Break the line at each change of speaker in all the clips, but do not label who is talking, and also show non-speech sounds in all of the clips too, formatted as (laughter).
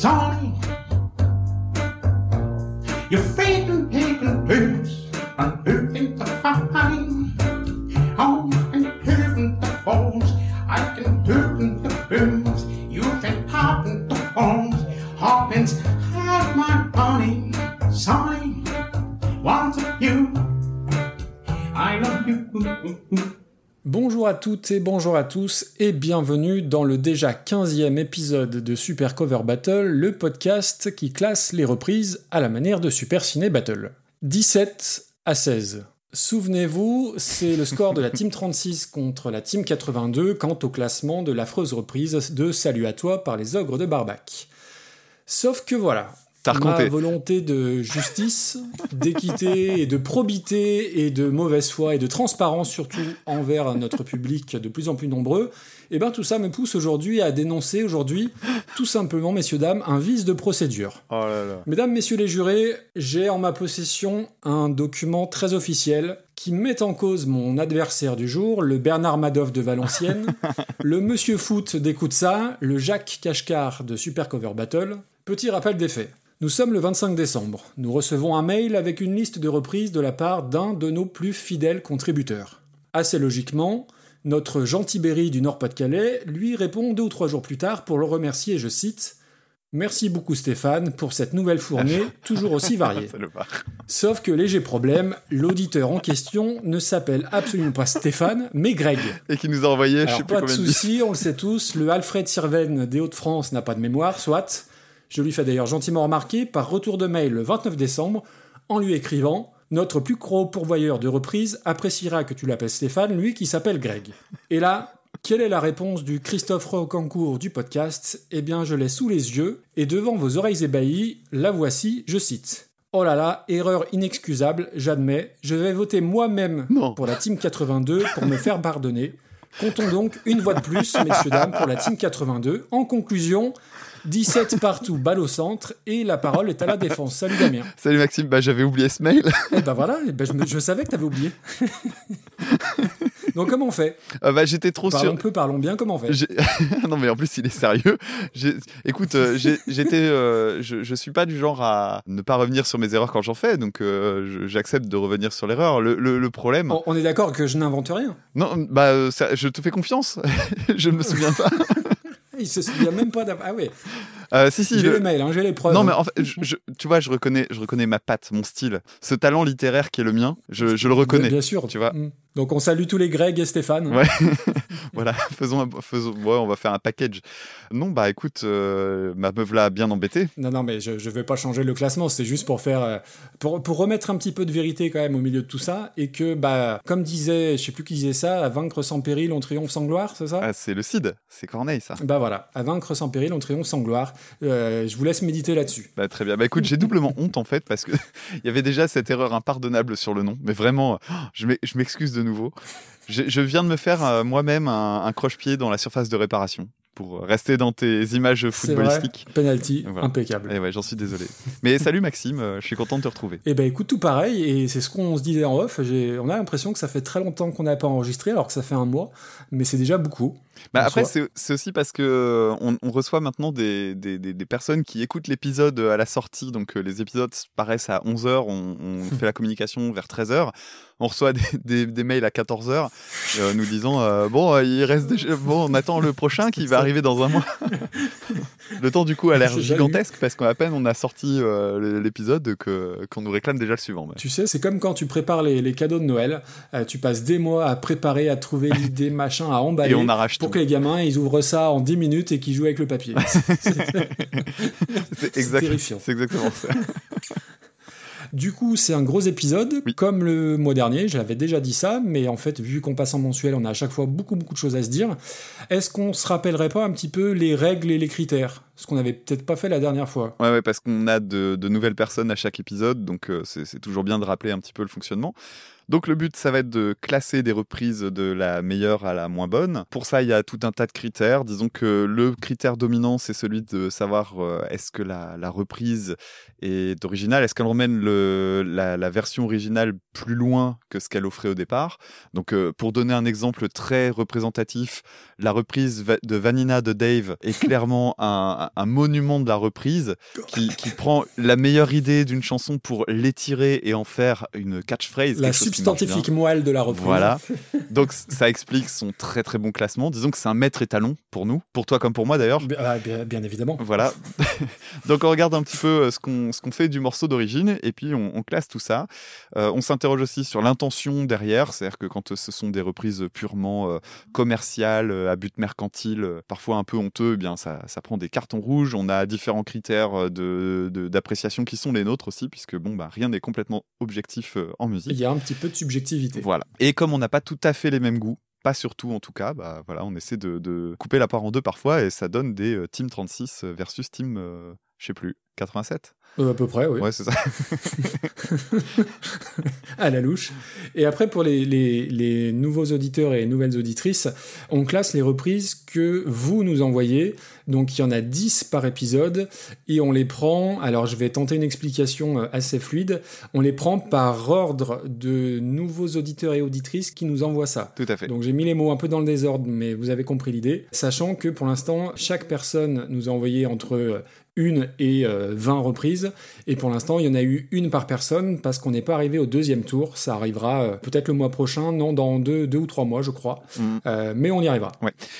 Son toutes et bonjour à tous et bienvenue dans le déjà 15e épisode de Super Cover Battle, le podcast qui classe les reprises à la manière de Super Ciné Battle. 17 à 16. Souvenez-vous, c'est le score de la Team 36 contre la Team 82 quant au classement de l'affreuse reprise de Salut à toi par les ogres de Barbac. Sauf que voilà,
T'as
ma
raconté.
volonté de justice, d'équité et de probité et de mauvaise foi et de transparence surtout envers notre public de plus en plus nombreux, et ben tout ça me pousse aujourd'hui à dénoncer aujourd'hui tout simplement, messieurs dames, un vice de procédure.
Oh là là.
Mesdames, messieurs les jurés, j'ai en ma possession un document très officiel qui met en cause mon adversaire du jour, le Bernard Madoff de Valenciennes, (laughs) le Monsieur Foot d'écoute ça, le Jacques Cashcar de Super Cover Battle. Petit rappel des faits. Nous sommes le 25 décembre. Nous recevons un mail avec une liste de reprises de la part d'un de nos plus fidèles contributeurs. Assez logiquement, notre gentil Berry du Nord-Pas-de-Calais lui répond deux ou trois jours plus tard pour le remercier, je cite Merci beaucoup Stéphane pour cette nouvelle fournée (laughs) toujours aussi variée. Sauf que léger problème, l'auditeur en question ne s'appelle absolument pas Stéphane, mais Greg.
Et qui nous a envoyé, je
Alors
plus
pas de souci, on le sait tous, le Alfred Sirven des Hauts-de-France n'a pas de mémoire, soit. Je lui fais d'ailleurs gentiment remarquer par retour de mail le 29 décembre en lui écrivant Notre plus gros pourvoyeur de reprise appréciera que tu l'appelles Stéphane, lui qui s'appelle Greg. Et là, quelle est la réponse du Christophe Rocancourt du podcast? Eh bien, je l'ai sous les yeux, et devant vos oreilles ébahies, la voici, je cite. Oh là là, erreur inexcusable, j'admets, je vais voter moi-même pour la Team 82 pour me faire pardonner. Comptons donc une voix de plus, messieurs, dames, pour la Team 82. En conclusion, 17 partout, balle au centre, et la parole est à la défense. Salut Damien.
Salut Maxime, bah j'avais oublié ce mail.
Eh ben voilà, eh ben je, savais que t'avais oublié. (laughs) donc comment on fait?
Euh, bah j'étais trop
Parlons
sûr.
peu, parlons bien, comment on fait? (laughs)
Non mais en plus il est sérieux. Écoute, euh, j'étais, euh, je, je suis pas du genre à ne pas revenir sur mes erreurs quand j'en fais, donc euh, j'accepte de revenir sur l'erreur. Le, le- le problème,
On- On est d'accord que je n'invente rien.
non, bah ça- je te fais confiance. (laughs) je ne me souviens pas.
Il se souvient même pas d'avoir... Ah ouais,
Euh, si si.
j'ai
le-
le mail, hein, j'ai les preuves.
Non mais en fait, je- je- tu vois, je reconnais, je reconnais ma patte, mon style, ce talent littéraire qui est le mien. Je, je le reconnais.
Bien sûr.
tu vois.
Mm. Donc on salue tous les Greg et Stéphane.
Ouais. (laughs) (laughs) Voilà, faisons, un- faisons, ouais, on va faire un package. Non, bah écoute, euh, ma meuf l'a bien embêté.
Non, non, mais je ne vais pas changer le classement, c'est juste pour faire, euh, pour, pour remettre un petit peu de vérité quand même au milieu de tout ça, et que, bah, comme disait, je sais plus qui disait ça, à vaincre sans péril, on triomphe sans gloire, c'est ça?
Ah, c'est le Cid, c'est Corneille ça.
Bah voilà, à vaincre sans péril, on triomphe sans gloire. Euh, je vous laisse méditer là-dessus.
Bah, très bien. Bah écoute, j'ai doublement honte en fait parce que (laughs) il y avait déjà cette erreur impardonnable sur le nom. Mais vraiment, oh, je m'ex- je m'excuse de nouveau. Je, je viens de me faire euh, moi-même un, un croche-pied dans la surface de réparation pour rester dans tes images
vrai.
footballistiques.
Penalty,
Voilà.
impeccable.
Et ouais, j'en suis désolé. Mais salut Maxime, euh, je suis content de te retrouver.
Eh ben écoute, tout pareil, et c'est ce qu'on se disait en off, on a l'impression que ça fait très longtemps qu'on n'a pas enregistré, alors que ça fait un mois, mais c'est déjà beaucoup.
Bah après, c'est aussi parce que euh, on, on reçoit maintenant des, des, des- des personnes qui écoutent l'épisode à la sortie. Donc euh, les épisodes paraissent à 11h, on, on (laughs) fait la communication vers 13h. On reçoit des, (laughs) mails à 14h euh, nous disant euh, Bon, euh, il reste déjà... Bon, on attend le prochain qui va arriver dans un mois. (laughs) le temps du coup a l'air gigantesque parce qu'à peine on a sorti euh, l'épisode qu'on nous réclame déjà le suivant.
Tu sais, c'est comme quand tu prépares les, les cadeaux de Noël, euh, tu passes des mois à préparer, à trouver l'idée, machin, à emballer.
Et on arrache
pour que les gamins ils ouvrent ça en 10 minutes et qu'ils jouent avec le papier. (laughs)
C'est exact-
terrifiant.
C'est exactement ça. (laughs)
Du coup, c'est un gros épisode,
Oui.
comme le mois dernier, j'avais déjà dit ça, mais en fait, vu qu'on passe en mensuel, on a à chaque fois beaucoup beaucoup de choses à se dire. Est-ce qu'on se rappellerait pas un petit peu les règles et les critères Ce qu'on avait peut-être pas fait la dernière fois?
Ouais, ouais, parce qu'on a de, de nouvelles personnes à chaque épisode, donc euh, c'est toujours bien de rappeler un petit peu le fonctionnement. Donc le but, ça va être de classer des reprises de la meilleure à la moins bonne. Pour ça, il y a tout un tas de critères. Disons que le critère dominant, c'est celui de savoir euh, est-ce que la, la reprise est originale, est-ce qu'elle emmène le, la, la version originale plus loin que ce qu'elle offrait au départ? Donc euh, pour donner un exemple très représentatif, la reprise de Vanina de Dave est (laughs) clairement un, un, un monument de la reprise qui, qui prend la meilleure idée d'une chanson pour l'étirer et en faire une catchphrase.
La substantifique moelle de la reprise.
Voilà. (laughs) Donc ça explique son très très bon classement. Disons que c'est un maître étalon pour nous, pour toi comme pour moi d'ailleurs.
Bien, ah, bien- bien évidemment.
Voilà. (laughs) Donc on regarde un petit peu euh, ce qu'on ce qu'on fait du morceau d'origine et puis on, on classe tout ça. Euh, on s'interroge aussi sur l'intention derrière, c'est-à-dire que quand euh, ce sont des reprises purement euh, commerciales, à but mercantile, parfois un peu honteux, eh bien ça, ça prend des cartons rouges. On a différents critères de d'appréciation qui sont les nôtres aussi, puisque bon bah rien n'est complètement objectif en musique.
Il y a un petit peu subjectivité.
Voilà. Et comme on n'a pas tout à fait les mêmes goûts, pas surtout en tout cas, bah voilà, on essaie de, couper la part en deux parfois et ça donne des euh, Team 36 versus Team, euh, je sais plus, 87
Euh, à peu près, oui.
Ouais, c'est ça. (laughs)
à la louche. Et après, pour les, les- les nouveaux auditeurs et nouvelles auditrices, on classe les reprises que vous nous envoyez. Donc, il y en a 10 par épisode et on les prend. Alors, je vais tenter une explication euh, assez fluide. On les prend par ordre de nouveaux auditeurs et auditrices qui nous envoient ça.
Tout à fait.
Donc j'ai mis les mots un peu dans le désordre, mais vous avez compris l'idée. Sachant que pour l'instant, chaque personne nous a envoyé entre euh, une et euh, 20 reprises. Et pour l'instant, il y en a eu une par personne parce qu'on n'est pas arrivé au deuxième tour. Ça arrivera euh, peut-être le mois prochain, non, dans deux, deux ou trois mois, je crois.
Mhm.
Euh, mais on y arrivera.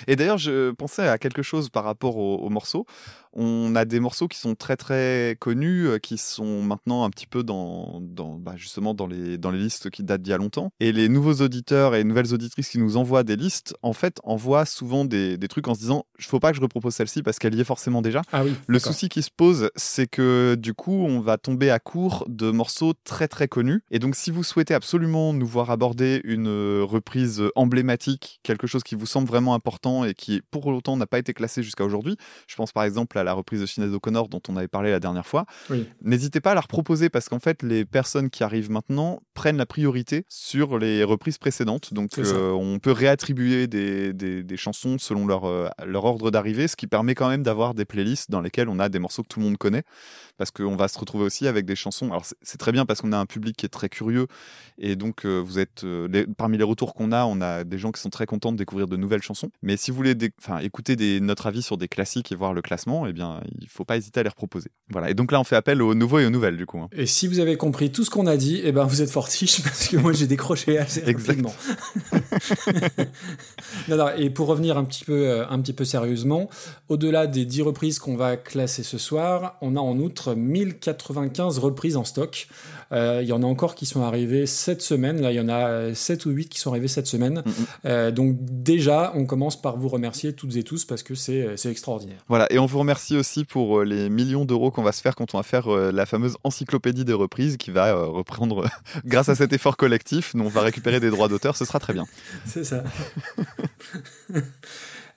Et d'ailleurs, je pensais à quelque chose par rapport aux morceaux. On a des morceaux qui sont très très connus, euh, qui sont maintenant un petit peu dans, dans bah, justement dans les dans les listes qui datent d'il y a longtemps. Et les nouveaux auditeurs et nouvelles auditrices qui nous envoient des listes, en fait, envoient souvent des, des trucs en se disant, il faut pas que je repropose celle-ci parce qu'elle y est forcément déjà.
Ah oui.
Le souci qui se pose, c'est que du coup, on va tomber à court de morceaux très très connus. Et donc, si vous souhaitez absolument nous voir aborder une euh, reprise emblématique, quelque chose qui vous semble vraiment important et qui, pour autant, n'a pas été classé jusqu'à aujourd'hui, je pense par exemple à la reprise de Sinead O'Connor dont on avait parlé la dernière fois,
Oui.
n'hésitez pas à la reproposer parce qu'en fait, les personnes qui arrivent maintenant prennent la priorité sur les reprises précédentes. Donc, euh, on peut réattribuer des, des- des chansons selon leur, euh, leur ordre d'arrivée, ce qui permet quand même d'avoir des playlists dans lesquelles on a des morceaux que tout le monde connaît. Parce qu'on va se retrouver aussi avec des chansons. Alors, c'est- très bien parce qu'on a un public qui est très curieux. Et donc, euh, vous êtes. euh, les- parmi les retours qu'on a, on a des gens qui sont très contents de découvrir de nouvelles chansons. Mais si vous voulez enfin, écouter des, notre avis sur des classiques et voir le classement, eh bien, il faut pas hésiter à les reproposer. Voilà. Et donc là, on fait appel aux nouveaux et aux nouvelles, du coup. hein.
Et si vous avez compris tout ce qu'on a dit, eh ben vous êtes fortiche (laughs) parce que moi j'ai décroché assez rapidement. (laughs) non, non, et pour revenir un petit peu, euh, un petit peu sérieusement, au-delà des 10 reprises qu'on va classer ce soir, on a en outre 1095 reprises en stock. Euh, Il y en a encore qui sont arrivées cette semaine. Là, il y en a 7 ou 8 qui sont arrivées cette semaine. Euh, donc déjà, on commence par vous remercier toutes et tous parce que c'est extraordinaire.
Voilà, et on vous remercie aussi pour euh, les millions d'euros qu'on va se faire quand on va faire euh, la fameuse encyclopédie des reprises qui va euh, reprendre, (laughs) grâce à cet effort collectif, nous on va récupérer des droits d'auteur, ce sera très bien.
C'est ça. (laughs)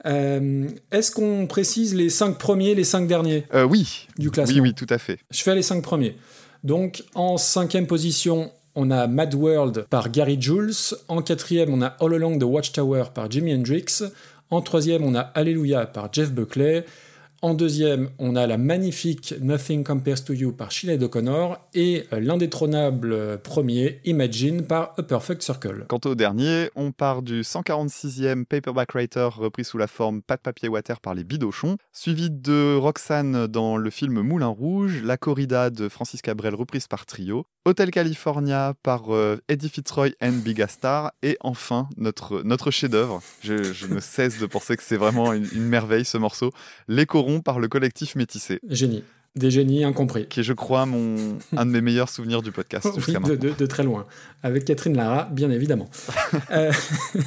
Euh, Est-ce qu'on précise les cinq premiers, les cinq derniers
Euh, oui,
du classement
oui, oui, tout à fait.
Je fais les cinq premiers. Donc, en cinquième position, on a Mad World par Gary Jules. En quatrième, on a All Along the Watchtower par Jimi Hendrix. En troisième, on a Alléluia par Jeff Buckley. En deuxième, on a la magnifique Nothing Compares to You par Sinead O'Connor. Et euh, l'indétrônable euh, premier, Imagine par A Perfect Circle.
Quant au dernier, on part du 146e Paperback Writer repris sous la forme Pas de papier water par les Bidochons, suivi de Roxane dans le film Moulin Rouge, La Corrida de Francis Cabrel reprise par Trio, Hotel California par euh, Eddie Fitzroy and Big Star, et enfin notre, chef-d'œuvre. Je, ne cesse de penser que c'est vraiment une merveille ce morceau, Les Corons par le collectif Métissé,
Génie. Des génies incompris.
qui est, je crois, mon, (laughs) un de mes meilleurs souvenirs du podcast
Oui, de,
maintenant.
de- de très loin. Avec Catherine Lara, bien évidemment. (laughs) Euh,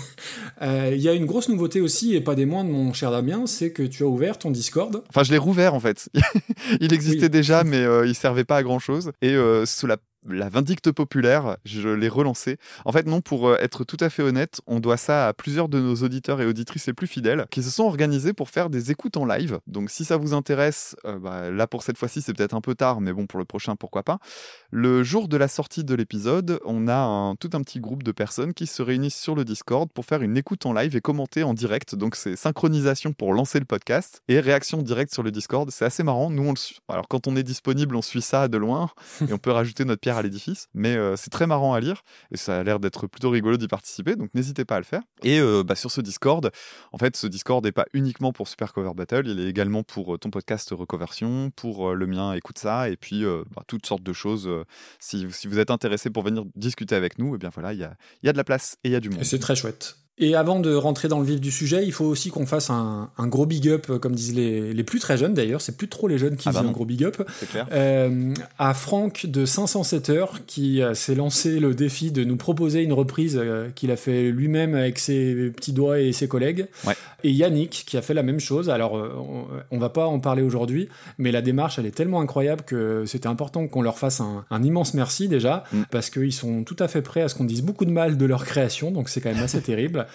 (laughs) euh, Il y a une grosse nouveauté aussi, et pas des moindres, mon cher Damien, c'est que tu as ouvert ton Discord.
Enfin, je l'ai rouvert en fait. il existait
Oui.
déjà, mais euh, il servait pas à grand chose. Et euh, sous la, la vindicte populaire, je l'ai relancé. En fait, non, pour euh, être tout à fait honnête, on doit ça à plusieurs de nos auditeurs et auditrices les plus fidèles qui se sont organisés pour faire des écoutes en live. Donc, si ça vous intéresse, euh, bah, là pour cette fois-ci, c'est peut-être un peu tard, mais bon, pour le prochain, pourquoi pas. Le jour de la sortie de l'épisode, on a un, tout un petit groupe de personnes qui se réunissent sur le Discord pour faire une écoute en live et commenter en direct. Donc c'est synchronisation pour lancer le podcast et réaction directe sur le Discord. C'est assez marrant. Nous, on le suit. Alors quand on est disponible, on suit ça de loin (laughs) et on peut rajouter notre pierre à l'édifice, mais euh, c'est très marrant à lire et ça a l'air d'être plutôt rigolo d'y participer, donc n'hésitez pas à le faire. Et euh, bah, sur ce Discord, en fait, ce Discord n'est pas uniquement pour Super Cover Battle, il est également pour euh, ton podcast Recoversion, pour le mien Écoute ça, et puis bah, toutes sortes de choses. si, si vous êtes intéressé pour venir discuter avec nous, et bien voilà, il y a, y a de la place et il y a du monde.
Et c'est très chouette. Et avant de rentrer dans le vif du sujet, il faut aussi qu'on fasse un, un gros big up, euh, comme disent les, les plus très jeunes d'ailleurs, c'est plus trop les jeunes qui
Ah bah
disent un gros big up,
clair.
euh, à Franck de 507 heures qui euh, s'est lancé le défi de nous proposer une reprise euh, qu'il a fait lui-même avec ses petits doigts et ses collègues.
Ouais.
Et Yannick qui a fait la même chose. Alors euh, on, on va pas en parler aujourd'hui, mais la démarche elle est tellement incroyable que c'était important qu'on leur fasse un, un immense merci déjà
Mm.
parce qu'ils sont tout à fait prêts à ce qu'on dise beaucoup de mal de leur création, donc c'est quand même assez (laughs) terrible.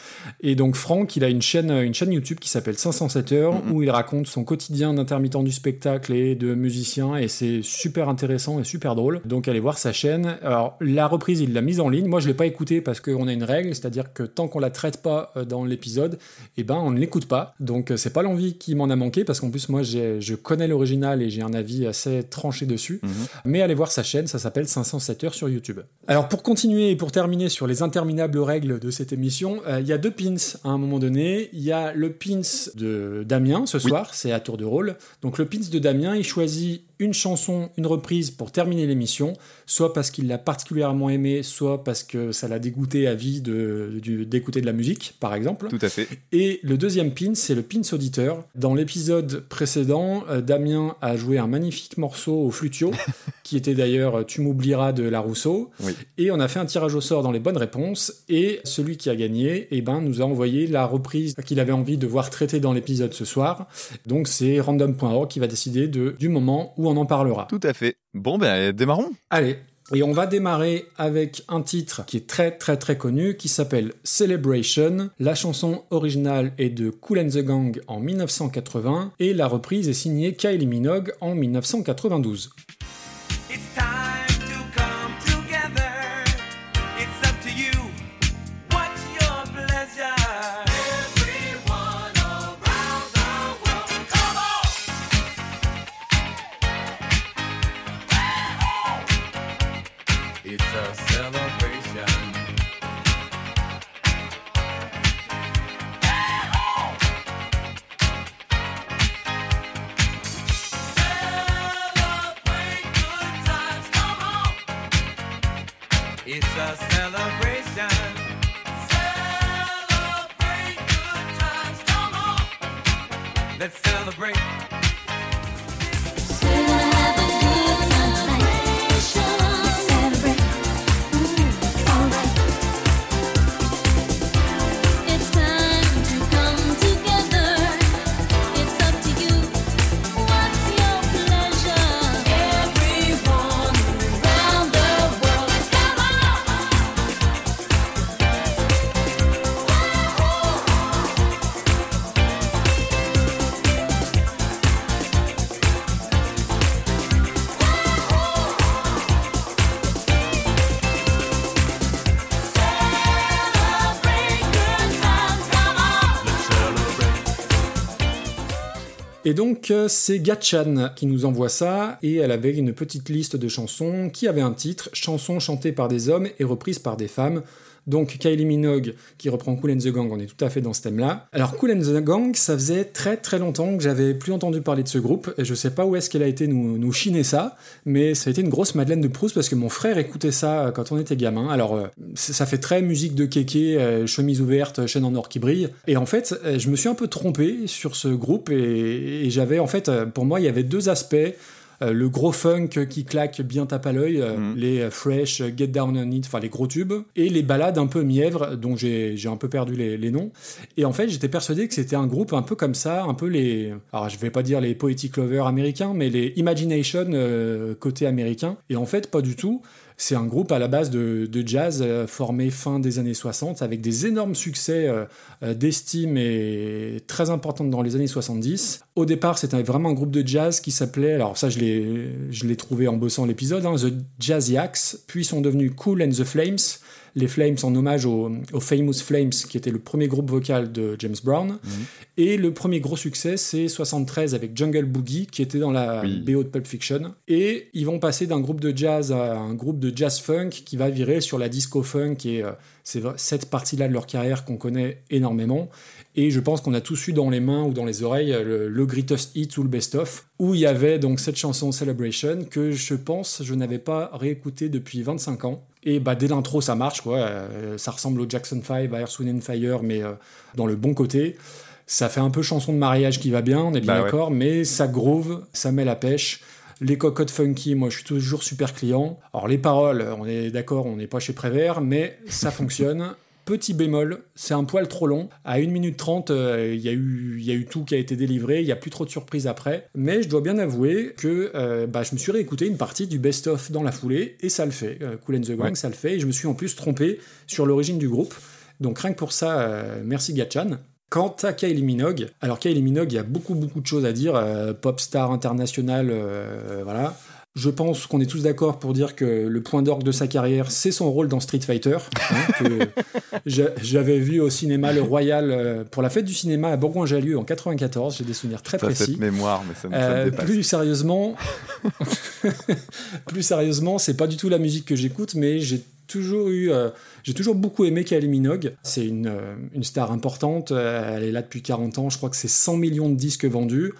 Et donc Franck, il a une chaîne, une chaîne YouTube qui s'appelle 507 heures
Mhm.
où il raconte son quotidien d'intermittent du spectacle et de musicien et c'est super intéressant et super drôle. Donc allez voir sa chaîne. Alors la reprise, il l'a mise en ligne. Moi, je l'ai pas écoutée parce qu'on a une règle, c'est-à-dire que tant qu'on la traite pas euh, dans l'épisode, eh ben on ne l'écoute pas. Donc euh, c'est pas l'envie qui m'en a manqué parce qu'en plus moi je connais l'original et j'ai un avis assez tranché dessus.
Mhm.
Mais allez voir sa chaîne, ça s'appelle 507 heures sur YouTube. Alors pour continuer et pour terminer sur les interminables règles de cette émission, euh, il y a deux pins à un moment donné. Il y a le pins de Damien ce
Oui.
soir, c'est à tour de rôle. Donc le pins de Damien, il choisit une chanson, une reprise pour terminer l'émission, soit parce qu'il l'a particulièrement aimé, soit parce que ça l'a dégoûté à vie de- du- d'écouter de, la musique, par exemple.
Tout à fait.
Et le deuxième pin, c'est le pins auditeur. Dans l'épisode précédent, euh, Damien a joué un magnifique morceau au flutio, (laughs) qui était d'ailleurs euh, Tu m'oublieras de La Rousseau.
Oui.
Et on a fait un tirage au sort dans les bonnes réponses. Et celui qui a gagné, eh ben, nous a envoyé la reprise qu'il avait envie de voir traitée dans l'épisode ce soir. Donc c'est random.org qui va décider de, du moment où on en parlera.
Tout à fait. Bon, ben, démarrons.
Allez. Et on va démarrer avec un titre qui est très très très connu qui s'appelle Celebration. La chanson originale est de Cool and the Gang en 1980 et la reprise est signée Kylie Minogue en 1992. Et donc euh, c'est Gatchan qui nous envoie ça et elle avait une petite liste de chansons qui avait un titre chansons chantées par des hommes et reprises par des femmes. Donc Kylie Minogue qui reprend Cool and the Gang, on est tout à fait dans ce thème-là. Alors Cool and the Gang, ça faisait très très longtemps que j'avais plus entendu parler de ce groupe et je sais pas où est-ce qu'elle a été nous, nous chiner ça, mais ça a été une grosse Madeleine de Proust parce que mon frère écoutait ça euh, quand on était gamin. Alors euh, ça fait très musique de kéké, euh, chemise ouverte, chaîne en or qui brille. Et en fait, je me suis un peu trompé sur ce groupe et, et j'avais en fait, pour moi, il y avait deux aspects. Euh, le gros funk qui claque bien tape à l'œil, euh,
Mhm.
les euh, fresh, get down on it, enfin les gros tubes, et les balades un peu mièvres dont j'ai j'ai un peu perdu les, les noms. Et en fait, j'étais persuadé que c'était un groupe un peu comme ça, un peu les, alors je vais pas dire les Poetic Lovers américains, mais les Imagination côté américain. Et en fait, pas du tout. C'est un groupe à la base de, jazz euh, formé fin des années 60 avec des énormes succès euh, euh, d'estime et très importantes dans les années 70. Au départ, c'était vraiment un groupe de jazz qui s'appelait, alors ça je l'ai trouvé en bossant l'épisode, hein, The Jazziacs, puis ils sont devenus Cool and the Flames, les Flames en hommage aux, aux Famous Flames, qui était le premier groupe vocal de James Brown. Et le premier gros succès, c'est 73 avec Jungle Boogie, qui était dans la
Oui.
BO de Pulp Fiction. Et ils vont passer d'un groupe de jazz à un groupe de jazz funk qui va virer sur la disco funk, et euh, c'est cette partie-là de leur carrière qu'on connaît énormément. Et je pense qu'on a tous eu dans les mains ou dans les oreilles euh, le, le greatest hit ou le best-of, où il y avait donc cette chanson Celebration que je pense je n'avais pas réécoutée depuis 25 ans. Et bah dès l'intro ça marche quoi, Euh, ça ressemble au Jackson 5, à Earth, Wind and Fire, mais euh, dans le bon côté. Ça fait un peu chanson de mariage qui va bien, on est bien
Bah ouais.
d'accord, mais ça groove, ça met la pêche. Les cocottes funky, moi je suis toujours super client. Alors les paroles, on est d'accord, on n'est pas chez Prévert, mais ça fonctionne. Petit bémol, c'est un poil trop long. À 1 minute 30, euh, il y, a eu- il y a eu tout qui a été délivré, il n'y a plus trop de surprises après. Mais je dois bien avouer que euh, bah, je me suis réécouté une partie du best-of dans la foulée, et ça le fait. Euh, cool and the Gang,
Ouais.
ça le fait, et je me suis en plus trompé sur l'origine du groupe. Donc rien que pour ça, merci Gatchan. Quant à Kylie Minogue, alors Kylie Minogue, il y a beaucoup beaucoup de choses à dire, pop star internationale, voilà. Je pense qu'on est tous d'accord pour dire que le point d'orgue de sa carrière, c'est son rôle dans Street Fighter, hein, (laughs) j'avais vu au cinéma le Royal euh, pour la fête du cinéma à Bourgoin-Jallieu en 94. J'ai des souvenirs très
Ça,
précis.
cette mémoire, mais ça, me- ça me
Euh,
dépasse.
plus sérieusement, (laughs) plus sérieusement, c'est pas du tout la musique que j'écoute, mais j'ai toujours eu, euh, j'ai toujours beaucoup aimé Kylie Minogue. C'est une, euh, une star importante. euh, Elle est là depuis 40 ans. Je crois que c'est 100 millions de disques vendus,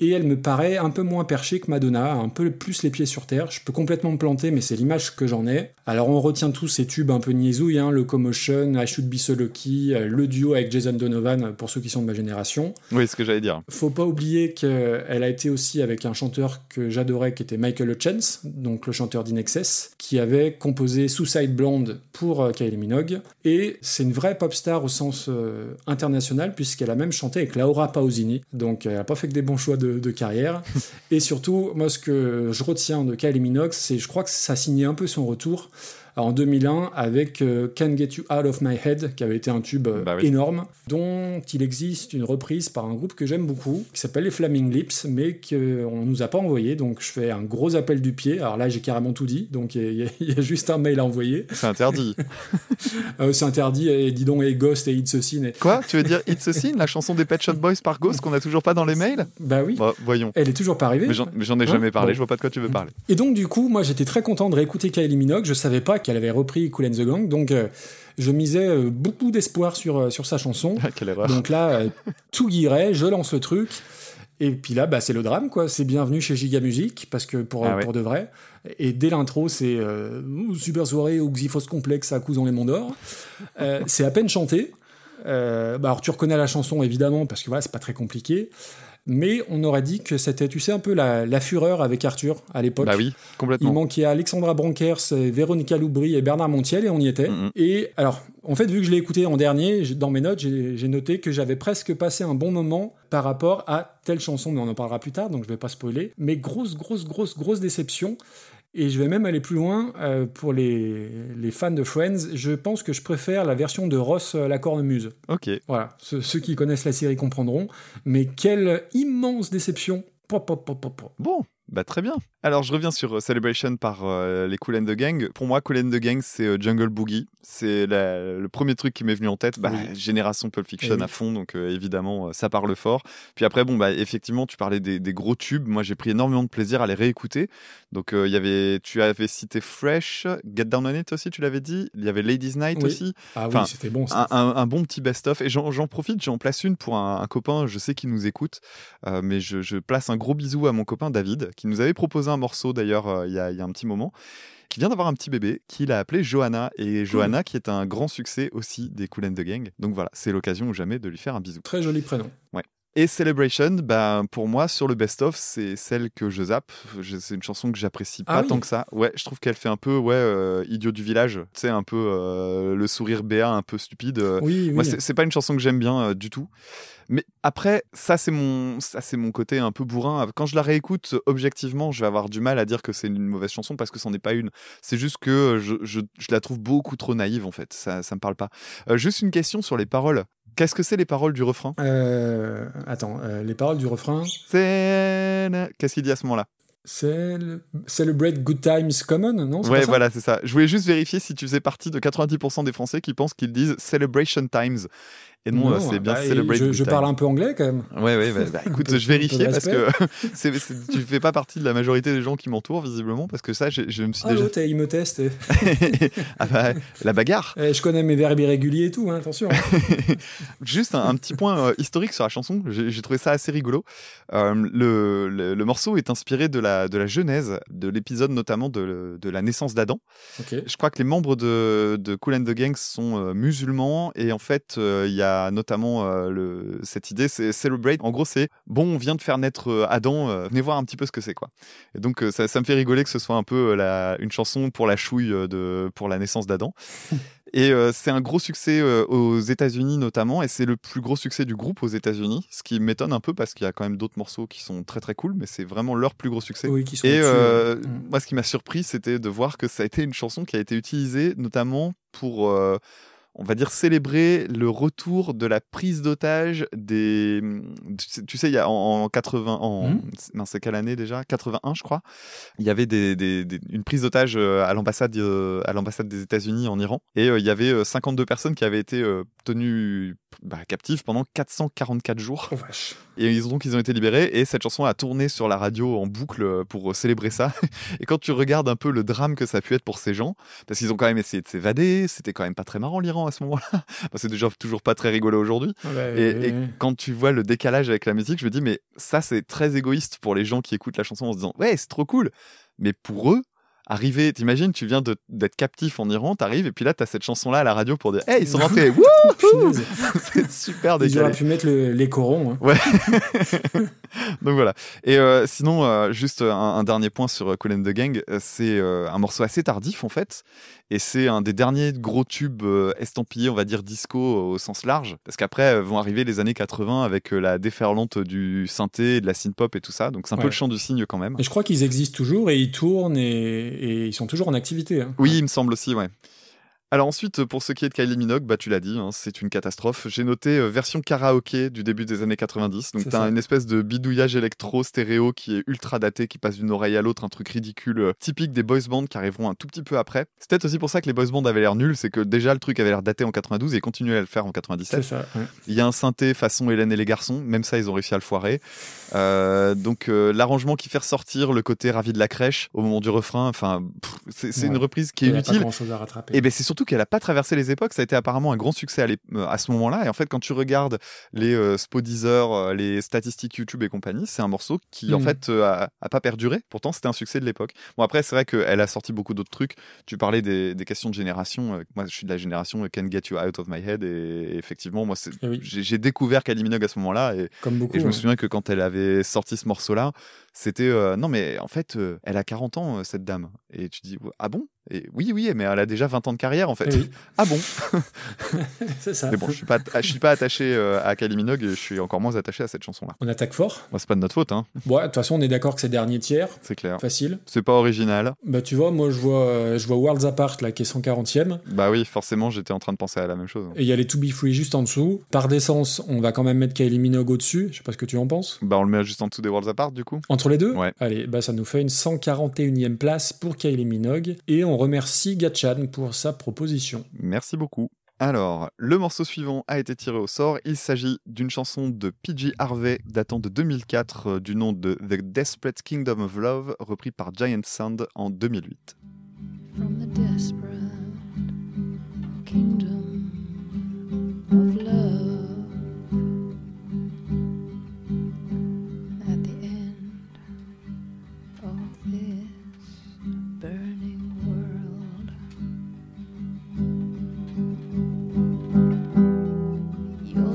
et elle me paraît un peu moins perchée que Madonna, un peu plus les pieds sur terre. Je peux complètement me planter, mais c'est l'image que j'en ai. Alors on retient tous ces tubes un peu niaisouilles, hein, Locomotion, I Should Be So Lucky, euh, le duo avec Jason Donovan pour ceux qui sont de ma génération.
Oui, ce que j'allais dire.
Faut pas oublier qu'elle a été aussi avec un chanteur que j'adorais qui était Michael Hutchence, donc le chanteur d'Inexcess, qui avait composé Suicide Blonde pour euh, Kylie Minogue. Et c'est une vraie pop star au sens euh, international puisqu'elle a même chanté avec Laura Pausini. Donc elle a pas fait que des bons choix de, de carrière. (laughs) Et surtout, moi ce que je retiens de Kylie Minogue, c'est je crois que ça signait un peu son retour en 2001 avec euh, Can't Get You Out of My Head, qui avait été un tube euh,
Bah oui.
énorme, dont il existe une reprise par un groupe que j'aime beaucoup, qui s'appelle les Flaming Lips, mais qu'on nous a pas envoyé, donc je fais un gros appel du pied. Alors là, j'ai carrément tout dit, donc il y, a- il y a (laughs) juste un mail à envoyer.
C'est interdit. (laughs)
Euh, c'est interdit, et dis donc, et Ghost et It's a Sin. et-
Quoi? Tu veux dire It's a Sin, la chanson des Pet Shop Boys par Ghost qu'on a toujours pas dans les mails?
Bah oui,
Bah, Voyons.
elle est toujours pas arrivée.
Mais j'en mais j'en ai
Hein?
jamais parlé,
Bon.
je vois pas de quoi tu veux parler.
Et donc, du coup, moi, j'étais très content de réécouter Kylie Minogue. Je savais pas qu'elle avait repris Cool and the Gang, donc euh, je misais euh, beaucoup d'espoir sur, euh, sur sa chanson.
Quelle erreur.
Donc là, tout guirait, je lance le truc. Et puis là, bah, c'est le drame, quoi. C'est bienvenu chez Giga Music, parce que pour,
Ah ouais.
pour de vrai. Et dès l'intro, c'est euh, Super soirée ou Xyphos complexe à coups dans les monts d'or. Euh, c'est à peine chanté. Euh, bah, alors, tu reconnais la chanson, évidemment, parce que voilà, c'est pas très compliqué. Mais on aurait dit que c'était, tu sais, un peu la, la fureur avec Arthur à l'époque.
Bah oui,
Il
complètement.
manquait Alexandra Bronkers, Véronica Loubry et Bernard Montiel et on y était.
Mhm.
Et alors, en fait, vu que je l'ai écouté en dernier, dans mes notes, j'ai j'ai noté que j'avais presque passé un bon moment par rapport à telle chanson, mais on en parlera plus tard, donc je vais pas spoiler. Mais grosse, grosse, grosse, grosse déception. Et je vais même aller plus loin euh, pour les, les fans de Friends. Je pense que je préfère la version de Ross euh, la cornemuse.
Ok.
Voilà, ceux, ceux qui connaissent la série comprendront. Mais quelle immense déception.
Bon, bah très bien. Alors je reviens sur euh, Celebration par euh, les Cool and the Gang. Pour moi, Cool and the Gang, c'est euh, Jungle Boogie. C'est le premier truc qui m'est venu en tête. Bah,
Oui.
Génération Pulp Fiction
oui.
à fond, donc euh, évidemment, ça parle fort. Puis après, bon, bah effectivement, tu parlais des, des gros tubes. Moi, j'ai pris énormément de plaisir à les réécouter. Donc il y avait, tu avais cité Fresh, Get Down on It aussi, tu l'avais dit. Il y avait Ladies Night
Oui.
aussi.
Ah
Enfin,
oui, c'était bon. ça.
un, un- un bon petit best-of. Et j'en j'en profite, j'en place une pour un, un copain, je sais qu'il nous écoute, mais je, je place un gros bisou à mon copain David, qui nous avait proposé un morceau d'ailleurs euh, il y, a, il y a un petit moment, qui vient d'avoir un petit bébé, qu'il a appelé Johanna. Et Johanna, qui est un grand succès aussi des Cool and the Gang. Donc voilà, c'est l'occasion ou jamais de lui faire un bisou.
Très joli prénom.
Et Celebration, bah, pour moi, sur le best-of, c'est celle que je zappe. C'est une chanson que j'apprécie pas
Ah oui.
tant que ça. Ouais, je trouve qu'elle fait un peu, ouais, euh, idiot du village. Tu sais, un peu euh, le sourire béat, un peu stupide. euh,
Oui,
moi, c'est c'est pas une chanson que j'aime bien euh, du tout. Mais après, ça c'est mon, ça c'est mon côté un peu bourrin. Quand je la réécoute objectivement, je vais avoir du mal à dire que c'est une mauvaise chanson parce que c'en est pas une. C'est juste que je, je- je la trouve beaucoup trop naïve en fait. Ça, ça me parle pas. Juste une question sur les paroles. Qu'est-ce que c'est les paroles du refrain?
Euh, attends, euh, les paroles du refrain.
C'est qu'est-ce qu'il dit à ce moment-là?
Cel- Celebrate Good Times Common, non?
Ouais, voilà, c'est ça. Je voulais juste vérifier si tu faisais partie de 90% des Français qui pensent qu'ils disent Celebration Times. Et non, c'est bien
bah,
Celebrate
Je, parle un peu anglais quand même.
Ouais, ouais, bah, bah, écoute, (laughs) je vérifiais parce que (laughs) c'est, c'est- tu fais pas partie de la majorité des gens qui m'entourent, visiblement, parce que ça, je, je me suis
Ah,
déjà.
il me teste. (laughs)
ah bah, la bagarre.
Eh, je connais mes verbes irréguliers et tout, hein, attention. hein.
Juste un, un petit point euh, historique sur la chanson, j'ai, trouvé ça assez rigolo. Euh, le, le, le morceau est inspiré de la, de la genèse, de l'épisode notamment de, de la naissance d'Adam.
ok.
Je crois que les membres de, de Cool and the Gang sont euh, musulmans et en fait, il y a notamment euh, le, cette idée, c'est celebrate. En gros, c'est bon, on vient de faire naître euh, Adam, euh, venez voir un petit peu ce que c'est quoi. Et donc, ça, ça me fait rigoler que ce soit un peu la, une chanson pour la chouille de, pour la naissance d'Adam. (laughs) Et euh, c'est un gros succès euh, aux États-Unis notamment, et c'est le plus gros succès du groupe aux États-Unis, ce qui m'étonne un peu parce qu'il y a quand même d'autres morceaux qui sont très très cool, mais c'est vraiment leur plus gros succès.
Oui, qui sont
Et euh.
Mm.
moi, ce qui m'a surpris, c'était de voir que ça a été une chanson qui a été utilisée notamment pour, on va dire, célébrer le retour de la prise d'otage des. Tu sais- il y a en, en 80. En,
Mhm.
mince, c'est quelle année déjà? 81, je crois. Il y avait des, des- des- une prise d'otage euh, à l'ambassade euh, à l'ambassade des États-Unis en Iran. Et euh, il y avait euh, 52 personnes qui avaient été tenues bah, captives pendant 444 jours.
Oh vache.
Et ils ont donc ils ont été libérés et cette chanson a tourné sur la radio en boucle pour célébrer ça. (laughs) Et quand tu regardes un peu le drame que ça a pu être pour ces gens, parce qu'ils ont quand même essayé de s'évader, c'était quand même pas très marrant l'Iran à ce moment-là. (laughs) C'est déjà toujours pas très rigolo aujourd'hui.
Ah bah,
Et, quand tu vois le décalage avec la musique, je me dis mais ça c'est très égoïste pour les gens qui écoutent la chanson en se disant ouais c'est trop cool, mais pour eux arriver, t'imagines, tu viens d'être captif en Iran, t'arrives et puis là t'as cette chanson là à la radio pour dire hey ils sont rentrés, (laughs) (laughs) c'est super
Ils
décalé.
auraient pu mettre le- les corons. hein.
Donc voilà. Et euh, sinon, euh, juste un, un dernier point sur euh, Cool and the Gang, c'est euh, un morceau assez tardif en fait, et c'est un des derniers gros tubes euh, estampillés, on va dire disco au sens large, parce qu'après euh, vont arriver les années 80 avec euh, la déferlante du synthé, de la synth-pop et tout ça, donc c'est un peu le chant du cygne quand même.
Et je crois qu'ils existent toujours et ils tournent et, et ils sont toujours en activité. hein.
Oui, il me semble aussi, ouais. Alors ensuite, pour ce qui est de Kylie Minogue, bah tu l'as dit, hein, c'est une catastrophe. J'ai noté euh, version karaoké du début des années 90. Donc
C'est
t'as une espèce de bidouillage électro stéréo qui est ultra daté, qui passe d'une oreille à l'autre, un truc ridicule, euh, typique des boys bands qui arriveront un tout petit peu après. C'est peut-être aussi pour ça que les boys bands avaient l'air nuls, c'est que déjà le truc avait l'air daté en 92 et continuait à le faire en
C'est
97.
ça. ouais.
Il y a un synthé façon Hélène et les garçons, même ça ils ont réussi à le foirer. Euh, donc euh, l'arrangement qui fait ressortir le côté ravi de la crèche au moment du refrain, enfin c'est une reprise qui est
Il y a pas
inutile.
grand chose à rattraper.
Et ben c'est surtout qu'elle a pas traversé les époques. Ça a été apparemment un grand succès à, euh, à ce moment-là. Et en fait, quand tu regardes les euh, Spodeezer, euh, les statistiques YouTube et compagnie, c'est un morceau qui en
Mhm.
fait euh, a, a pas perduré. Pourtant, c'était un succès de l'époque. Bon après, c'est vrai qu'elle a sorti beaucoup d'autres trucs. Tu parlais des, des questions de génération. Moi, je suis de la génération Can Get You Out of My Head. Et, et effectivement, moi,
Eh oui.
j'ai découvert Kylie Minogue à ce moment-là. Et,
Comme beaucoup.
et je me souviens que quand elle avait sorti ce morceau-là, c'était euh, non mais en fait, euh, elle a 40 ans euh, cette dame. Et tu dis ah bon? Et oui oui, mais elle a déjà 20 ans de carrière en fait.
Eh oui,
Ah bon? (laughs)
C'est ça.
Mais bon, je suis pas, je suis pas attaché euh, à Kylie Minogue et je suis encore moins attaché à cette chanson-là.
On attaque fort?
C'est pas de notre faute, hein,
Bon, de toute façon, on est d'accord que c'est dernier tiers.
c'est clair.
Facile.
C'est pas original.
Bah, tu vois, moi, je vois, je vois Worlds Apart, là, qui est 140e.
Bah oui, forcément, j'étais en train de penser à la même chose.
Et il y a les To Be Free juste en dessous. Par décence, on va quand même mettre Kylie Minogue au-dessus. Je sais pas ce que tu en penses.
Bah on le met juste en dessous des Worlds Apart du coup.
Entre les deux?
Ouais.
Allez, bah ça nous fait une 141e place pour Kylie Minogue. Et on remercie Gatchan pour sa proposition.
Merci beaucoup. Alors, le morceau suivant a été tiré au sort. Il s'agit d'une chanson de PG Harvey datant de 2004 euh, du nom de The Desperate Kingdom of Love, repris par Giant Sound en 2008.
from the desperate kingdom of love.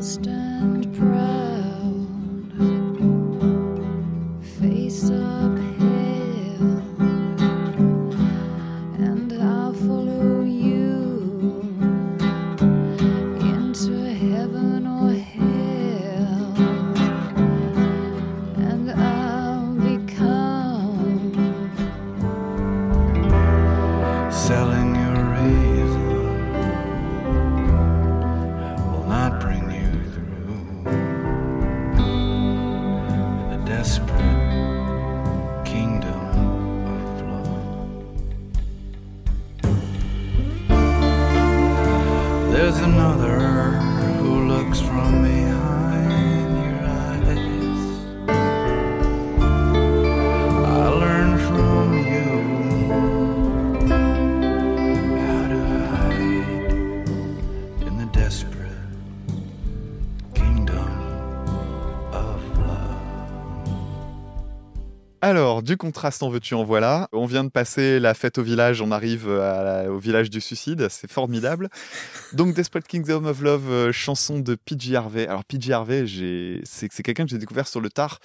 Stand proud, face uphill
du contraste en veux-tu en voilà. On vient de passer la fête au village, on arrive la- au village du suicide, c'est formidable. Donc Desperate Kingdom of Love, euh, chanson de PJ Harvey. Alors PJ Harvey, c'est quelqu'un que j'ai découvert sur le tard.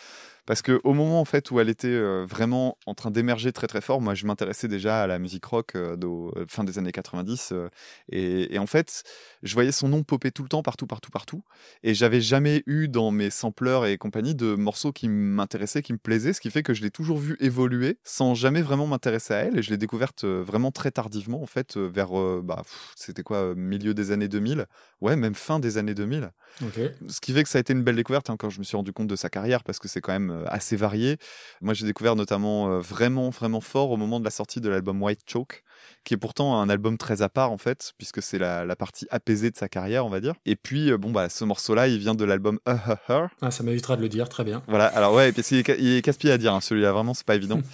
Parce que au moment en fait où elle était euh, vraiment en train d'émerger très très fort, moi je m'intéressais déjà à la musique rock euh, euh, fin des années 90 euh, et, et en fait je voyais son nom popper tout le temps partout partout partout et j'avais jamais eu dans mes sampleurs et compagnie de morceaux qui m'intéressaient, qui me plaisaient, ce qui fait que je l'ai toujours vu évoluer sans jamais vraiment m'intéresser à elle et je l'ai découverte euh, vraiment très tardivement en fait euh, vers euh, bah c'était quoi milieu des années 2000, ouais même fin des années 2000
Ok.
ce qui fait que ça a été une belle découverte hein, quand je me suis rendu compte de sa carrière parce que c'est quand même assez varié. Moi, j'ai découvert notamment euh, vraiment, vraiment fort au moment de la sortie de l'album White Choke, qui est pourtant un album très à part en fait, puisque c'est la, la partie apaisée de sa carrière, on va dire. Et puis, euh, bon, bah, ce morceau-là, il vient de l'album Uh Uh Her.
Ah, ça m'évitera de le dire, très bien.
Voilà, alors ouais, il est casse-pied à dire, hein, celui-là, vraiment, c'est pas évident. (laughs)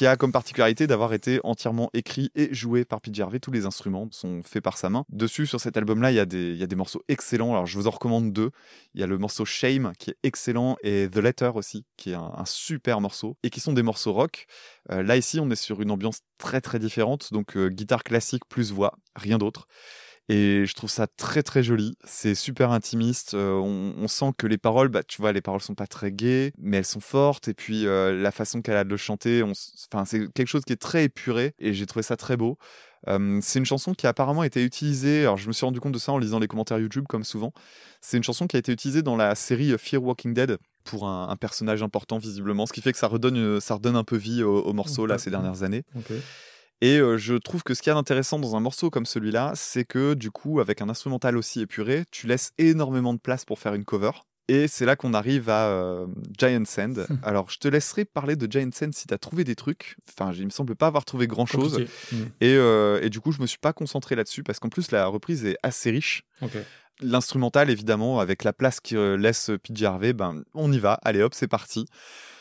qui a comme particularité d'avoir été entièrement écrit et joué par PJ Harvey. Tous les instruments sont faits par sa main. Dessus, sur cet album-là, il y, a des- y a des morceaux excellents. Alors, je vous en recommande deux. Il y a le morceau Shame, qui est excellent, et The Letter aussi, qui est un, un super morceau, et qui sont des morceaux rock. Euh, là, ici, on est sur une ambiance très, très différente. Donc, euh, guitare classique plus voix, rien d'autre. Et je trouve ça très très joli. C'est super intimiste. Euh, on, on sent que les paroles, bah, tu vois, les paroles sont pas très gaies, mais elles sont fortes. Et puis euh, la façon qu'elle a de le chanter, enfin, c'est quelque chose qui est très épuré. Et j'ai trouvé ça très beau. Euh, c'est une chanson qui a apparemment été utilisée. Alors je me suis rendu compte de ça en lisant les commentaires YouTube, comme souvent. C'est une chanson qui a été utilisée dans la série Fear Walking Dead pour un, un personnage important visiblement, ce qui fait que ça redonne, euh, ça redonne un peu vie au, au morceau là ces dernières années.
Ok.
Et euh, je trouve que ce qu'il y a d'intéressant dans un morceau comme celui-là, c'est que du coup, avec un instrumental aussi épuré, tu laisses énormément de place pour faire une cover. Et c'est là qu'on arrive à euh, Giant Sand. (laughs) Alors, je te laisserai parler de Giant Sand si tu as trouvé des trucs. Enfin, il me semble pas avoir trouvé grand-chose.
Compliqué. Mm.
Et, euh, et du coup, je me suis pas concentré là-dessus parce qu'en plus, la reprise est assez riche. L'instrumental, évidemment, avec la place euh, laisse PJ Harvey, ben, on y va. Allez hop, c'est parti.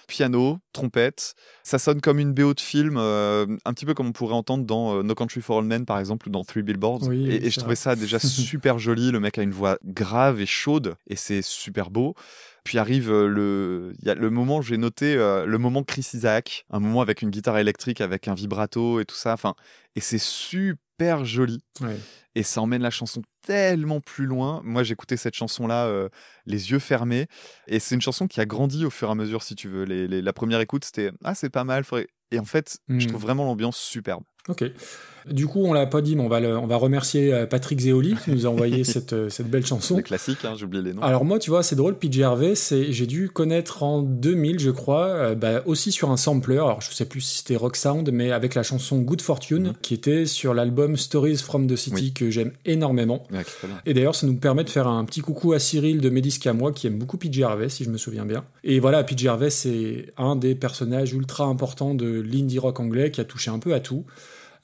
Piano, trompette, ça sonne comme une BO de film, euh, un petit peu comme on pourrait entendre dans euh, No Country for Old Men par exemple ou dans Three Billboards.
Oui,
et, je trouvais ça déjà (laughs) super joli. Le mec a une voix grave et chaude et c'est super beau. Puis arrive euh, le, y a le moment, j'ai noté euh, le moment Chris Isaac, un moment avec une guitare électrique, avec un vibrato et tout ça. Enfin, et c'est super joli
Ouais.
et ça emmène la chanson tellement plus loin. Moi, j'écoutais cette chanson-là euh, les yeux fermés, et c'est une chanson qui a grandi au fur et à mesure, si tu veux. Les- les- la première écoute, c'était ah c'est pas mal, faudrait- et en fait, je
Mm.
trouve vraiment l'ambiance superbe.
Ok. Du coup, on l'a pas dit, mais on va, le- on va remercier euh, Patrick Zéoli qui nous a envoyé (laughs) cette, euh, cette belle chanson.
C'est classique, hein, j'ai oublié les noms.
Alors moi, tu vois, c'est drôle, PJ Harvey, c'est, j'ai dû connaître en 2000, je crois, euh, bah, aussi sur un sampler, alors je sais plus si c'était Rock Sound, mais avec la chanson Good Fortune,
Mhm.
qui était sur l'album Stories from the City,
Oui.
que j'aime énormément.
Ouais.
Et d'ailleurs, ça nous permet de faire un petit coucou à Cyril de Médisque à moi, qui aime beaucoup PJ Harvey, si je me souviens bien. Et voilà, PJ Harvey, c'est un des personnages ultra importants de l'indie rock anglais, qui a touché un peu à tout.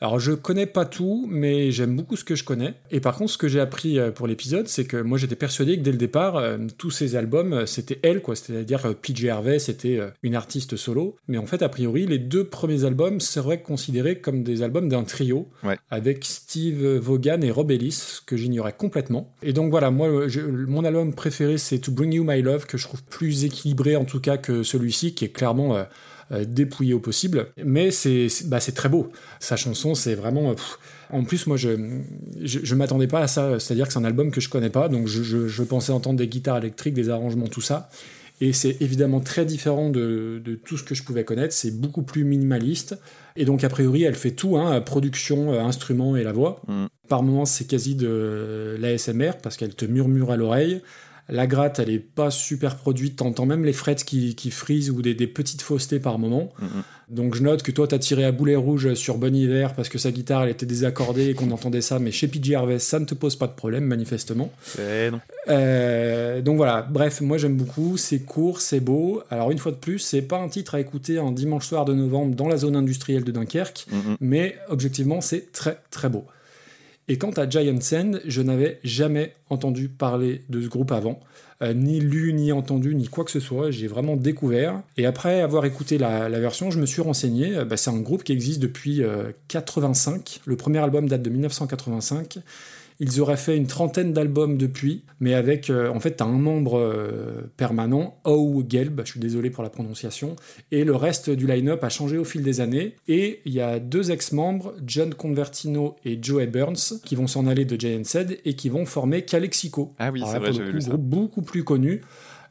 Alors, je connais pas tout, mais j'aime beaucoup ce que je connais. Et par contre, ce que j'ai appris euh, pour l'épisode, c'est que moi, j'étais persuadé que dès le départ, euh, tous ces albums, euh, c'était elle, quoi. C'est-à-dire, PJ Harvey, c'était une artiste solo. Mais en fait, a priori, les deux premiers albums seraient considérés comme des albums d'un trio,
Ouais.
avec Steve Vaughan et Rob Ellis, ce que j'ignorais complètement. Et donc voilà, moi, je- mon album préféré, c'est To Bring You My Love, que je trouve plus équilibré en tout cas que celui-ci, qui est clairement euh, dépouillé au possible. Mais c'est c'est- bah, très beau. Sa chanson, c'est vraiment. euh, pff. En plus, moi, je je, je m'attendais pas à ça. C'est-à-dire que c'est un album que je connais pas, donc je, je- je pensais entendre des guitares électriques, des arrangements, tout ça. Et c'est évidemment très différent de, de tout ce que je pouvais connaître. C'est beaucoup plus minimaliste. Et donc, a priori, elle fait tout, hein, production, euh, instrument et la voix.
Mm.
Par moments, c'est quasi de l'ASMR parce qu'elle te murmure à l'oreille. La gratte, elle est pas super produite. T'entends même les frettes qui, qui frisent ou des, des petites faussetés par moment.
Mhm.
Donc je note que toi, t'as tiré à boulet rouge sur Bon Hiver parce que sa guitare, elle était désaccordée et qu'on entendait ça. Mais chez PJ Harvey, ça ne te pose pas de problème, manifestement.
Eh non.
Euh, donc voilà, bref, moi j'aime beaucoup, c'est court, c'est beau. Alors une fois de plus, c'est pas un titre à écouter un dimanche soir de novembre dans la zone industrielle de Dunkerque,
Mhm.
mais objectivement c'est très très beau. Et quant à Giant Sand, je n'avais jamais entendu parler de ce groupe avant, euh, ni lu, ni entendu, ni quoi que ce soit. J'ai vraiment découvert. Et après avoir écouté la, version, je me suis renseigné. Euh, bah, c'est un groupe qui existe depuis euh, 85. Le premier album date de 1985. Ils auraient fait une trentaine d'albums depuis, mais avec, euh, en fait, un membre euh, permanent, O. Gelb, je suis désolé pour la prononciation, et le reste du line-up a changé au fil des années. Et il y a deux ex-membres, John Convertino et Joey Burns, qui vont s'en aller de Giant Said et qui vont former Calexico.
Ah oui, c'est vrai, j'avais vu ça.
beaucoup plus connu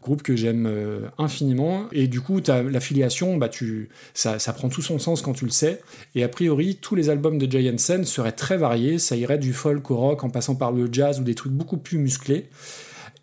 groupe que j'aime euh, infiniment et du coup l'affiliation bah tu ça, ça prend tout son sens quand tu le sais et a priori tous les albums de Jay Hansen seraient très variés ça irait du folk au rock en passant par le jazz ou des trucs beaucoup plus musclés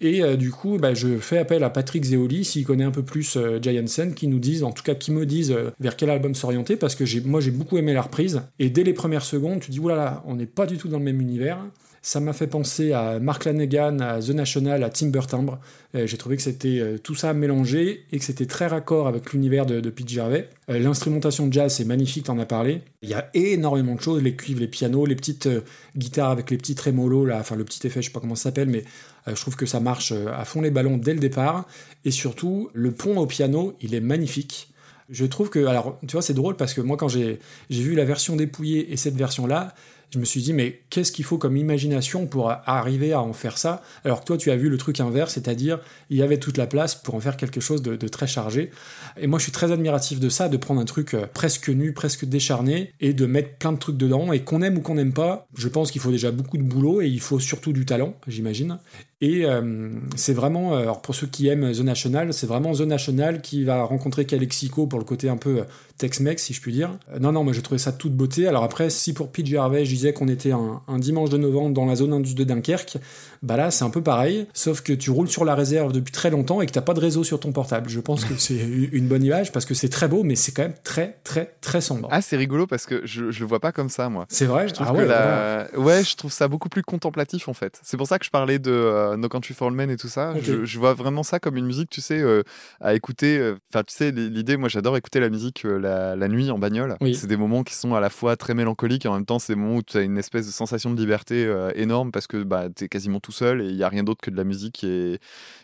et euh, du coup, bah, je fais appel à Patrick Zeoli, s'il connaît un peu plus euh, Jay Hansen, qui nous disent, en tout cas qui me disent euh, vers quel album s'orienter, parce que moi j'ai beaucoup aimé la reprise. Et dès les premières secondes, tu dis, oulala, on n'est pas du tout dans le même univers. Ça m'a fait penser à Mark Lanegan, à The National, à Timber Timbre. Euh, j'ai trouvé que c'était euh, tout ça mélangé et que c'était très raccord avec l'univers de, Pete Gervais. Euh, L'instrumentation jazz, c'est magnifique, t'en as parlé. Il y a énormément de choses, les cuivres, les pianos, les petites guitares avec les petits trémolos, là, enfin le petit effet, je sais pas comment ça s'appelle, mais je trouve que ça marche à fond les ballons dès le départ. Et surtout, le pont au piano, il est magnifique. Je trouve que, alors, tu vois, c'est drôle parce que moi, quand j'ai vu la version dépouillée et cette version-là, je me suis dit, mais qu'est-ce qu'il faut comme imagination pour arriver à en faire ça Alors que toi, tu as vu le truc inverse, c'est-à-dire, il y avait toute la place pour en faire quelque chose de, de très chargé. Et moi, je suis très admiratif de ça, de prendre un truc euh, presque nu, presque décharné, et de mettre plein de trucs dedans. Et qu'on aime ou qu'on n'aime pas, je pense qu'il faut déjà beaucoup de boulot et il faut surtout du talent, j'imagine. Et euh, c'est vraiment, euh, alors pour ceux qui aiment The National, c'est vraiment The National qui va rencontrer Calexico pour le côté un peu euh, Tex-Mex, si je puis dire. Non, non, moi j'ai trouvé ça toute beauté. Alors après, si pour PJ Harvey, je disais qu'on était un, un dimanche de novembre dans la zone indus de Dunkerque, bah là c'est un peu pareil, sauf que tu roules sur la réserve depuis très longtemps et que t'as pas de réseau sur ton portable. Je pense que c'est une bonne image parce que c'est très beau, mais c'est quand même très, très, très sombre.
Ah, c'est rigolo parce que je, je le vois pas comme ça, moi.
c'est vrai,
Je trouve
ah ouais,
la- ouais, je trouve ça beaucoup plus contemplatif en fait. C'est pour ça que je parlais de euh, No Country for Old Men et tout ça. Je, je vois vraiment ça comme une musique, tu sais, euh, à écouter. euh, Enfin, tu sais, l'idée, moi j'adore écouter la musique la, la nuit en bagnole.
Oui.
C'est des moments qui sont à la fois très mélancoliques et en même temps, c'est des moments où tu as une espèce de sensation de liberté énorme parce que bah, tu es quasiment tout seul et il y a rien d'autre que de la musique et,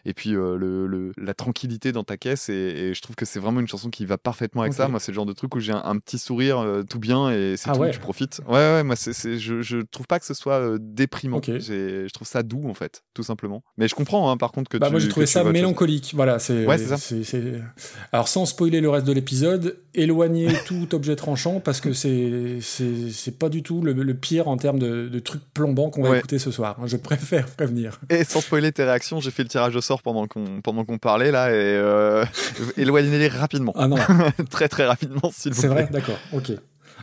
et puis euh, le, le- la tranquillité dans ta caisse. Et, et je trouve que c'est vraiment une chanson qui va parfaitement avec ça. Moi, c'est le genre de truc où j'ai un, un petit sourire euh, tout bien et c'est
Ah
tout,
ouais.
je profite. Ouais, ouais, moi, je, je trouve pas que ce soit euh, déprimant.
Ok.
J'ai- Je trouve ça doux, en fait, tout simplement. Mais je comprends, hein, par contre, que
Bah
tu.
moi j'ai trouvé ça mélancolique, voilà. C'est,
Ouais, c'est
Alors sans spoiler le reste de l'épisode, éloigner (laughs) tout objet tranchant parce que c'est, c'est, c'est pas du tout le, le pire en termes de, de trucs plombants qu'on va
Ouais.
écouter ce soir. Je préfère prévenir.
Et sans spoiler tes réactions, j'ai fait le tirage au sort pendant qu'on, pendant qu'on parlait, là, et euh, éloignez-les rapidement.
Ah non, (laughs)
très, très rapidement, s'il vous
c'est
plaît.
vrai, d'accord, ok.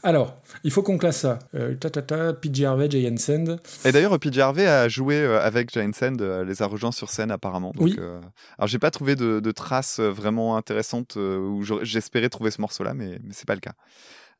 Alors, il faut qu'on classe ça. Euh, ta ta ta, PJ Harvey, Jay Hansen.
Et d'ailleurs, PJ Harvey a joué euh, avec Giant Sand, euh, les a rejoints sur scène apparemment. Donc,
Oui.
euh, alors, j'ai pas trouvé de, de traces euh, vraiment intéressantes euh, où j'espérais trouver ce morceau-là, mais, mais c'est pas le cas.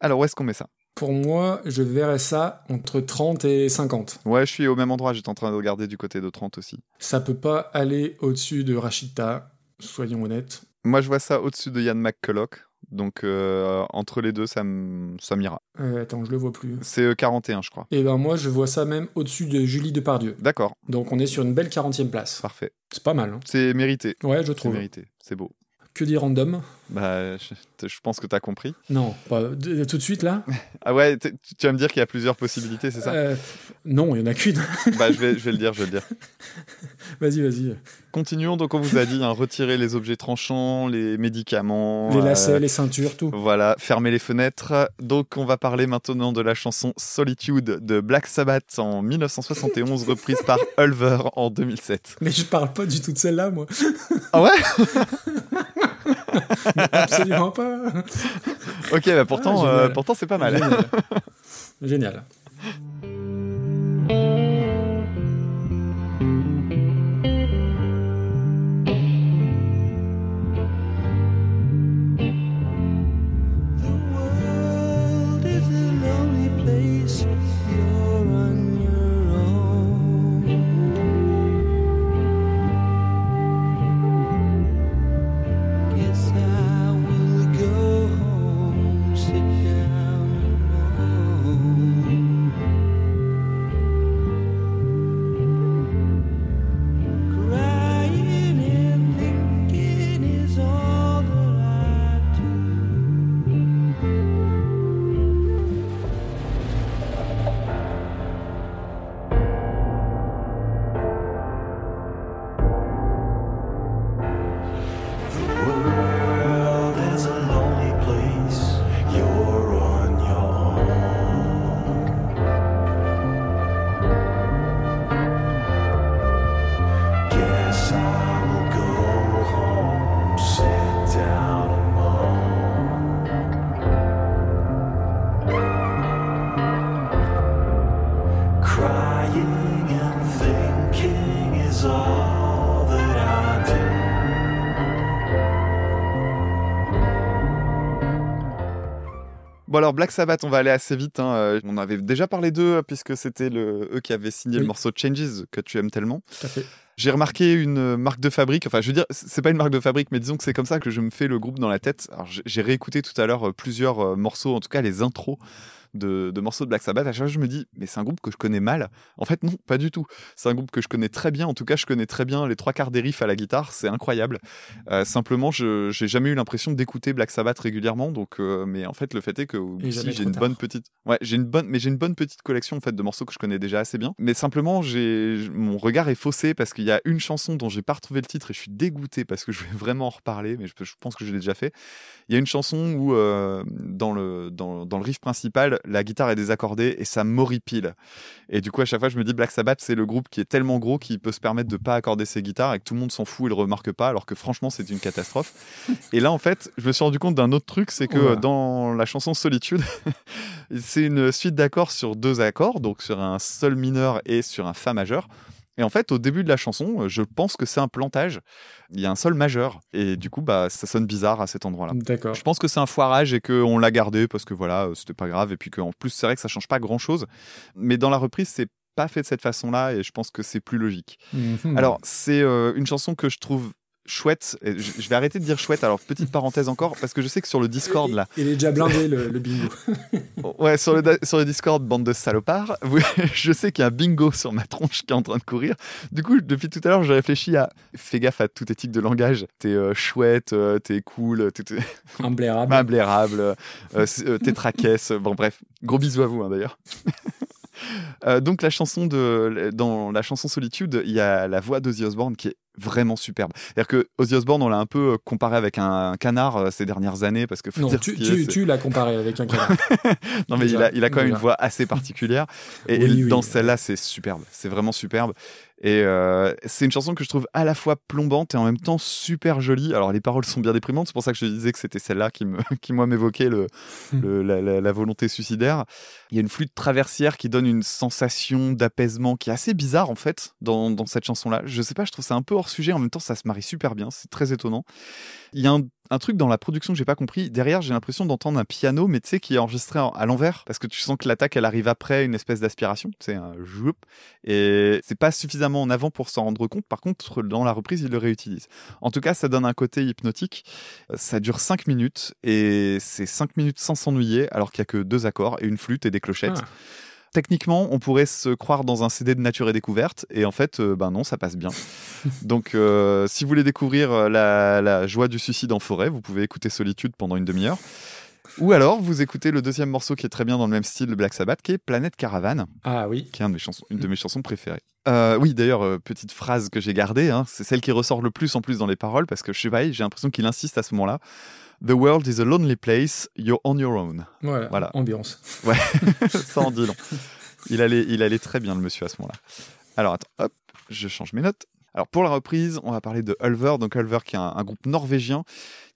Alors, où est-ce qu'on met ça?
Pour moi, je verrais ça entre 30 et 50.
Ouais, je suis au même endroit, j'étais en train de regarder du côté de 30 aussi.
Ça peut pas aller au-dessus de Rachita, soyons honnêtes.
Moi, je vois ça au-dessus de Ian McCulloch. Donc, euh, entre les deux, ça m- ça m'ira.
Euh, attends, je le vois plus.
C'est euh, 41, je crois.
Et ben moi, je vois ça même au-dessus de Julie Depardieu.
D'accord,
Donc on est sur une belle 40e place.
parfait.
C'est pas mal. hein.
C'est mérité.
Ouais, je
C'est
trouve.
mérité. C'est beau.
Que dire random
Bah, je, je pense que t'as compris.
Non, pas de- tout de suite là. (laughs)
Ah ouais, tu vas me dire qu'il y a plusieurs possibilités, c'est ça
Euh, non, il y en a qu'une. (laughs)
Bah, je vais, je vais le dire, je vais le dire. (laughs)
vas-y, vas-y.
Continuons, donc on vous a dit, hein, retirer les objets tranchants, les médicaments.
Les
euh,
lacets, les ceintures, tout.
Voilà, fermer les fenêtres. Donc on va parler maintenant de la chanson Solitude de Black Sabbath en 1971, reprise par Ulver en 2007.
Mais je parle pas du tout de celle-là, moi.
Ah ouais (laughs)
Absolument pas.
Ok, bah pourtant,
Ah,
euh, pourtant c'est pas mal.
Génial. (laughs) Génial.
Black Sabbath, on va aller assez vite. hein. Euh, On avait déjà parlé d'eux euh, puisque c'était le... eux qui avaient signé le morceau Changes que tu aimes tellement.
Tout à fait.
J'ai remarqué une euh, marque de fabrique. Enfin, je veux dire, c'est pas une marque de fabrique, mais disons que c'est comme ça que je me fais le groupe dans la tête. Alors j'ai- réécouté tout à l'heure plusieurs morceaux, en tout cas les intros. De, de morceaux de Black Sabbath, à chaque fois je me dis, mais c'est un groupe que je connais mal. En fait, non, pas du tout. C'est un groupe que je connais très bien. En tout cas, je connais très bien les trois quarts des riffs à la guitare. C'est incroyable. Euh, simplement, je j'ai jamais eu l'impression d'écouter Black Sabbath régulièrement. Donc, euh, mais en fait, le fait est que j'ai une
tard.
bonne petite, ouais, j'ai une bonne, mais j'ai une bonne petite collection en fait de morceaux que je connais déjà assez bien. Mais simplement, j'ai mon regard est faussé parce qu'il y a une chanson dont j'ai pas retrouvé le titre et je suis dégoûté parce que je vais vraiment en reparler. Mais je pense que je l'ai déjà fait. Il y a une chanson où euh, dans le dans, dans le riff principal, la guitare est désaccordée et ça m'horripile. Et du coup, à chaque fois, je me dis Black Sabbath, c'est le groupe qui est tellement gros qu'il peut se permettre de pas accorder ses guitares et que tout le monde s'en fout et le remarque pas, alors que franchement, c'est une catastrophe. et là, en fait, je me suis rendu compte d'un autre truc, c'est que dans la chanson Solitude, (laughs) c'est une suite d'accords sur deux accords, donc sur un sol mineur et sur un fa majeur. Et en fait, au début de la chanson, euh, je pense que c'est un plantage. Il y a un sol majeur. Et du coup, bah, ça sonne bizarre à cet endroit-là.
D'accord.
Je pense que c'est un foirage et qu'on l'a gardé parce que voilà, euh, c'était pas grave. Et puis qu'en plus, c'est vrai que ça change pas grand chose. Mais dans la reprise, c'est pas fait de cette façon-là et je pense que c'est plus logique.
Mhm.
Alors, c'est euh, une chanson que je trouve chouette. Et je, vais arrêter de dire chouette. Alors, petite parenthèse encore, parce que je sais que sur le Discord, là,
Il est déjà blindé le, le bingo. (laughs)
ouais, sur le, da- sur le Discord, bande de salopards, (laughs) je sais qu'il y a un bingo sur ma tronche qui est en train de courir. Du coup, depuis tout à l'heure, je réfléchis à fais gaffe à toute éthique de langage. T'es euh, chouette, euh, t'es cool, t'es t'es- (laughs)
Un blairable.
Imblairable, euh, euh, tétraquès, euh, bon bref, gros bisous à vous hein, d'ailleurs. Euh, donc la chanson de dans la chanson Solitude, il y a la voix d'Ozzy Osbourne qui est vraiment superbe. C'est-à-dire que Ozzy Osbourne, on l'a un peu euh, comparé avec un canard euh, ces dernières années parce que faut
Non,
dire
tu, tu, l'as comparé avec un canard. (laughs)
non mais il a, il a quand même une voix assez particulière et, (laughs)
Oui,
et
oui.
dans celle-là c'est superbe, c'est vraiment superbe et euh, c'est une chanson que je trouve à la fois plombante et en même temps super jolie. Alors les paroles sont bien déprimantes, c'est pour ça que je disais que c'était celle-là qui me (laughs) qui moi m'évoquait le,
Hmm.
le- la, la- la volonté suicidaire. Il y a une flûte traversière qui donne une sensation d'apaisement qui est assez bizarre en fait dans, dans cette chanson-là. Je sais pas, je trouve ça un peu hors sujet, en même temps ça se marie super bien, c'est très étonnant. Il y a un, un truc dans la production que j'ai pas compris. Derrière, j'ai l'impression d'entendre un piano, mais tu sais, qui est enregistré en- à l'envers, parce que tu sens que l'attaque, elle arrive après une espèce d'aspiration, sais, un joup, et c'est pas suffisamment en avant pour s'en rendre compte. Par contre, dans la reprise, il le réutilise. En tout cas, ça donne un côté hypnotique. Euh, Ça dure 5 minutes, et c'est 5 minutes sans s'ennuyer, alors qu'il y a que deux accords, et une flûte et des clochettes.
Ah.
Techniquement, on pourrait se croire dans un CD de Nature et Découverte, et en fait, euh, ben non, ça passe bien. (laughs) Donc, euh, si vous voulez découvrir euh, la, la joie du suicide en forêt, vous pouvez écouter Solitude pendant une demi-heure. Ou alors, vous écoutez le deuxième morceau qui est très bien dans le même style de Black Sabbath, qui est Planète Caravane,
Ah oui.
qui est un de mes chansons, une de mes (laughs) chansons préférées. Euh, oui, d'ailleurs, petite phrase que j'ai gardée, hein, c'est celle qui ressort le plus en plus dans les paroles, parce que je sais pas, j'ai l'impression qu'il insiste à ce moment-là. The world is a lonely place, you're on your own.
Voilà.
Voilà.
Ambiance. (laughs)
Ça en dit long. Il allait, il allait très bien, le monsieur, à ce moment-là. Alors, attends, hop, je change mes notes. Alors, pour la reprise, on va parler de Ulver. Donc, Ulver, qui est un, un groupe norvégien,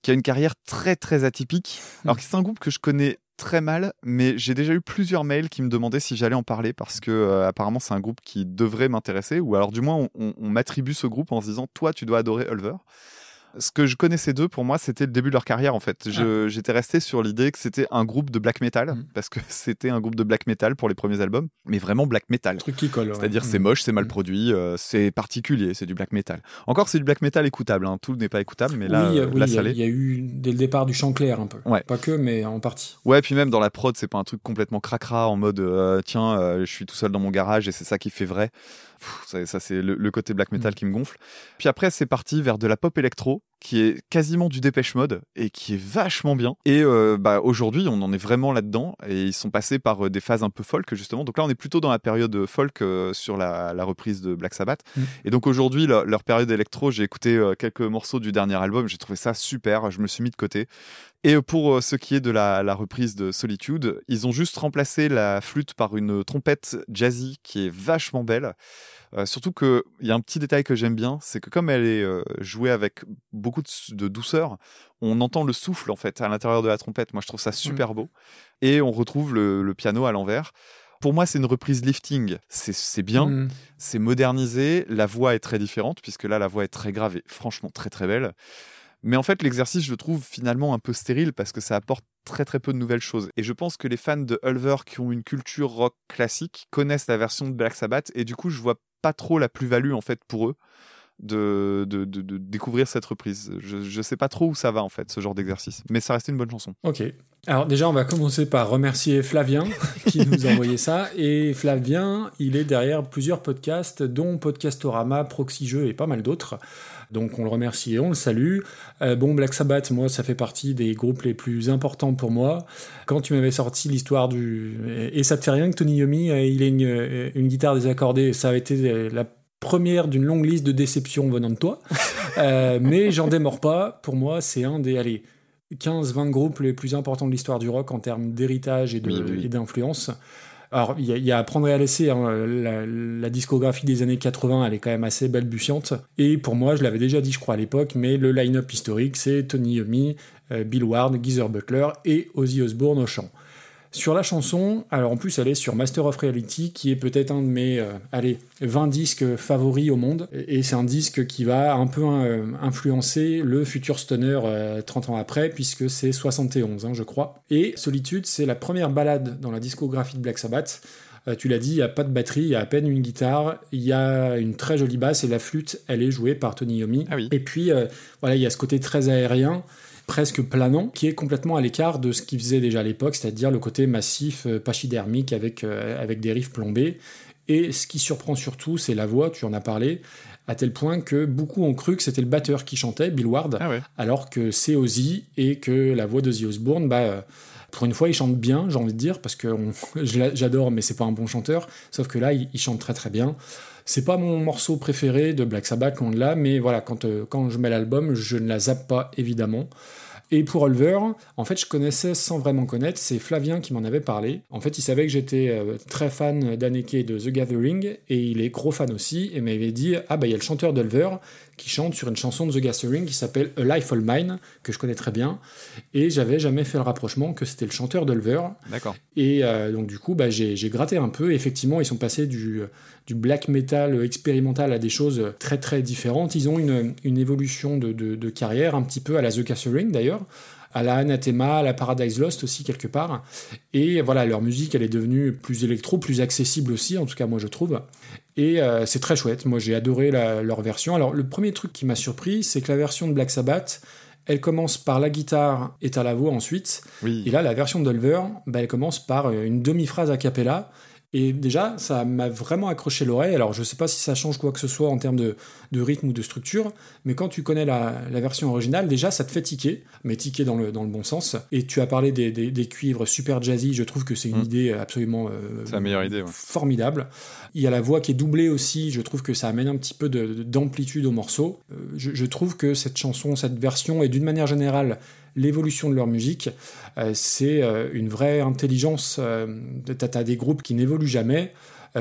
qui a une carrière très, très atypique. Alors, que c'est un groupe que je connais très mal, mais j'ai déjà eu plusieurs mails qui me demandaient si j'allais en parler parce que euh, apparemment c'est un groupe qui devrait m'intéresser ou alors du moins on, on- on m'attribue ce groupe en se disant toi tu dois adorer Ulver. Ce que je connaissais d'eux, pour moi, c'était le début de leur carrière, en fait. Je- J'étais resté sur l'idée que c'était un groupe de black metal,
Mm.
parce que (laughs) c'était un groupe de black metal pour les premiers albums, mais vraiment black metal.
Truc qui colle. ouais.
C'est-à-dire, c'est
Mm.
moche, c'est mal
Mm.
produit, euh, c'est particulier, c'est du black metal. Encore, c'est du black metal écoutable, hein. tout n'est pas écoutable, mais là,
oui,
euh,
oui,
là
il y
ça
a-
l'est.
il y a eu dès le départ du chant clair un peu.
Ouais.
Pas que, mais en partie.
Ouais, puis même dans la prod, c'est pas un truc complètement cracra en mode euh, tiens, euh, je suis tout seul dans mon garage et c'est ça qui fait vrai. Pff, ça, ça, c'est le, le côté black metal qui me gonfle. Puis après, c'est parti vers de la pop électro qui est quasiment du dépêche mode et qui est vachement bien. Et euh, bah, aujourd'hui, on en est vraiment là-dedans et ils sont passés par euh, des phases un peu folk justement. Donc là, on est plutôt dans la période folk euh, sur la, la reprise de Black Sabbath.
Mm.
Et donc aujourd'hui, leur, leur période électro, j'ai écouté quelques morceaux du dernier album, j'ai trouvé ça super, je me suis mis de côté. Et pour ce qui est de la, la reprise de Solitude, ils ont juste remplacé la flûte par une trompette jazzy qui est vachement belle. Euh, surtout qu'il y a un petit détail que j'aime bien, c'est que comme elle est euh, jouée avec beaucoup de, de douceur, on entend le souffle en fait à l'intérieur de la trompette. Moi, je trouve ça super beau. Et on retrouve le, le piano à l'envers. Pour moi, c'est une reprise lifting. C'est bien,
Mm.
c'est modernisé. La voix est très différente puisque là, la voix est très grave et franchement très très belle. Mais en fait, l'exercice, je le trouve finalement un peu stérile parce que ça apporte très très peu de nouvelles choses. Et je pense que les fans de Ulver qui ont une culture rock classique connaissent la version de Black Sabbath et du coup, je vois pas trop la plus-value en fait pour eux de, de, de- de découvrir cette reprise. Je, je sais pas trop où ça va en fait, ce genre d'exercice. Mais ça restait une bonne chanson.
Ok. Alors déjà, on va commencer par remercier Flavien qui (laughs) nous a envoyé ça. Et Flavien, il est derrière plusieurs podcasts, dont Podcastorama, Proxy Jeux et pas mal d'autres. Donc on le remercie et on le salue. Euh, bon, Black Sabbath, moi, ça fait partie des groupes les plus importants pour moi. Quand tu m'avais sorti l'histoire du... Et ça te fait rien que Tony Yomi, euh, il ait une, euh, une guitare désaccordée, ça a été la première d'une longue liste de déceptions venant de toi. (laughs) Euh, mais j'en démords pas. Pour moi, c'est un des... Allez, 15-20 groupes les plus importants de l'histoire du rock en termes d'héritage et de-
Oui, oui, oui.
et d'influence. Alors, il y, a- à prendre et à laisser. hein. La, discographie des années 80, elle est quand même assez balbutiante. Et pour moi, je l'avais déjà dit, je crois, à l'époque, mais le line-up historique, c'est Tony Iommi, euh, Bill Ward, Geezer Butler et Ozzy Osbourne au chant. Sur la chanson, alors en plus elle est sur Master of Reality, qui est peut-être un de mes euh, allez, 20 disques favoris au monde. Et c'est un disque qui va un peu euh, influencer le futur stoner euh, 30 ans après, puisque c'est 71, hein, je crois. Et Solitude, c'est la première balade dans la discographie de Black Sabbath. Euh, tu l'as dit, il n'y a pas de batterie, il y a à peine une guitare, il y a une très jolie basse et la flûte, elle est jouée par Tony Yomi.
Ah oui.
Et puis, voilà, il y a ce côté très aérien, presque planant, qui est complètement à l'écart de ce qu'il faisait déjà à l'époque, c'est-à-dire le côté massif, euh, pachydermique avec, euh, avec des riffs plombés. Et ce qui surprend surtout, c'est la voix, tu en as parlé, à tel point que beaucoup ont cru que c'était le batteur qui chantait, Bill Ward,
Ah ouais.
alors que c'est Ozzy et que la voix d'Ozzy Osbourne, bah, euh, pour une fois, il chante bien, j'ai envie de dire, parce que (laughs) j'adore, mais c'est pas un bon chanteur. Sauf que là, il, il chante très très bien. C'est pas mon morceau préféré de Black Sabbath, de là, mais voilà, quand, euh, quand je mets l'album, je ne la zappe pas, évidemment. Et pour Ulver, en fait, je connaissais sans vraiment connaître, c'est Flavien qui m'en avait parlé. En fait, il savait que j'étais euh, très fan d'Anneke de The Gathering, et il est gros fan aussi, et m'avait dit Ah, bah, il y a le chanteur d'Ulver qui chante sur une chanson de The Gathering qui s'appelle A Life All Mine, que je connais très bien, et j'avais jamais fait le rapprochement que c'était le chanteur d'Ulver.
D'accord.
Et euh, donc, du coup, bah, j'ai gratté un peu. Effectivement, ils sont passés du, du black metal expérimental à des choses très très différentes. Ils ont une, une évolution de, de- de carrière, un petit peu à la The Gathering d'ailleurs, à la Anathema, à la Paradise Lost aussi quelque part. Et voilà, leur musique, elle est devenue plus électro, plus accessible aussi, en tout cas moi je trouve. Et euh, c'est très chouette. Moi j'ai adoré la- leur version. Alors le premier truc qui m'a surpris, c'est que la version de Black Sabbath, elle commence par la guitare et t'as la voix ensuite.
Oui.
Et là, la version d'Ulver, bah, elle commence par euh, une demi-phrase a cappella. Et déjà, ça m'a vraiment accroché l'oreille. Alors, je sais pas si ça change quoi que ce soit en termes de, de rythme ou de structure, mais quand tu connais la, la version originale, déjà, ça te fait tiquer, mais tiquer dans le, dans le bon sens. Et tu as parlé des, des- des cuivres super jazzy, je trouve que c'est une
Mm.
idée absolument euh,
la meilleure idée, ouais.
formidable. Il y a la voix qui est doublée aussi, je trouve que ça amène un petit peu de- de- d'amplitude au morceau. Euh, je, je trouve que cette chanson, cette version, et d'une manière générale, l'évolution de leur musique, euh, c'est euh, une vraie intelligence. Euh, T'as as des groupes qui n'évoluent jamais.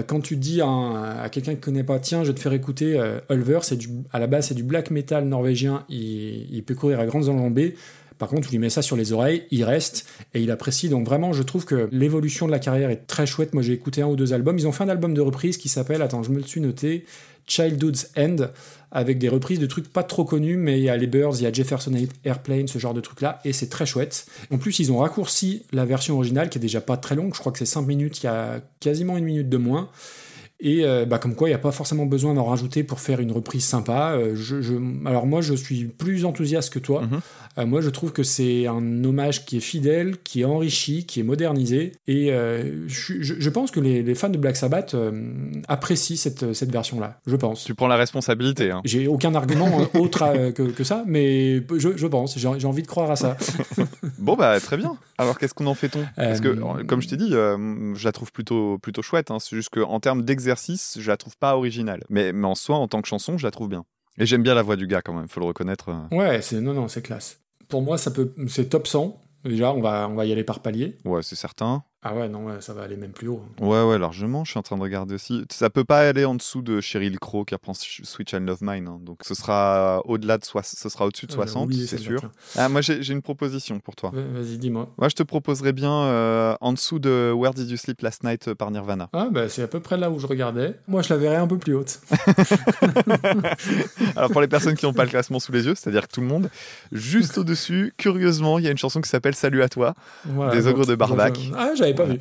Quand tu dis à, un- à quelqu'un qui ne connaît pas, tiens, je vais te faire écouter Ulver, c'est du, à la base c'est du black metal norvégien, il, il peut courir à grandes enjambées. Par contre, tu lui mets ça sur les oreilles, il reste et il apprécie. Donc vraiment, je trouve que l'évolution de la carrière est très chouette. Moi, j'ai écouté un ou deux albums. Ils ont fait un album de reprise qui s'appelle, attends, je me le suis noté, Childhood's End, avec des reprises de trucs pas trop connus, mais il y a les Birds, il y a Jefferson Airplane, ce genre de trucs-là, et c'est très chouette. En plus, ils ont raccourci la version originale, qui est déjà pas très longue, je crois que c'est 5 minutes, il y a quasiment une minute de moins. Et euh, bah, comme quoi, il n'y a pas forcément besoin d'en rajouter pour faire une reprise sympa. Euh, je, je- alors moi, je suis plus enthousiaste que toi.
Mhm.
Euh, moi, je trouve que c'est un hommage qui est fidèle, qui est enrichi, qui est modernisé. Et je, pense que les, les fans de Black Sabbath apprécient cette, cette version-là. Je pense.
Tu prends la responsabilité. Hein.
J'ai aucun argument euh, autre que, que ça, mais je, pense. J'ai envie de croire à ça. (laughs)
Bon, bah, très bien. Alors, qu'est-ce qu'on en fait-on? Parce que, comme je t'ai dit, euh, je la trouve plutôt, plutôt chouette. hein. C'est juste qu'en termes d'exercice, je la trouve pas originale. Mais, mais en soi, en tant que chanson, je la trouve bien. Et j'aime bien la voix du gars quand même, faut le reconnaître. euh.
Ouais, c'est non, non, c'est classe. Pour moi, ça peut, c'est top 100. Déjà, on va, on va y aller par palier.
Ouais, c'est certain.
Ah ouais, non, ça va aller même plus haut.
Ouais, ouais, largement. Je suis en train de regarder aussi. Ça peut pas aller en dessous de Cheryl Crow qui apprend Switch and Love Mine. hein. Donc ce sera au-delà de soi- ce sera au-dessus de
Ah,
60,
oublié
c'est
celle-là,
sûr. Ah, moi j'ai une proposition pour toi.
Vas-y, dis-moi.
Moi je te proposerais bien euh, en dessous de Where Did You Sleep Last Night euh, par Nirvana.
Ah, bah, c'est à peu près là où je regardais. Moi, je la verrais un peu plus haute. (laughs)
Alors pour les personnes qui n'ont pas le classement sous les yeux, c'est-à-dire que tout le monde, juste au-dessus, curieusement, il y a une chanson qui s'appelle Salut à toi,
Voilà,
Des ogres de Barbac.
euh, Ah, j'avais pas vu.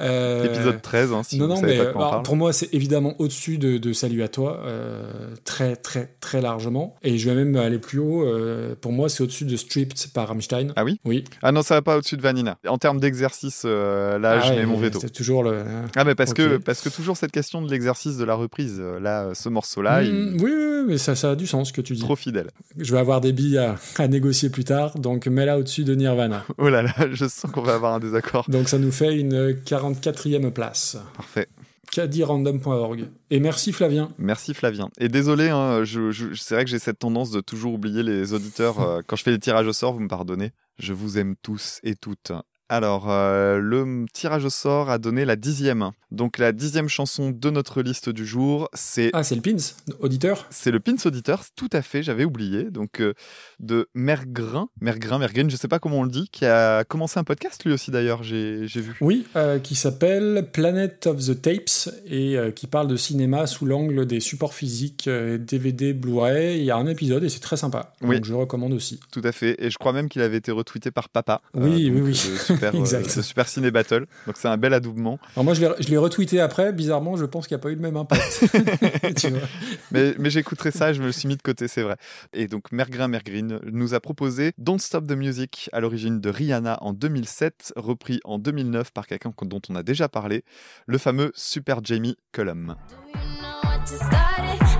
Euh,
épisode 13, hein, si
non,
vous
non,
savez
mais
pas parle.
pour moi, c'est évidemment au-dessus de, de Salut à toi, euh, très, très, très largement. Et je vais même aller plus haut. euh, pour moi, c'est au-dessus de Stripped par Rammstein.
Ah oui
Oui.
Ah non, ça va pas au-dessus de Vanina. En termes d'exercice, là,
Ah
je mets mon veto.
C'est toujours le.
Ah mais parce que parce que toujours cette question de l'exercice de la reprise. Là, ce morceau-là, il
Mm, oui, oui, mais ça, ça a du sens ce que tu dis.
trop fidèle.
Je vais avoir des billes à, à négocier plus tard, donc mets-la au-dessus de Nirvana.
Oh là là, je sens qu'on va avoir un désaccord.
Donc ça nous fait une 44e place.
Parfait.
cadirandom.org. Et merci Flavien.
Merci Flavien. Et désolé, hein, je, je- c'est vrai que j'ai cette tendance de toujours oublier les auditeurs. (laughs) euh, quand je fais les tirages au sort, vous me pardonnez. Je vous aime tous et toutes. Alors, euh, le tirage au sort a donné la dixième. Donc, la dixième chanson de notre liste du jour, c'est
Ah, c'est le Pins, auditeur?
C'est le Pins Auditeur, tout à fait, j'avais oublié. Donc, euh, de Mergrin, Mergrin, Mergrin, je sais pas comment on le dit, qui a commencé un podcast lui aussi d'ailleurs, j'ai vu.
Oui, euh, qui s'appelle Planet of the Tapes et qui parle de cinéma sous l'angle des supports physiques, DVD, Blu-ray. Il y a un épisode et c'est très sympa.
Oui.
Donc je recommande aussi.
Tout à fait. Et je crois même qu'il avait été retweeté par Papa.
Oui, oui, oui. (laughs)
Super, euh, de Super Ciné Battle. Donc c'est un bel adoubement.
Alors moi, je l'ai- retweeté après. Bizarrement, je pense qu'il n'y a pas eu le même impact. (laughs) Tu vois.
Mais, mais j'écouterai ça et je me le suis mis de côté, c'est vrai. Et donc Mergrin Mergrin nous a proposé Don't Stop the Music à l'origine de Rihanna en 2007, repris en 2009 par quelqu'un dont on a déjà parlé, le fameux Super Jamie Cullum.
You know what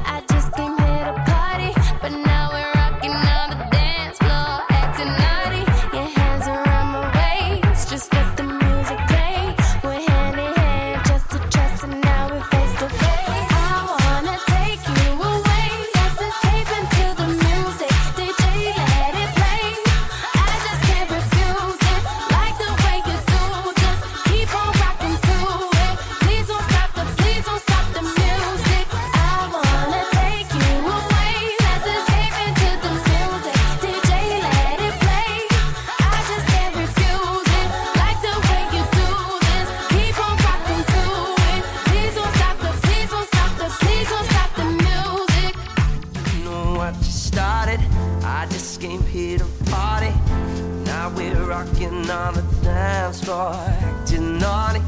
on the dance floor, acting naughty.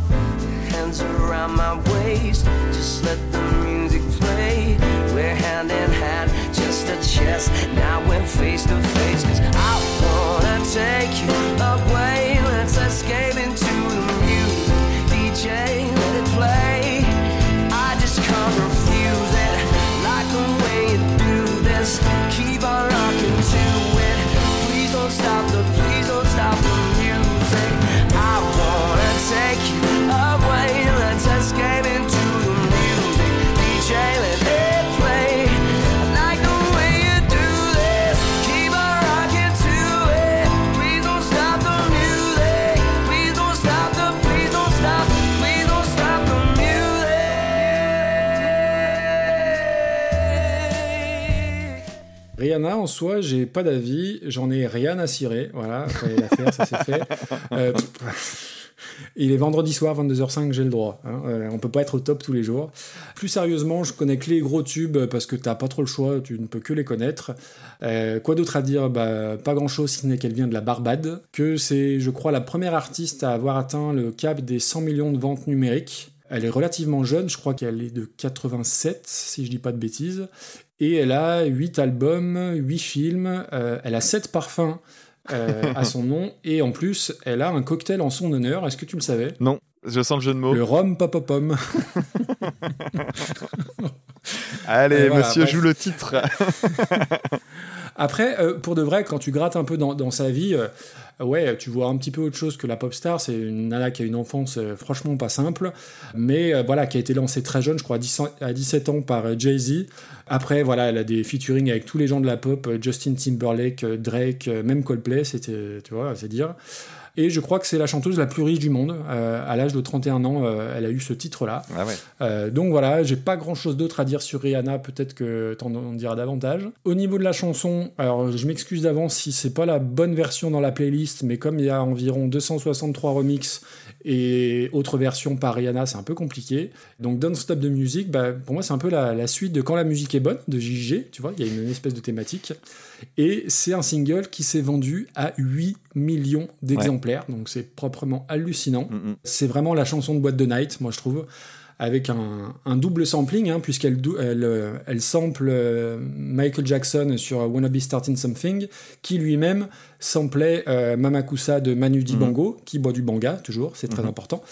Hands around my waist, just let the music play. We're hand in hand, just
a chest. Now we're face to face. Cause I wanna take you away.
Rihanna, en soi, j'ai pas d'avis. J'en ai rien à cirer. Voilà, ça s'est fait. (laughs) Euh, il est vendredi soir, 22h05, j'ai le droit. hein. Euh, on peut pas être au top tous les jours. Plus sérieusement, je connais que les gros tubes parce que t'as pas trop le choix, tu ne peux que les connaître. Euh, quoi d'autre à dire? Bah, Pas grand chose, si ce n'est qu'elle vient de la Barbade. Que c'est, je crois, la première artiste à avoir atteint le cap des 100 millions de ventes numériques. Elle est relativement jeune, je crois qu'elle est de 87, si je dis pas de bêtises. Et elle a 8 albums, 8 films, euh, elle a 7 parfums euh, à son (laughs) nom, et en plus, elle a un cocktail en son honneur. Est-ce que tu le savais?
Non, je sens le jeu de mots.
Le rhum popopom. (laughs) (laughs)
Allez,
Et voilà,
monsieur
bref.
joue le titre.
Après, euh, pour de vrai, quand tu grattes un peu dans, dans sa vie, ouais, tu vois un petit peu autre chose que la pop star. C'est une nana qui a une enfance euh, franchement pas simple, mais euh, voilà, qui a été lancée très jeune, je crois à 10 ans- à 17 ans par euh, Jay-Z. Après, voilà, elle a des featuring avec tous les gens de la pop, Justin Timberlake, Drake, même Coldplay, c'était, tu vois, c'est dire. Et je crois que c'est la chanteuse la plus riche du monde. Euh, à l'âge de 31 ans, euh, elle a eu ce titre-là.
Ah ouais.
Euh, donc voilà, j'ai pas grand chose d'autre à dire sur Rihanna, peut-être que t'en en diras davantage. Au niveau de la chanson, alors je m'excuse d'avance si c'est pas la bonne version dans la playlist, mais comme il y a environ 263 remixes et autres versions par Rihanna, c'est un peu compliqué. Donc Don't Stop the Music, bah, pour moi c'est un peu la, la suite de Quand la musique est bonne de JG, tu vois, il y a une, espèce de thématique. Et c'est un single qui s'est vendu à 8 millions d'exemplaires, donc c'est proprement hallucinant.
Mm.
C'est vraiment la chanson de boîte de night, moi je trouve, avec un, un double sampling, hein, puisqu'elle dou- elle, elle sample euh, Michael Jackson sur Wanna Be Starting Something, qui lui-même samplait euh, Mamakusa de Manu Dibango, qui boit du banga, toujours, c'est très
Mhm.
important.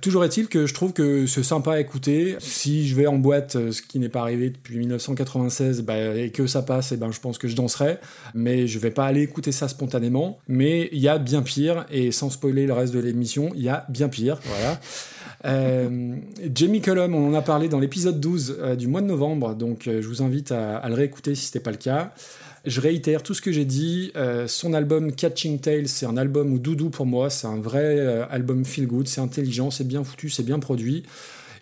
Toujours est-il que je trouve que c'est sympa à écouter. Si je vais en boîte, euh, ce qui n'est pas arrivé depuis 1996, bah, et que ça passe, et ben, je pense que je danserai, mais je vais pas aller écouter ça spontanément. Mais il y a bien pire, et sans spoiler le reste de l'émission, il y a bien pire, voilà. (laughs) Euh, Jamie Cullum, on en a parlé dans l'épisode 12 euh, du mois de novembre, donc euh, je vous invite à, à le réécouter si ce n'était pas le cas. Je réitère tout ce que j'ai dit. euh, son album Catching Tales, c'est un album ou doudou pour moi. C'est un vrai euh, album feel good. C'est intelligent, c'est bien foutu, c'est bien produit.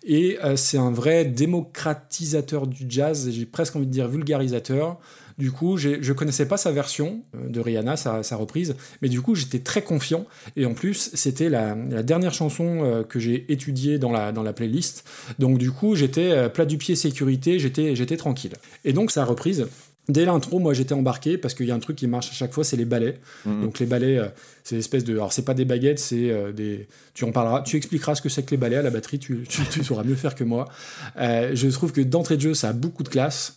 Et euh, c'est un vrai démocratisateur du jazz. J'ai presque envie de dire vulgarisateur. Du coup, je connaissais pas sa version de Rihanna, sa, sa reprise, mais du coup, j'étais très confiant. Et en plus, c'était la, dernière chanson que j'ai étudiée dans la, dans la playlist. Donc, du coup, j'étais plat du pied sécurité, j'étais tranquille. Et donc, sa reprise, dès l'intro, moi, j'étais embarqué parce qu'il y a un truc qui marche à chaque fois, c'est les ballets.
Mhm.
Donc, les ballets, euh, c'est l'espèce de. Alors, c'est pas des baguettes, c'est euh, des. Tu en parleras, tu expliqueras ce que c'est que les ballets à la batterie, tu, tu, tu sauras mieux faire que moi. Euh, je trouve que d'entrée de jeu, ça a beaucoup de classe.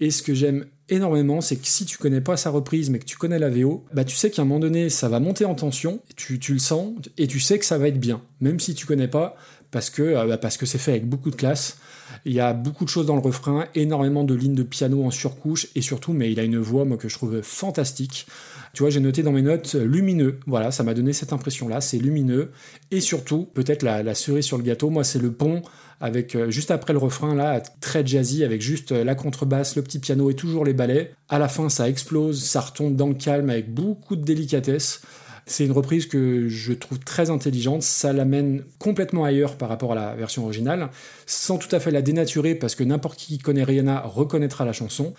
Et ce que j'aime énormément, c'est que si tu connais pas sa reprise, mais que tu connais la VO, bah tu sais qu'à un moment donné, ça va monter en tension, tu, tu le sens, et tu sais que ça va être bien, même si tu connais pas, parce que euh, bah, parce que c'est fait avec beaucoup de classe. Il y a beaucoup de choses dans le refrain, énormément de lignes de piano en surcouche, et surtout, mais il a une voix moi que je trouve fantastique. Tu vois, j'ai noté dans mes notes euh, lumineux. Voilà, ça m'a donné cette impression-là. C'est lumineux. Et surtout, peut-être la, cerise sur le gâteau, moi, c'est le pont avec euh, juste après le refrain, là, très jazzy, avec juste la contrebasse, le petit piano et toujours les ballets. À la fin, ça explose, ça retombe dans le calme avec beaucoup de délicatesse. C'est une reprise que je trouve très intelligente, ça l'amène complètement ailleurs par rapport à la version originale, sans tout à fait la dénaturer, parce que n'importe qui connaît Rihanna reconnaîtra la chanson.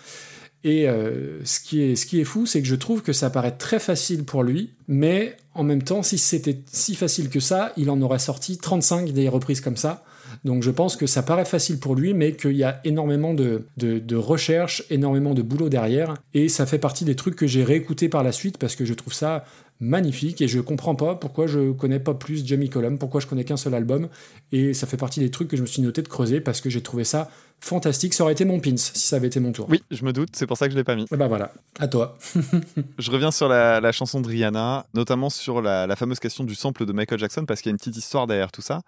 Et euh, ce, qui est, fou, c'est que je trouve que ça paraît très facile pour lui, mais en même temps, si c'était si facile que ça, il en aurait sorti 35 des reprises comme ça. Donc je pense que ça paraît facile pour lui, mais qu'il y a énormément de, de, de recherche, énormément de boulot derrière, et ça fait partie des trucs que j'ai réécoutés par la suite parce que je trouve ça magnifique et je comprends pas pourquoi je connais pas plus Jamie Cullum, pourquoi je connais qu'un seul album, et ça fait partie des trucs que je me suis noté de creuser parce que j'ai trouvé ça fantastique. Ça aurait été mon pins si ça avait été mon tour.
Oui, je me doute, c'est pour ça que je l'ai pas mis.
Et bah voilà, à toi. (laughs)
Je reviens sur la, la chanson de Rihanna, notamment sur la, la fameuse question du sample de Michael Jackson, parce qu'il y a une petite histoire derrière tout ça.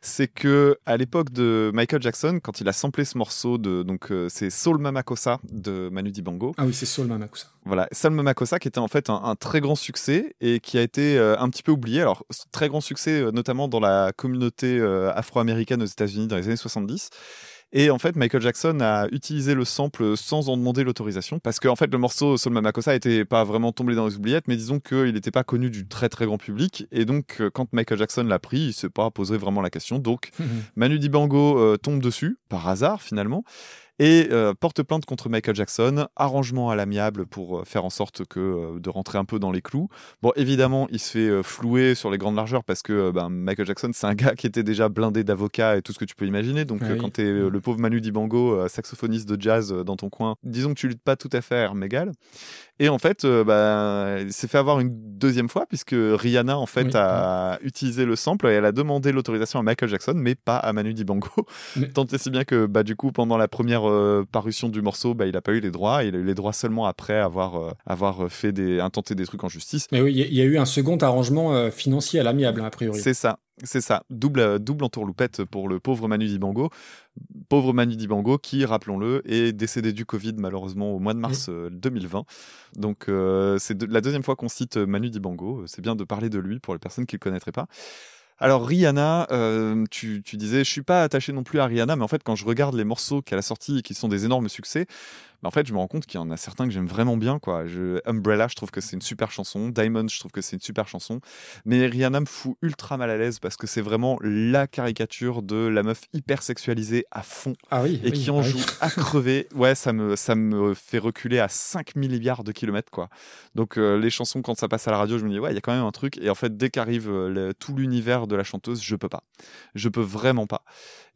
C'est que à l'époque de Michael Jackson, quand il a samplé ce morceau de donc euh, c'est Soul Mama Kosa de Manu Dibango,
Ah oui, c'est Soul Mamakusa.
voilà, Soul Mama Kosa qui était en fait un, un très grand succès et qui a été euh, un petit peu oublié. Alors très grand succès euh, notamment dans la communauté afro-américaine aux États-Unis dans les années 70. Et en fait, Michael Jackson a utilisé le sample sans en demander l'autorisation parce que en fait, le morceau Soul Mama Kosa était pas vraiment tombé dans les oubliettes, mais disons qu'il n'était pas connu du très très grand public. Et donc, euh, quand Michael Jackson l'a pris, il s'est pas posé vraiment la question. Donc, (laughs) Manu Dibango euh, tombe dessus par hasard finalement et euh, porte plainte contre Michael Jackson, arrangement à l'amiable pour euh, faire en sorte que euh, de rentrer un peu dans les clous. Bon, évidemment, il se fait flouer sur les grandes largeurs parce que ben, Michael Jackson, c'est un gars qui était déjà blindé d'avocats et tout ce que tu peux imaginer. Donc,
oui.
quand t'es euh, le pauvre Manu Dibango, saxophoniste de jazz dans ton coin, disons que tu luttes pas tout à fait à. Et en fait, bah, il s'est fait avoir une deuxième fois puisque Rihanna en fait
Oui.
a utilisé le sample et elle a demandé l'autorisation à Michael Jackson, mais pas à Manu Dibango. Tant et si bien que bah, du coup, pendant la première euh, parution du morceau, bah, il a pas eu les droits. Il a eu les droits seulement après avoir, euh, avoir fait des, intenté des trucs en justice.
Mais oui, il y a- il y, a eu un second arrangement euh, financier à l'amiable, hein, a priori.
C'est ça, c'est ça. Double, euh, double entourloupette pour le pauvre Manu Dibango. Pauvre Manu Dibango qui, rappelons-le, est décédé du Covid malheureusement au mois de mars euh, 2020. Donc euh, c'est de- la deuxième fois qu'on cite euh, Manu Dibango. C'est bien de parler de lui pour les personnes qui ne le connaîtraient pas. Alors Rihanna, euh, tu, tu disais, je suis pas attaché non plus à Rihanna, mais en fait quand je regarde les morceaux qu'elle a sortis et qui sont des énormes succès, bah, en fait je me rends compte qu'il y en a certains que j'aime vraiment bien. Quoi. Je, Umbrella, je trouve que c'est une super chanson. Diamond, je trouve que c'est une super chanson. Mais Rihanna me fout ultra mal à l'aise parce que c'est vraiment la caricature de la meuf hyper sexualisée à fond
Ah oui.
et
oui,
qui en
ah oui.
joue à crever. (laughs) Ouais, ça me, ça me fait reculer à 5 milliards de kilomètres, quoi. Donc, euh, les chansons, quand ça passe à la radio, je me dis, ouais, il y a quand même un truc. Et en fait, dès qu'arrive euh, tout l'univers de la chanteuse, je peux pas. Je peux vraiment pas.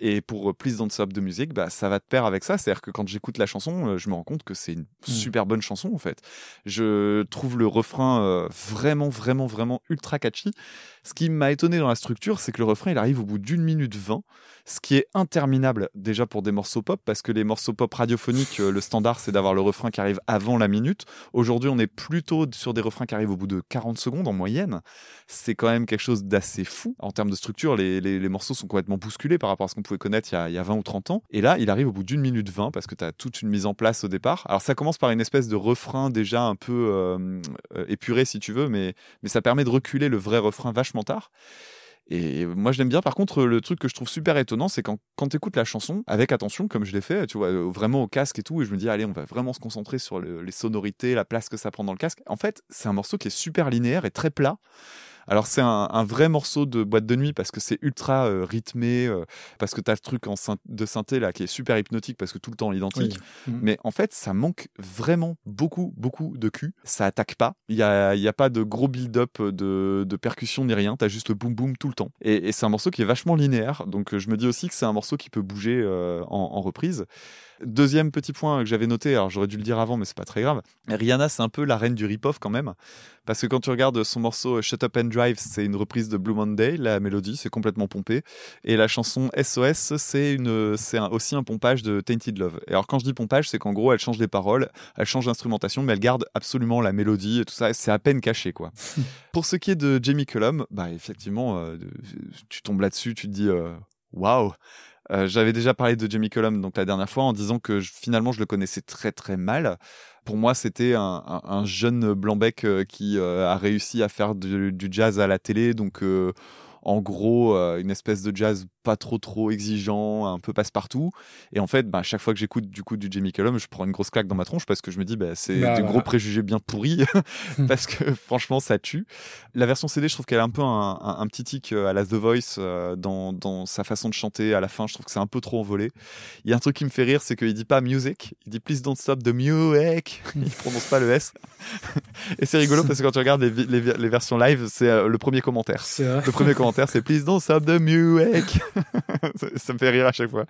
Et pour euh, Please Don't Stop de musique, bah, ça va de pair avec ça. C'est-à-dire que quand j'écoute la chanson, je me rends compte que c'est une super bonne chanson, en fait. Je trouve le refrain euh, vraiment, vraiment, vraiment ultra catchy. Ce qui m'a étonné dans la structure, c'est que le refrain, il arrive au bout d'une minute vingt, ce qui est interminable déjà pour des morceaux pop, parce que les morceaux pop radiophoniques, euh, le standard, c'est d'avoir le refrain qui arrive avant la minute. Aujourd'hui, on est plutôt sur des refrains qui arrivent au bout de 40 secondes en moyenne. C'est quand même quelque chose d'assez fou. En termes de structure, les, les- morceaux sont complètement bousculés par rapport à ce qu'on pouvait connaître il y, a, il y a 20 ou 30 ans. Et là, il arrive au bout d'une minute 20, parce que tu as toute une mise en place au départ. Alors, ça commence par une espèce de refrain déjà un peu euh, euh, épuré, si tu veux, mais mais ça permet de reculer le vrai refrain vachement tard. Et moi, je l'aime bien. Par contre, le truc que je trouve super étonnant, c'est quand, quand tu écoutes la chanson avec attention, comme je l'ai fait, tu vois, euh, vraiment au casque et tout, et je me dis, allez, on va vraiment se concentrer sur le- les sonorités, la place que ça prend dans le casque. En fait, c'est un morceau qui est super linéaire et très plat. Alors c'est un, un vrai morceau de boîte de nuit parce que c'est ultra euh, rythmé, euh, parce que tu as le truc en de synthé là qui est super hypnotique parce que tout le temps l'identique.
Oui. Mhm.
Mais en fait, ça manque vraiment beaucoup, beaucoup de cul. Ça attaque pas. Il y a, y a pas de gros build-up de, de percussion ni rien. T'as juste le boom boom tout le temps. Et, et c'est un morceau qui est vachement linéaire. Donc je me dis aussi que c'est un morceau qui peut bouger euh, en, en reprise. Deuxième petit point que j'avais noté, alors j'aurais dû le dire avant, mais c'est pas très grave. Rihanna, c'est un peu la reine du rip-off quand même. Parce que quand tu regardes son morceau Shut Up and Drive, c'est une reprise de Blue Monday, la mélodie, c'est complètement pompé. Et la chanson SOS, c'est une, c'est un- aussi un pompage de Tainted Love. Et alors quand je dis pompage, c'est qu'en gros, elle change les paroles, elle change l'instrumentation, mais elle garde absolument la mélodie et tout ça. C'est à peine caché, quoi. (laughs) Pour ce qui est de Jamie Cullum, bah effectivement, euh, tu tombes là-dessus, tu te dis, euh, waouh. Euh, J'avais déjà parlé de Jamie Cullum donc la dernière fois en disant que je- finalement je le connaissais très très mal. Pour moi, c'était un, un- un jeune blanc-bec euh, qui euh, a réussi à faire du, du jazz à la télé, donc euh, en gros euh, une espèce de jazz pas trop trop exigeant, un peu passe-partout. Et en fait, bah, à chaque fois que j'écoute du coup du Jamie Cullum, je prends une grosse claque dans ma tronche parce que je me dis bah, c'est
Bah,
des
voilà.
gros préjugés bien pourris (laughs) parce que franchement ça tue. La version CD, je trouve qu'elle a un peu un, un- un petit tic euh, à la The Voice euh, dans, dans sa façon de chanter à la fin. Je trouve que c'est un peu trop envolé. Il y a un truc qui me fait rire, c'est qu'il dit pas music, il dit please don't stop the music. (laughs) il prononce pas le S. (laughs) Et c'est rigolo parce que quand tu regardes les, versions live, c'est euh, le premier commentaire. Le premier commentaire, c'est Please don't stop the music. (laughs) ça, ça me fait rire à chaque fois.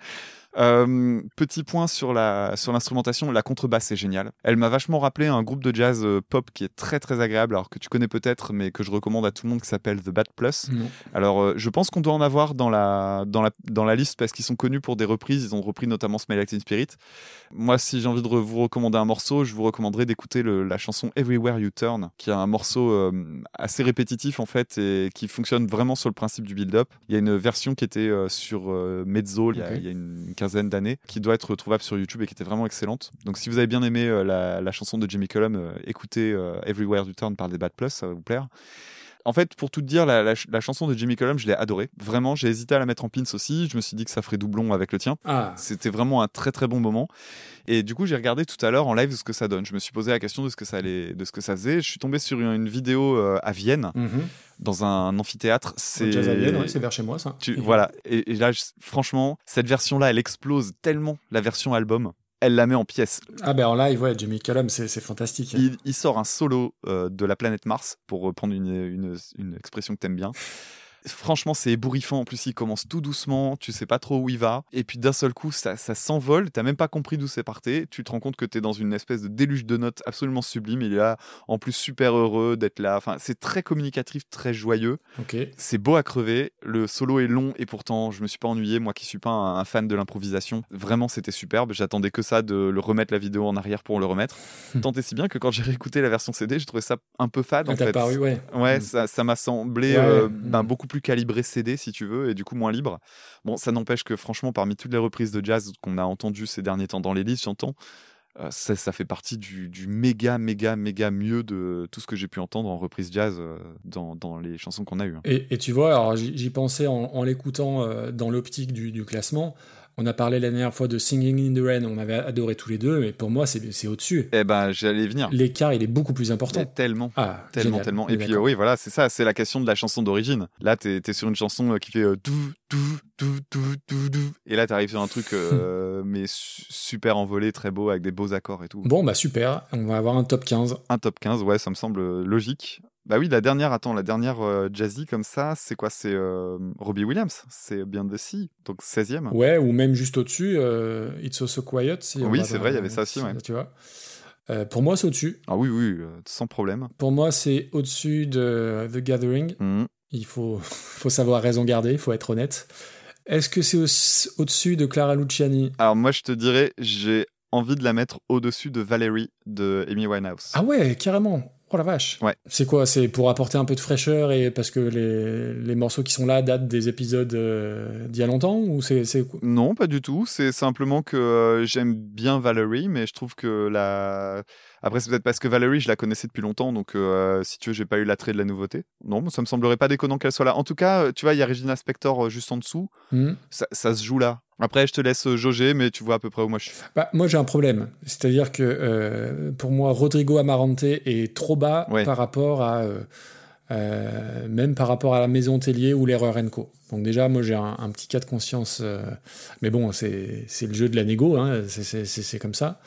Euh, petit point sur la sur l'instrumentation, la contrebasse est géniale. Elle m'a vachement rappelé un groupe de jazz euh, pop qui est très très agréable, alors que tu connais peut-être, mais que je recommande à tout le monde, qui s'appelle The Bad Plus. Alors, euh, je pense qu'on doit en avoir dans la, dans la, dans la liste parce qu'ils sont connus pour des reprises. Ils ont repris notamment Smell Like Teen Spirit. Moi, si j'ai envie de vous recommander un morceau, je vous recommanderais d'écouter la chanson Everywhere You Turn, qui est un morceau assez répétitif en fait et qui fonctionne vraiment sur le principe du build-up. Il y a une version qui était sur Mezzo il y, a,
Ok.
il y a une d'années, qui doit être trouvable sur YouTube et qui était vraiment excellente. Donc, si vous avez bien aimé euh, la, la chanson de Jimmy Cullum, euh, écoutez euh, Everywhere You Turn par des Bad Plus, ça va vous plaire. En fait, pour tout te dire, la, la ch- la chanson de Jimmy Cullum, je l'ai adorée. Vraiment, j'ai hésité à la mettre en pins aussi. Je me suis dit que ça ferait doublon avec le tien.
Ah,
C'était vraiment un très très bon moment. Et du coup, j'ai regardé tout à l'heure en live ce que ça donne. Je me suis posé la question de ce que ça allait, de ce que ça faisait. Je suis tombé sur une, une vidéo euh, à Vienne,
mhm.
dans un amphithéâtre.
Au Jazz à Vienne, ouais, c'est vers chez moi ça.
Tu- voilà. Et, et là, je- franchement, cette version-là, elle explose tellement la version album. Elle la met en pièces.
Ah ben en live, ouais, Jamie Cullum, c'est fantastique.
Il, il sort un solo euh, de la planète Mars, pour reprendre une, une, une expression que t'aimes bien. Franchement, c'est ébouriffant. En plus, il commence tout doucement, tu sais pas trop où il va. Et puis d'un seul coup, ça, ça s'envole. T'as même pas compris d'où c'est parti. Tu te rends compte que t'es dans une espèce de déluge de notes absolument sublime. Il est là, en plus, super heureux d'être là. Enfin, c'est très communicatif, très joyeux. C'est beau à crever. Le solo est long et pourtant, je me suis pas ennuyé. Moi qui suis pas un, un fan de l'improvisation, vraiment, c'était superbe. J'attendais que ça de le remettre la vidéo en arrière pour le remettre. Tant et si bien que quand j'ai réécouté la version CD, j'ai trouvé ça un peu fade
Ah,
en fait.
paru, ouais.
Ouais,
Mm.
ça ça m'a semblé
Ouais,
euh,
ouais.
ben, beaucoup plus calibré CD si tu veux et du coup moins libre. Bon, ça n'empêche que franchement, parmi toutes les reprises de jazz qu'on a entendues ces derniers temps dans les listes, j'entends, euh, ça, ça fait partie du, méga, méga, méga mieux de tout ce que j'ai pu entendre en reprise jazz euh, dans, dans les chansons qu'on a eues. hein.
Et, tu vois, alors j'y pensais en, l'écoutant euh, dans l'optique du classement. On a parlé la dernière fois de Singing in the Rain, on avait adoré tous les deux, mais pour moi, c'est au-dessus.
Eh ben, j'allais venir.
L'écart, il est beaucoup plus important.
Tellement.
Ah,
Tellement,
génial.
tellement. Et puis, euh, oui, voilà, c'est ça, c'est la question de la chanson d'origine. Là, t'es es sur une chanson euh, qui fait euh, dou, dou, dou, dou, dou, dou. Et là, t'arrives sur un truc, euh, (laughs) mais su- super envolé, très beau, avec des beaux accords et tout.
Bon, bah super, on va avoir un top 15.
Un top 15, ouais, ça me semble euh, logique. Bah oui, la dernière, attends, la dernière euh, jazzy comme ça, c'est quoi? C'est euh, Robbie Williams, c'est Beyond the Sea, donc 16e.
Ouais, ou même juste au-dessus, euh, It's So So Quiet. si
Oui, c'est vrai, il y avait ça aussi, ouais.
Tu vois. Pour moi, c'est au-dessus.
Ah oui, oui, sans problème.
Pour moi, c'est au-dessus de The Gathering.
Mhm.
Il faut, (laughs) faut savoir raison garder, il faut être honnête. Est-ce que c'est au- au-dessus de Clara Luciani?
Alors moi, je te dirais, j'ai envie de la mettre au-dessus de Valerie de Amy Winehouse.
Ah ouais, carrément. Oh la vache.
Ouais.
C'est quoi C'est pour apporter un peu de fraîcheur et parce que les, les morceaux qui sont là datent des épisodes euh, d'il y a longtemps ou c'est
Non, pas du tout. C'est simplement que euh, j'aime bien Valerie, mais je trouve que la. Après, c'est peut-être parce que Valerie, je la connaissais depuis longtemps, donc euh, si tu veux, j'ai pas eu l'attrait de la nouveauté. Non, ça me semblerait pas déconnant qu'elle soit là. En tout cas, euh, tu vois, il y a Regina Spector euh, juste en dessous.
Hmm
Ça, ça se joue là. Après, je te laisse jauger, mais tu vois à peu près où moi je suis.
Bah, moi j'ai un problème, c'est-à-dire que euh, pour moi Rodrigo Amarante est trop bas
Ouais.
par rapport à euh, même par rapport à la Maison Tellier ou l'erreur Enco. Donc déjà moi j'ai un, un petit cas de conscience, euh, mais bon c'est le jeu de la négo, hein, c'est comme ça.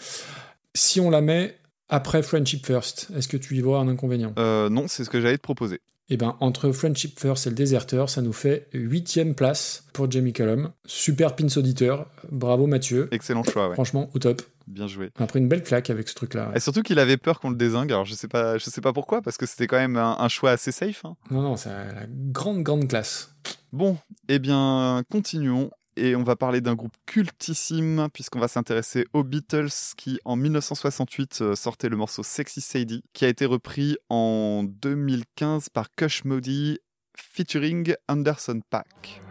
Si on la met après Friendship First, est-ce que tu y vois un inconvénient?
Euh, non, c'est ce que j'allais te proposer.
Eh ben, entre Friendship First et le Déserteur, ça nous fait huitième place pour Jamie Cullum. Super pins auditeur. Bravo Mathieu.
Excellent choix, ouais.
Franchement, au top.
Bien joué.
On a pris une belle claque avec ce truc-là.
Et surtout qu'il avait peur qu'on le désingue. Alors je sais pas, je sais pas pourquoi, parce que c'était quand même un, un choix assez safe. hein.
Non, non, c'est la grande, grande classe.
Bon, eh bien, continuons. Et on va parler d'un groupe cultissime, puisqu'on va s'intéresser aux Beatles, qui en 1968 euh, sortait le morceau Sexy Sadie, qui a été repris en 2015 par Kush Modi, featuring Anderson
Sadie.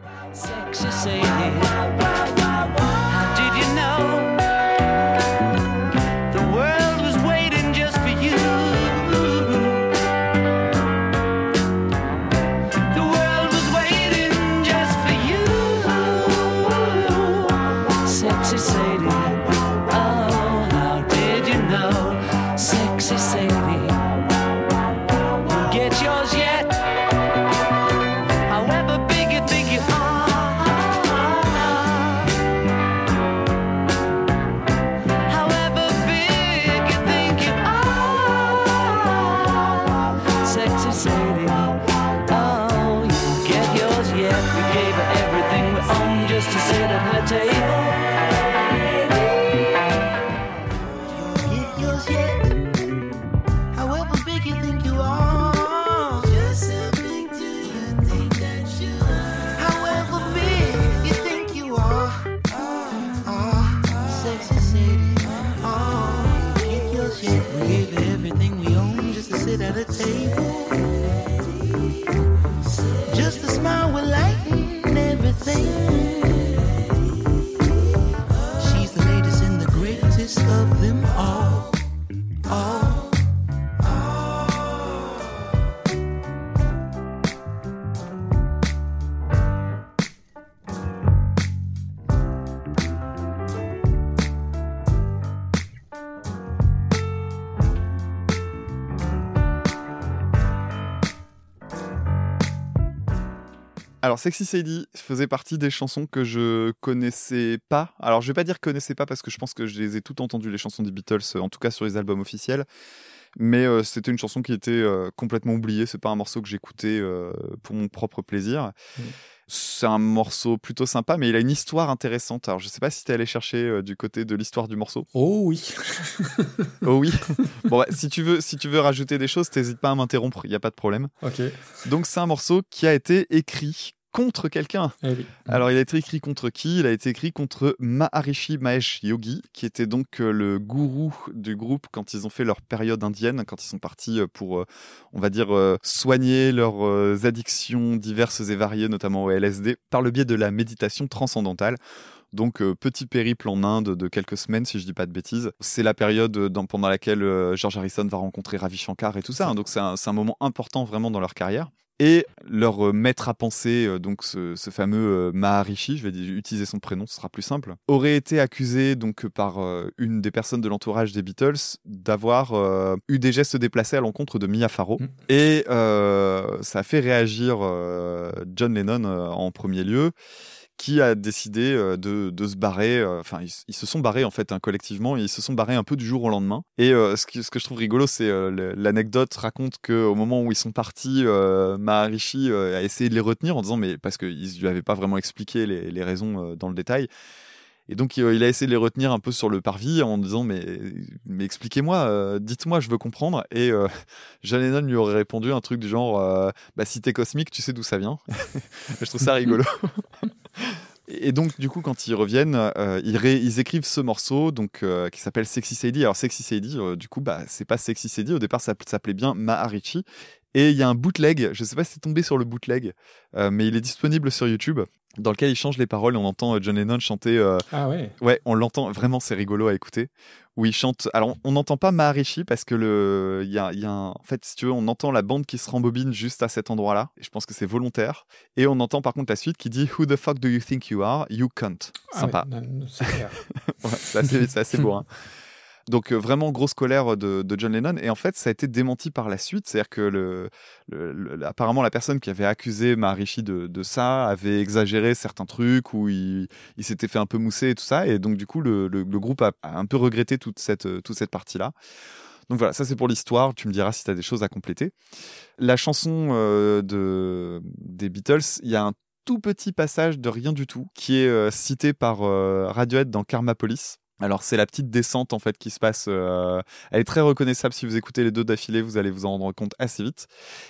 Alors, Sexy Sadie faisait partie des chansons que je connaissais pas. Alors, je vais pas dire connaissais pas parce que je pense que je les ai toutes entendues, les chansons des Beatles, euh, en tout cas sur les albums officiels. Mais euh, c'était une chanson qui était euh, complètement oubliée. C'est pas un morceau que j'écoutais euh, pour mon propre plaisir.
Mm.
C'est un morceau plutôt sympa, mais il a une histoire intéressante. Alors, je sais pas si t'es allé chercher du côté de l'histoire du morceau.
Oh oui.
Oh oui. bon, ouais, si tu veux, si tu veux rajouter des choses, t'hésites pas à m'interrompre. Il y a pas de problème.
ok.
Donc, c'est un morceau qui a été écrit contre quelqu'un.
Eh oui.
Alors, il a été écrit contre qui? Il a été écrit contre Maharishi Mahesh Yogi, qui était donc euh, le gourou du groupe quand ils ont fait leur période indienne, quand ils sont partis euh, pour, euh, on va dire, soigner leurs addictions diverses et variées, notamment au LSD, par le biais de la méditation transcendantale. Donc, euh, petit périple en Inde de quelques semaines, si je dis pas de bêtises. C'est la période dans- pendant laquelle euh, George Harrison va rencontrer Ravi Shankar et tout ça. hein. donc, c'est un, c'est un moment important vraiment dans leur carrière. Et leur euh, maître à penser, euh, donc ce, ce fameux euh, Maharishi, je vais dire- utiliser son prénom, ce sera plus simple, aurait été accusé donc par une des personnes de l'entourage des Beatles d'avoir euh, eu des gestes déplacés à l'encontre de Mia Farrow.
Mm.
Et euh, ça a fait réagir euh, John Lennon en premier lieu qui a décidé euh, de, de se barrer. euh, Enfin, ils, se sont barrés en fait hein, collectivement. Ils se sont barrés un peu du jour au lendemain. Et euh, ce, que je trouve rigolo, c'est l'anecdote raconte que au moment où ils sont partis, Maharishi a essayé de les retenir en disant mais parce qu'ils lui avaient pas vraiment expliqué les, les raisons dans le détail. Et donc il a essayé de les retenir un peu sur le parvis en disant mais mais expliquez-moi, dites-moi, je veux comprendre. Et euh, (laughs) John lui aurait répondu un truc du genre euh, bah si t'es cosmique, tu sais d'où ça vient. (laughs) je trouve ça rigolo. (laughs) Et donc, du coup, quand ils reviennent, euh, ils, écrivent ce morceau donc, euh, qui s'appelle Sexy Sadie. Alors, Sexy Sadie, euh, du coup, bah, c'est pas Sexy Sadie. Au départ, ça s'appelait bien Maharishi. Et il y a un bootleg, je sais pas si c'est tombé sur le bootleg, mais il est disponible sur YouTube, dans lequel il change les paroles on entend euh, John Lennon chanter. euh,
Ah ouais.
ouais, on l'entend, vraiment, c'est rigolo à écouter. Où il chante. Alors, on n'entend pas Maharishi parce que le. Il y a, y a un- En fait, si tu veux, on entend la bande qui se rembobine juste à cet endroit-là. Je pense que c'est volontaire. Et on entend par contre la suite qui dit Who the fuck do you think you are? You cunt.
Ah
Sympa.
non, c'est clair. (laughs)
Ouais, c'est assez, assez beau. hein. (laughs) Donc euh, vraiment grosse colère de, de John Lennon et en fait ça a été démenti par la suite, c'est-à-dire que le, le- le- apparemment la personne qui avait accusé Maharishi de, de ça avait exagéré certains trucs ou il, il s'était fait un peu mousser et tout ça et donc du coup le, groupe a, un peu regretté toute cette, euh, toute cette partie-là. Donc voilà, ça c'est pour l'histoire, tu me diras si tu as des choses à compléter. La chanson euh, de, des Beatles, il y a un tout petit passage de rien du tout qui est euh, cité par euh, Radiohead dans Karma Police. Alors c'est la petite descente en fait qui se passe. euh, elle est très reconnaissable si vous écoutez les deux d'affilée, vous allez vous en rendre compte assez vite.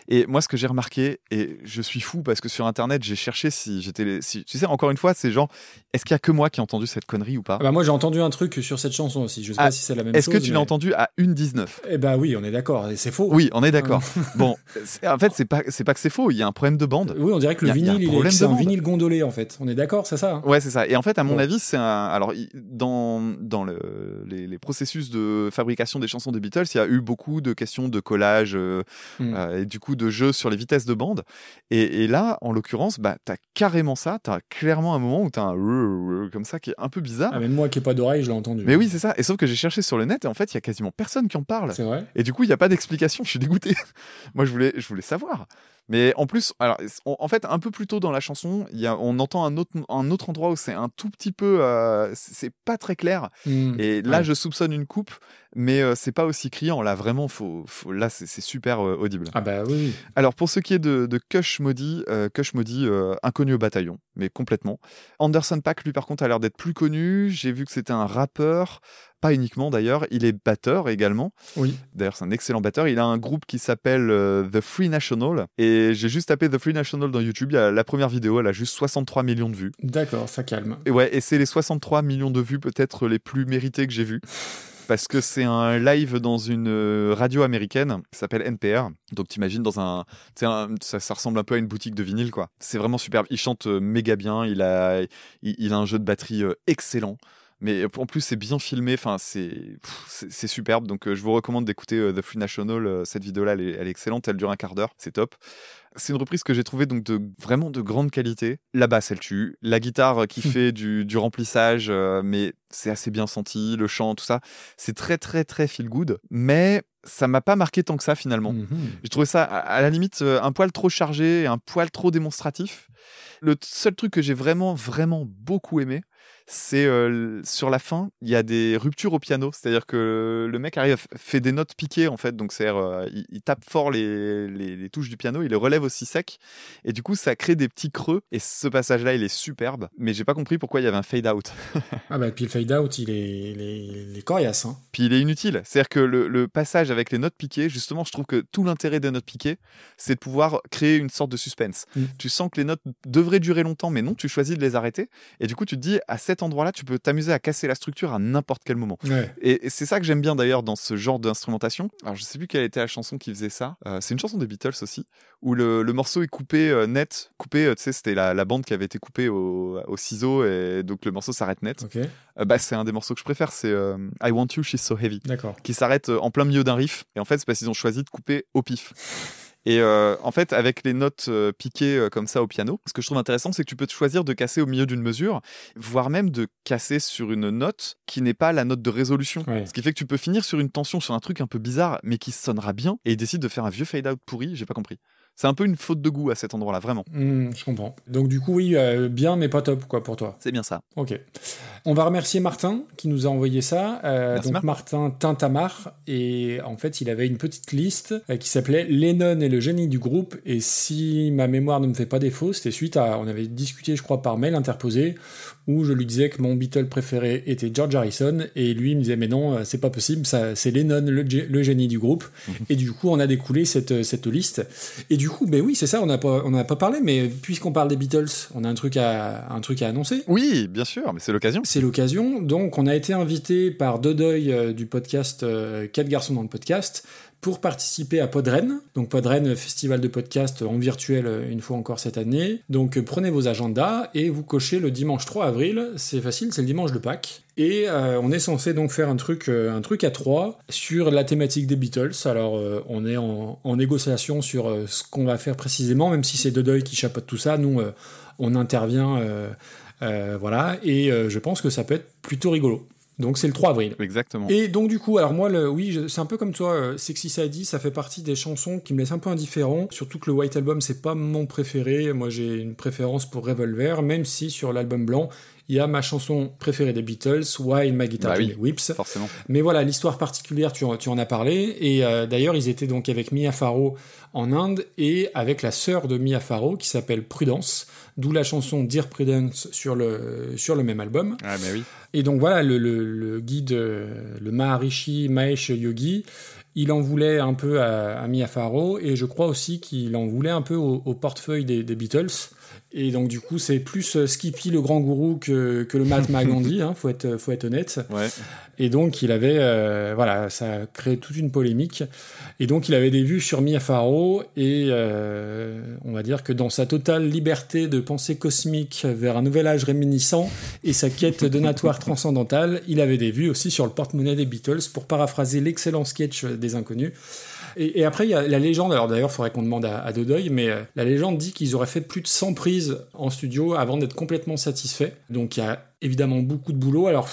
Et moi ce que j'ai remarqué et je suis fou parce que sur internet j'ai cherché si j'étais, si tu sais encore une fois c'est genre est-ce qu'il y a que moi qui ai entendu cette connerie ou pas?
Ah bah moi j'ai entendu un truc sur cette chanson aussi. Je sais
Ah,
pas si c'est la même
Est-ce
chose.
que tu l'as entendu à 1,19
Eh bah oui, on est d'accord. Et c'est faux.
Oui, on est d'accord. (laughs) bon, c'est- en fait c'est pas c'est pas que c'est faux, il y a un problème de bande.
Oui, on dirait que le
il
vinyle, il est, c'est un vinyle gondolé en fait. On est d'accord, c'est ça hein?
Ouais, c'est ça. Et en fait, à mon avis, c'est un. Alors, dans, dans le, les, les processus de fabrication des chansons des Beatles, il y a eu beaucoup de questions de collage euh,
Hmm.
euh, et du coup de jeux sur les vitesses de bande. Et, et là, en l'occurrence, bah, t'as carrément ça. T'as clairement un moment où t'as un comme ça qui est un peu bizarre.
Ah, même moi qui ai pas d'oreille, je l'ai entendu.
Mais oui, c'est ça. Et sauf que j'ai cherché sur le net et en fait, il y a quasiment personne qui en parle.
C'est vrai.
Et du coup, il n'y a pas d'explication. Je suis dégoûté. (laughs) Moi, je voulais, je voulais savoir. Mais en plus, alors, on- en fait, un peu plus tôt dans la chanson, y a, on entend un autre, un autre endroit où c'est un tout petit peu, euh, c'est pas très clair.
Hmm.
Et là,
Ouais.
je soupçonne une coupe, mais euh, c'est pas aussi criant. Là, vraiment, faut, faut- là, c'est super euh, audible.
Ah bah oui.
Alors, pour ce qui est de, de Kush euh, Kush Maudit, euh, inconnu au bataillon, mais complètement. Anderson Paak, lui, par contre, a l'air d'être plus connu. J'ai vu que c'était un rappeur, pas uniquement d'ailleurs. Il est batteur également.
Oui.
D'ailleurs, c'est un excellent batteur. Il a un groupe qui s'appelle euh, The Free National. Et j'ai juste tapé The Free National dans YouTube. Il y a la première vidéo, elle a juste 63 millions de vues.
D'accord, ça calme.
Et ouais, et c'est les 63 millions de vues peut-être les plus méritées que j'ai vues. Parce que c'est un live dans une euh, radio américaine qui s'appelle NPR. Donc t'imagines dans un, ça, ça ressemble un peu à une boutique de vinyle quoi. C'est vraiment superbe. Il chante euh, méga bien. Il a, il, il a un jeu de batterie excellent. Mais en plus c'est bien filmé. Enfin c'est, c'est superbe. Donc je vous recommande d'écouter The Free National. Cette vidéo là, elle est, elle est excellente. Elle dure un quart d'heure. C'est top. C'est une reprise que j'ai trouvée donc de vraiment de grande qualité. La basse, elle tue. La guitare euh, qui fait du, du remplissage, euh, mais c'est assez bien senti. Le chant, tout ça, c'est très très très feel good. Mais ça m'a pas marqué tant que ça finalement.
Mhm.
J'ai trouvé ça à la limite euh, un poil trop chargé, un poil trop démonstratif. Le seul truc que j'ai vraiment vraiment beaucoup aimé, c'est euh, sur la fin, il y a des ruptures au piano, c'est-à-dire que le mec arrive, fait des notes piquées en fait, donc c'est il, il tape fort les, les, les touches du piano, il les relève aussi sec, et du coup ça crée des petits creux. Et ce passage-là, il est superbe, mais j'ai pas compris pourquoi il y avait un fade out.
Ah bah puis le fade out, il est, il est, il est coriace. Hein.
Puis il est inutile. C'est-à-dire que le, le passage avec les notes piquées, justement, je trouve que tout l'intérêt des notes piquées, c'est de pouvoir créer une sorte de suspense.
Mm.
Tu sens que les notes devraient durer longtemps, mais non, tu choisis de les arrêter. Et du coup, tu te dis, à cet endroit-là, tu peux t'amuser à casser la structure à n'importe quel moment.
Ouais.
Et, et c'est ça que j'aime bien d'ailleurs dans ce genre d'instrumentation. Alors, je sais plus quelle était la chanson qui faisait ça. Euh, c'est une chanson des Beatles aussi, où le, le morceau est coupé euh, net. Coupé, euh, tu sais, c'était la, la bande qui avait été coupée au, au ciseau, et donc le morceau s'arrête net. Euh, bah, c'est un des morceaux que je préfère, c'est I Want You, She's So Heavy qui s'arrête en plein milieu d'un riff. Et en fait, c'est parce qu'ils ont choisi de couper au pif. Et euh, en fait, avec les notes euh, piquées euh, comme ça au piano, ce que je trouve intéressant, c'est que tu peux te choisir de casser au milieu d'une mesure, voire même de casser sur une note qui n'est pas la note de résolution.
Ouais.
Ce qui fait que tu peux finir sur une tension, sur un truc un peu bizarre, mais qui sonnera bien. Et ils décident de faire un vieux fade-out pourri, j'ai pas compris. C'est un peu une faute de goût à cet endroit-là, vraiment.
Hmm, je comprends. Donc du coup, oui, euh, bien, mais pas top, quoi, pour toi.
C'est bien ça.
Ok. On va remercier Martin qui nous a envoyé ça. Euh,
Merci,
donc Martin Tintamar. Et en fait, il avait une petite liste euh, qui s'appelait Lennon et le génie du groupe. Et si ma mémoire ne me fait pas défaut, c'était suite à. On avait discuté, je crois, par mail interposé, où je lui disais que mon Beatle préféré était George Harrison. Et lui il me disait, mais non, c'est pas possible, ça, c'est Lennon, le, le génie du groupe. et du coup, on a découlé cette, cette liste. Et du coup, ben oui, c'est ça, on n'a pas, on n'a pas parlé, mais puisqu'on parle des Beatles, on a un truc à, un truc à annoncer.
Oui, bien sûr, mais c'est l'occasion.
C'est l'occasion. Donc, on a été invité par Dodoy euh, du podcast euh, Quatre garçons dans le podcast pour participer à Podren. Donc, Podren, festival de podcast en virtuel euh, une fois encore cette année. Donc, euh, prenez vos agendas et vous cochez le dimanche 3 avril. C'est facile, c'est le dimanche de Pâques. Et euh, on est censé donc faire un truc, un truc à trois sur la thématique des Beatles. Alors, on est en, négociation sur ce qu'on va faire précisément, même si c'est Dodoy qui chapeaute tout ça. Nous, on intervient. voilà, et je pense que ça peut être plutôt rigolo. Donc c'est le 3 avril.
Exactement.
Et donc du coup, alors moi, le, oui, c'est un peu comme toi, euh, Sexy Sadie, ça fait partie des chansons qui me laissent un peu indifférent. Surtout que le White Album, c'est pas mon préféré. Moi, j'ai une préférence pour Revolver, même si sur l'album blanc, il y a ma chanson préférée des Beatles, Why My Guitar
Bah oui.
Whips.
Forcément.
Mais voilà, l'histoire particulière, tu, en- tu en as parlé. Et euh, d'ailleurs, ils étaient donc avec Mia Farrow en Inde et avec la sœur de Mia Farrow qui s'appelle Prudence, d'où la chanson Dear Prudence sur le, sur le même album.
Ah, mais oui.
Et donc voilà, le, le- le guide, le Maharishi Mahesh Yogi, il en voulait un peu à, à Mia Farrow et je crois aussi qu'il en voulait un peu au, au portefeuille des, des Beatles. Et donc du coup, c'est plus euh, Skippy le grand gourou que, que le Mahatma (laughs) Gandhi, hein, faut, être, faut être honnête.
Ouais.
Et donc, il avait, euh, voilà, ça a créé toute une polémique. Et donc, il avait des vues sur Mia Farrow et euh, on va dire que dans sa totale liberté de pensée cosmique vers un nouvel âge réminiscent et sa quête donatoire transcendantale, il avait des vues aussi sur le porte-monnaie des Beatles pour paraphraser l'excellent sketch des Inconnus. Et, après, il y a la légende, alors d'ailleurs, il faudrait qu'on demande à, à Dodoy, mais euh, la légende dit qu'ils auraient fait plus de 100 prises en studio avant d'être complètement satisfaits. Donc il y a évidemment beaucoup de boulot. Alors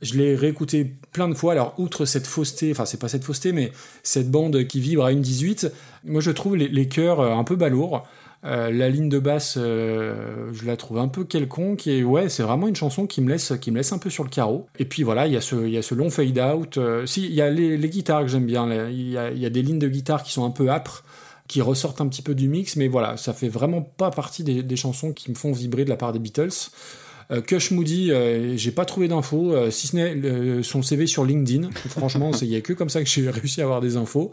je l'ai réécouté plein de fois. Alors, outre cette fausseté, enfin, c'est pas cette fausseté, mais cette bande qui vibre à une 18, moi je trouve les, les chœurs euh, un peu balourds. Euh, la ligne de basse, euh, je la trouve un peu quelconque et ouais, c'est vraiment une chanson qui me laisse, qui me laisse un peu sur le carreau. Et puis voilà, il y a ce, y a ce long fade out. Euh, si, il y a les, guitares que j'aime bien. Il y a, des lignes de guitare qui sont un peu âpres, qui ressortent un petit peu du mix, mais voilà, ça fait vraiment pas partie des chansons qui me font vibrer de la part des Beatles. Euh, Kush Moody, euh, j'ai pas trouvé d'infos, euh, si ce n'est son CV sur LinkedIn. Franchement, il y a que comme ça que j'ai (laughs) réussi à avoir des infos.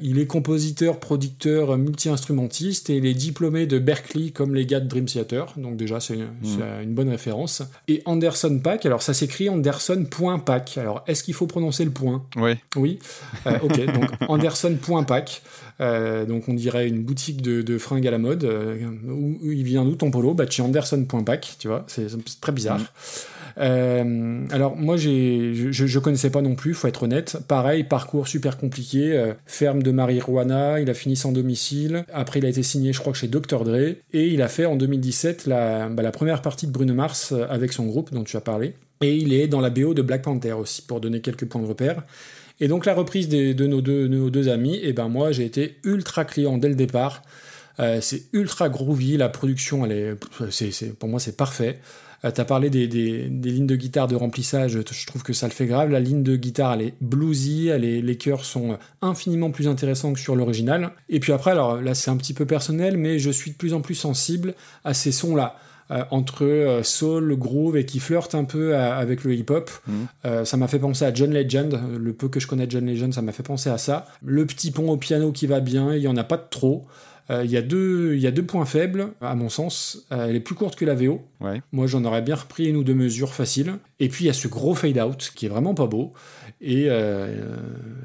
Il est compositeur, producteur, multi-instrumentiste et il est diplômé de Berkeley comme les gars de Dream Theater. Donc déjà, c'est une, c'est une bonne référence. Et Anderson Pack, alors ça s'écrit Anderson.pack. Alors est-ce qu'il faut prononcer le point?
Ouais.
oui? Euh, ok, donc (laughs) Anderson.pack. Euh, donc on dirait une boutique de, de fringues à la mode. Euh, où, où il vient d'où ton polo? Bah chez Anderson.pack, tu vois. C'est très bizarre.
Mhm.
Euh, alors moi j'ai, je, je connaissais pas non plus, faut être honnête. Pareil, parcours super compliqué, euh, ferme de marijuana, il a fini sans domicile. Après il a été signé, je crois que chez Dr Dre, et il a fait en 2017 la, bah, la première partie de Bruno Mars avec son groupe dont tu as parlé. Et il est dans la BO de Black Panther aussi pour donner quelques points de repère. Et donc la reprise de nos deux, amis, et ben moi j'ai été ultra client dès le départ. Euh, c'est ultra groovy, la production, elle est, pour moi c'est parfait. Euh, T'as parlé des, lignes de guitare de remplissage, je trouve que ça le fait grave. La ligne de guitare, elle est bluesy, les chœurs sont infiniment plus intéressants que sur l'original. Et puis après, alors là c'est un petit peu personnel, mais je suis de plus en plus sensible à ces sons-là. Euh, entre euh, soul, groove et qui flirtent un peu à- avec le hip-hop.
Mhm.
Euh, ça m'a fait penser à John Legend. Le peu que je connais de John Legend, ça m'a fait penser à ça. Le petit pont au piano qui va bien, il y en a pas de trop. Euh, Il y, a deux- il y a deux points faibles, à mon sens. Euh, elle est plus courte que la VO.
Ouais.
Moi, j'en aurais bien repris une ou deux mesures faciles. Et puis, il y a ce gros fade-out qui est vraiment pas beau. Et euh,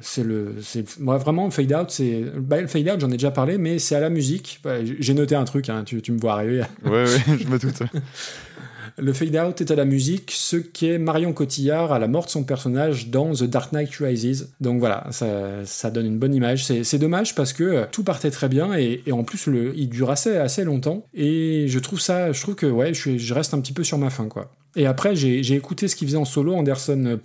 c'est le. c'est- Moi, vraiment, le fade-out, c'est. Bah, le fade-out, j'en ai déjà parlé, mais c'est à la musique. Bah, J'ai noté un truc, hein, tu, tu me vois arriver.
Ouais, ouais, (laughs) je me doute. (laughs)
Le fade-out est à la musique, ce qu'est Marion Cotillard à la mort de son personnage dans The Dark Knight Rises. Donc voilà, ça, ça donne une bonne image. C'est dommage parce que euh, tout partait très bien et, et en plus le, il dure assez, assez longtemps. Et je trouve ça, je trouve que ouais, je, reste un petit peu sur ma fin quoi. Et après, j'ai écouté ce qu'il faisait en solo, Anderson euh.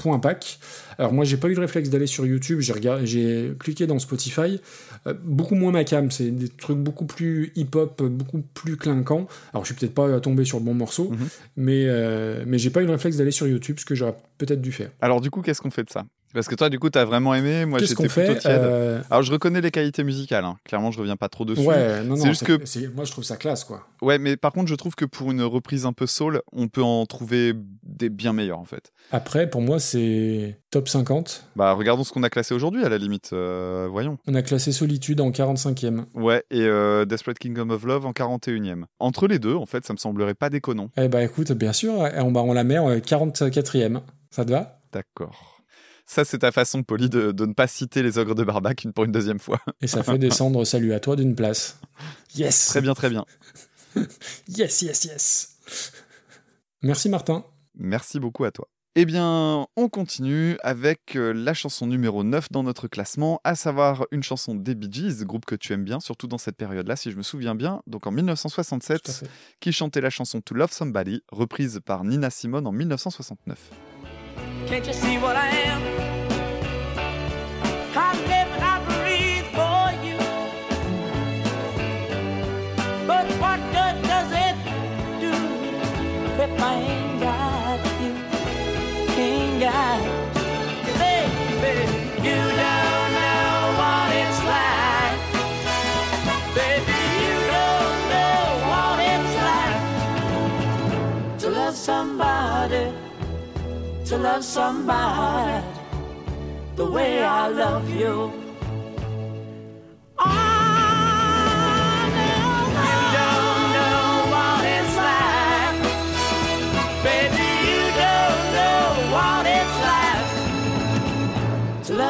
Alors moi, j'ai pas eu le réflexe d'aller sur YouTube, j'ai cliqué dans Spotify. Euh, beaucoup moins ma cam, c'est des trucs beaucoup plus hip-hop, beaucoup plus clinquants. Alors je suis peut-être pas euh, tombé sur le bon morceau,
Mhm.
mais, euh, mais j'ai pas eu le réflexe d'aller sur YouTube, ce que j'aurais peut-être dû faire.
Alors du coup, qu'est-ce qu'on fait de ça? Parce que toi, du coup, t'as vraiment aimé. Moi, j'étais plutôt
fait
tiède.
Euh,
Alors, je reconnais les qualités musicales. hein. Clairement, je reviens pas trop dessus.
Ouais, non, non,
C'est juste que-
moi je trouve ça classe quoi.
Ouais, mais par contre, je trouve que pour une reprise un peu soul, on peut en trouver des bien meilleurs en fait.
Après, pour moi, c'est top 50.
Bah, regardons ce qu'on a classé aujourd'hui à la limite. euh, voyons.
On a classé Solitude en 45e.
Ouais, et euh, Desperate Kingdom of Love en 41e. Entre les deux, en fait, ça me semblerait pas déconnant.
Eh bah écoute, bien sûr, on, bah, on la met en 44e. Ça te va?
D'accord. Ça, c'est ta façon, Polly, de, de ne pas citer les ogres de Barbac une pour une deuxième fois.
Et ça fait descendre Salut à toi d'une place. Yes
Très bien, très bien. (laughs)
Yes, yes, yes Merci Martin.
Merci beaucoup à toi. Eh bien, on continue avec euh, la chanson numéro 9 dans notre classement, à savoir une chanson des Bee Gees, groupe que tu aimes bien, surtout dans cette période-là, si je me souviens bien, donc en
Tout à
1967,
fait.
qui chantait la chanson To Love Somebody, reprise par Nina Simone en 1969.
Can't you see what I am? I ain't got you? Ain't got. Baby, you don't know what it's like. Baby, you don't know what it's like to love somebody to love somebody the way I love you. I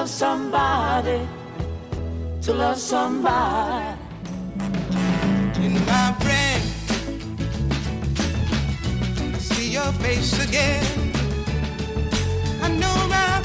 love somebody, to love somebody.
in my brain. I see your face again. I know my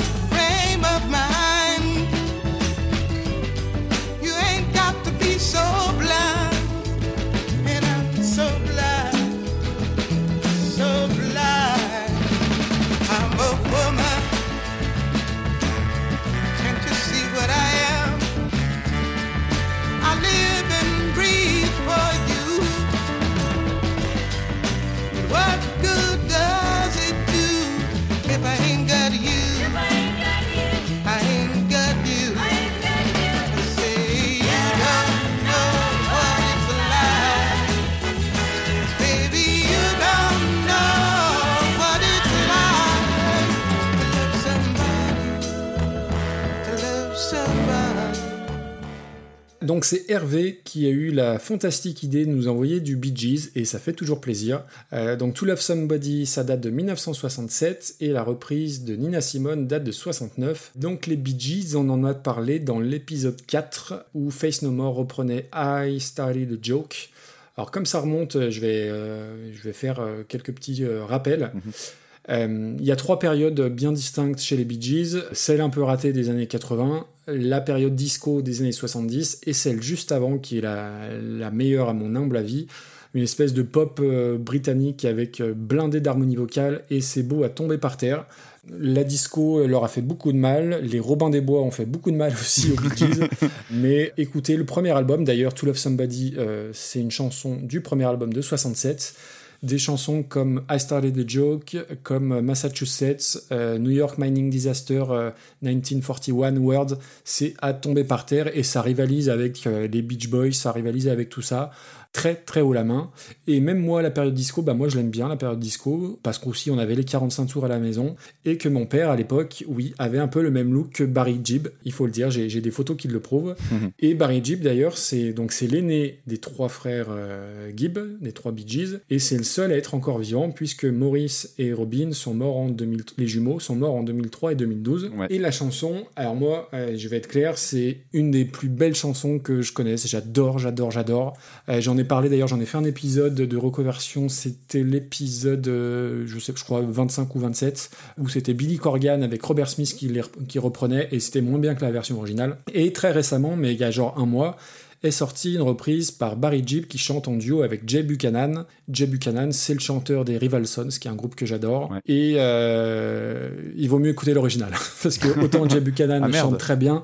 Donc c'est Hervé qui a eu la fantastique idée de nous envoyer du Bee Gees et ça fait toujours plaisir. Euh, donc To Love Somebody, ça date de 1967 et la reprise de Nina Simone date de 69. Donc les Bee Gees, on en a parlé dans l'épisode 4 où Face No More reprenait I Started a Joke. Alors comme ça remonte, euh, je vais, euh, je vais faire quelques petits euh, rappels.
Mhm.
Il y a trois périodes bien distinctes chez les Bee Gees. Celle un peu ratée des années 80, la période disco des années 70 et celle juste avant qui est la, meilleure à mon humble avis. Une espèce de pop euh, britannique avec euh, blindé d'harmonie vocale et c'est beau à tomber par terre. La disco euh, leur a fait beaucoup de mal, les Robins des Bois ont fait beaucoup de mal (laughs) aussi aux Bee Gees. Mais écoutez, le premier album, d'ailleurs, To Love Somebody, c'est une chanson du premier album de 67. Des chansons comme I Started a Joke, comme Massachusetts, euh, New York Mining Disaster euh, 1941 World, c'est à tomber par terre et ça rivalise avec euh, les Beach Boys, ça rivalise avec tout ça. Très très haut la main. Et même moi, la période disco, bah moi je l'aime bien la période disco, parce qu'aussi on avait les 45 tours à la maison, et que mon père à l'époque, oui, avait un peu le même look que Barry Gibb, il faut le dire, j'ai des photos qui le prouvent.
Mhm.
Et Barry Gibb d'ailleurs, c'est donc c'est l'aîné des trois frères euh, Gibb, des trois Bee Gees, et c'est le seul à être encore vivant puisque Maurice et Robin sont morts en 2000, les jumeaux sont morts en 2003 et 2012.
Ouais.
Et la chanson, alors moi, euh, je vais être clair, c'est une des plus belles chansons que je connaisse. J'adore, j'adore, j'adore. Euh, j'en ai parlé d'ailleurs, j'en ai fait un épisode de reconversion. C'était l'épisode, euh, je sais, je crois 25 ou 27, où c'était Billy Corgan avec Robert Smith qui, les qui reprenait, et c'était moins bien que la version originale. Et très récemment, mais il y a genre un mois, est sortie une reprise par Barry Gibb qui chante en duo avec Jay Buchanan. Jay Buchanan, c'est le chanteur des Rival Sons, qui est un groupe que j'adore.
Ouais.
Et euh, il vaut mieux écouter l'original, (laughs) parce que autant Jay Buchanan
Ah,
chante très bien,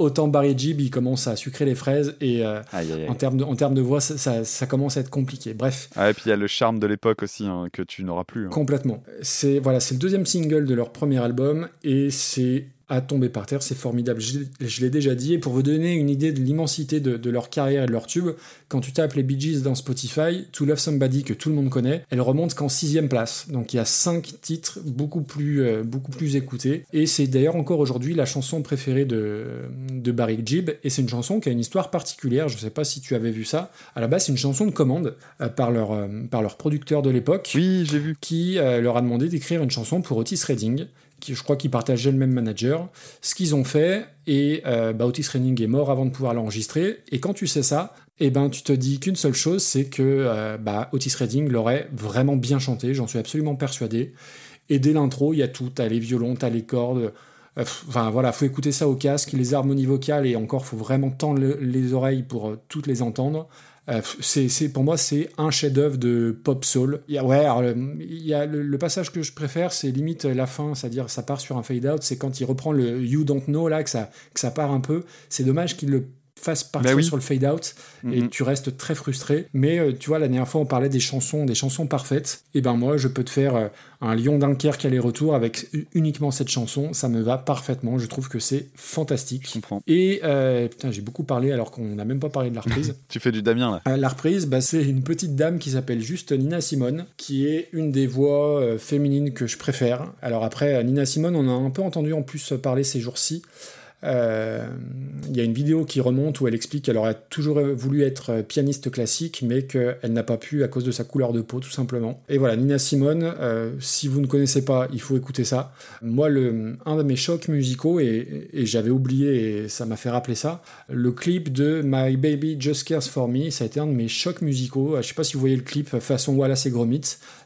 autant Barry Gibb, il commence à sucrer les fraises, et euh,
Aïe, aïe, aïe.
en termes de, en termes de voix, ça, ça- ça commence à être compliqué. Bref,
Ah, et puis il y a le charme de l'époque aussi hein, que tu n'auras plus. hein.
Complètement. C'est voilà, c'est le deuxième single de leur premier album et c'est à tomber par terre, c'est formidable. Je, je l'ai déjà dit et pour vous donner une idée de l'immensité de, de leur carrière et de leur tube, quand tu tapes les Bee Gees dans Spotify, To Love Somebody que tout le monde connaît, elle remonte qu'en sixième place. Donc il y a cinq titres beaucoup plus euh, beaucoup plus écoutés et c'est d'ailleurs encore aujourd'hui la chanson préférée de de Barry Gibb et c'est une chanson qui a une histoire particulière. Je sais pas si tu avais vu ça. À la base, c'est une chanson de commande euh, par leur euh, par leur producteur de l'époque
Oui, j'ai vu.
qui leur a demandé d'écrire une chanson pour Otis Redding, je crois qu'ils partageaient le même manager. Ce qu'ils ont fait, et euh, bah, Otis Redding est mort avant de pouvoir l'enregistrer. Et quand tu sais ça, eh ben, tu te dis qu'une seule chose, c'est que euh, bah, Otis Redding l'aurait vraiment bien chanté, j'en suis absolument persuadé. Et dès l'intro, il y a tout, t'as les violons, t'as les cordes. Euh, Enfin voilà, faut écouter ça au casque, les harmonies vocales, et encore, faut vraiment tendre le- les oreilles pour toutes les entendre. Euh, c'est, pour moi, c'est un chef-d'œuvre de pop soul. Ouais, il y a le, passage que je préfère, c'est limite la fin, c'est-à-dire ça part sur un fade out. C'est quand il reprend le You Don't Know là que ça, que ça part un peu. C'est dommage qu'il le fasse partir
Bah oui.
sur le fade out et
Mhm.
tu restes très frustré. Mais euh, tu vois, la dernière fois, on parlait des chansons, des chansons parfaites. Et ben moi, je peux te faire euh, un Lion Dunkerque aller-retour avec uniquement cette chanson. Ça me va parfaitement. Je trouve que c'est fantastique.
Je comprends.
Et euh, putain, j'ai beaucoup parlé alors qu'on n'a même pas parlé de la reprise. (laughs)
Tu fais du Damien là.
Euh, La reprise, bah, c'est une petite dame qui s'appelle juste Nina Simone, qui est une des voix euh, féminines que je préfère. Alors après, Nina Simone, on a un peu entendu en plus parler ces jours-ci. Euh, Il y a une vidéo qui remonte où elle explique qu'elle aurait toujours voulu être pianiste classique, mais qu'elle n'a pas pu à cause de sa couleur de peau, tout simplement. Et voilà, Nina Simone, euh, si vous ne connaissez pas, il faut écouter ça. Moi, le, un de mes chocs musicaux, et, j'avais oublié, et ça m'a fait rappeler ça, le clip de My Baby Just Cares For Me, ça a été un de mes chocs musicaux. Je sais pas si vous voyez le clip façon Wallace et Gromit.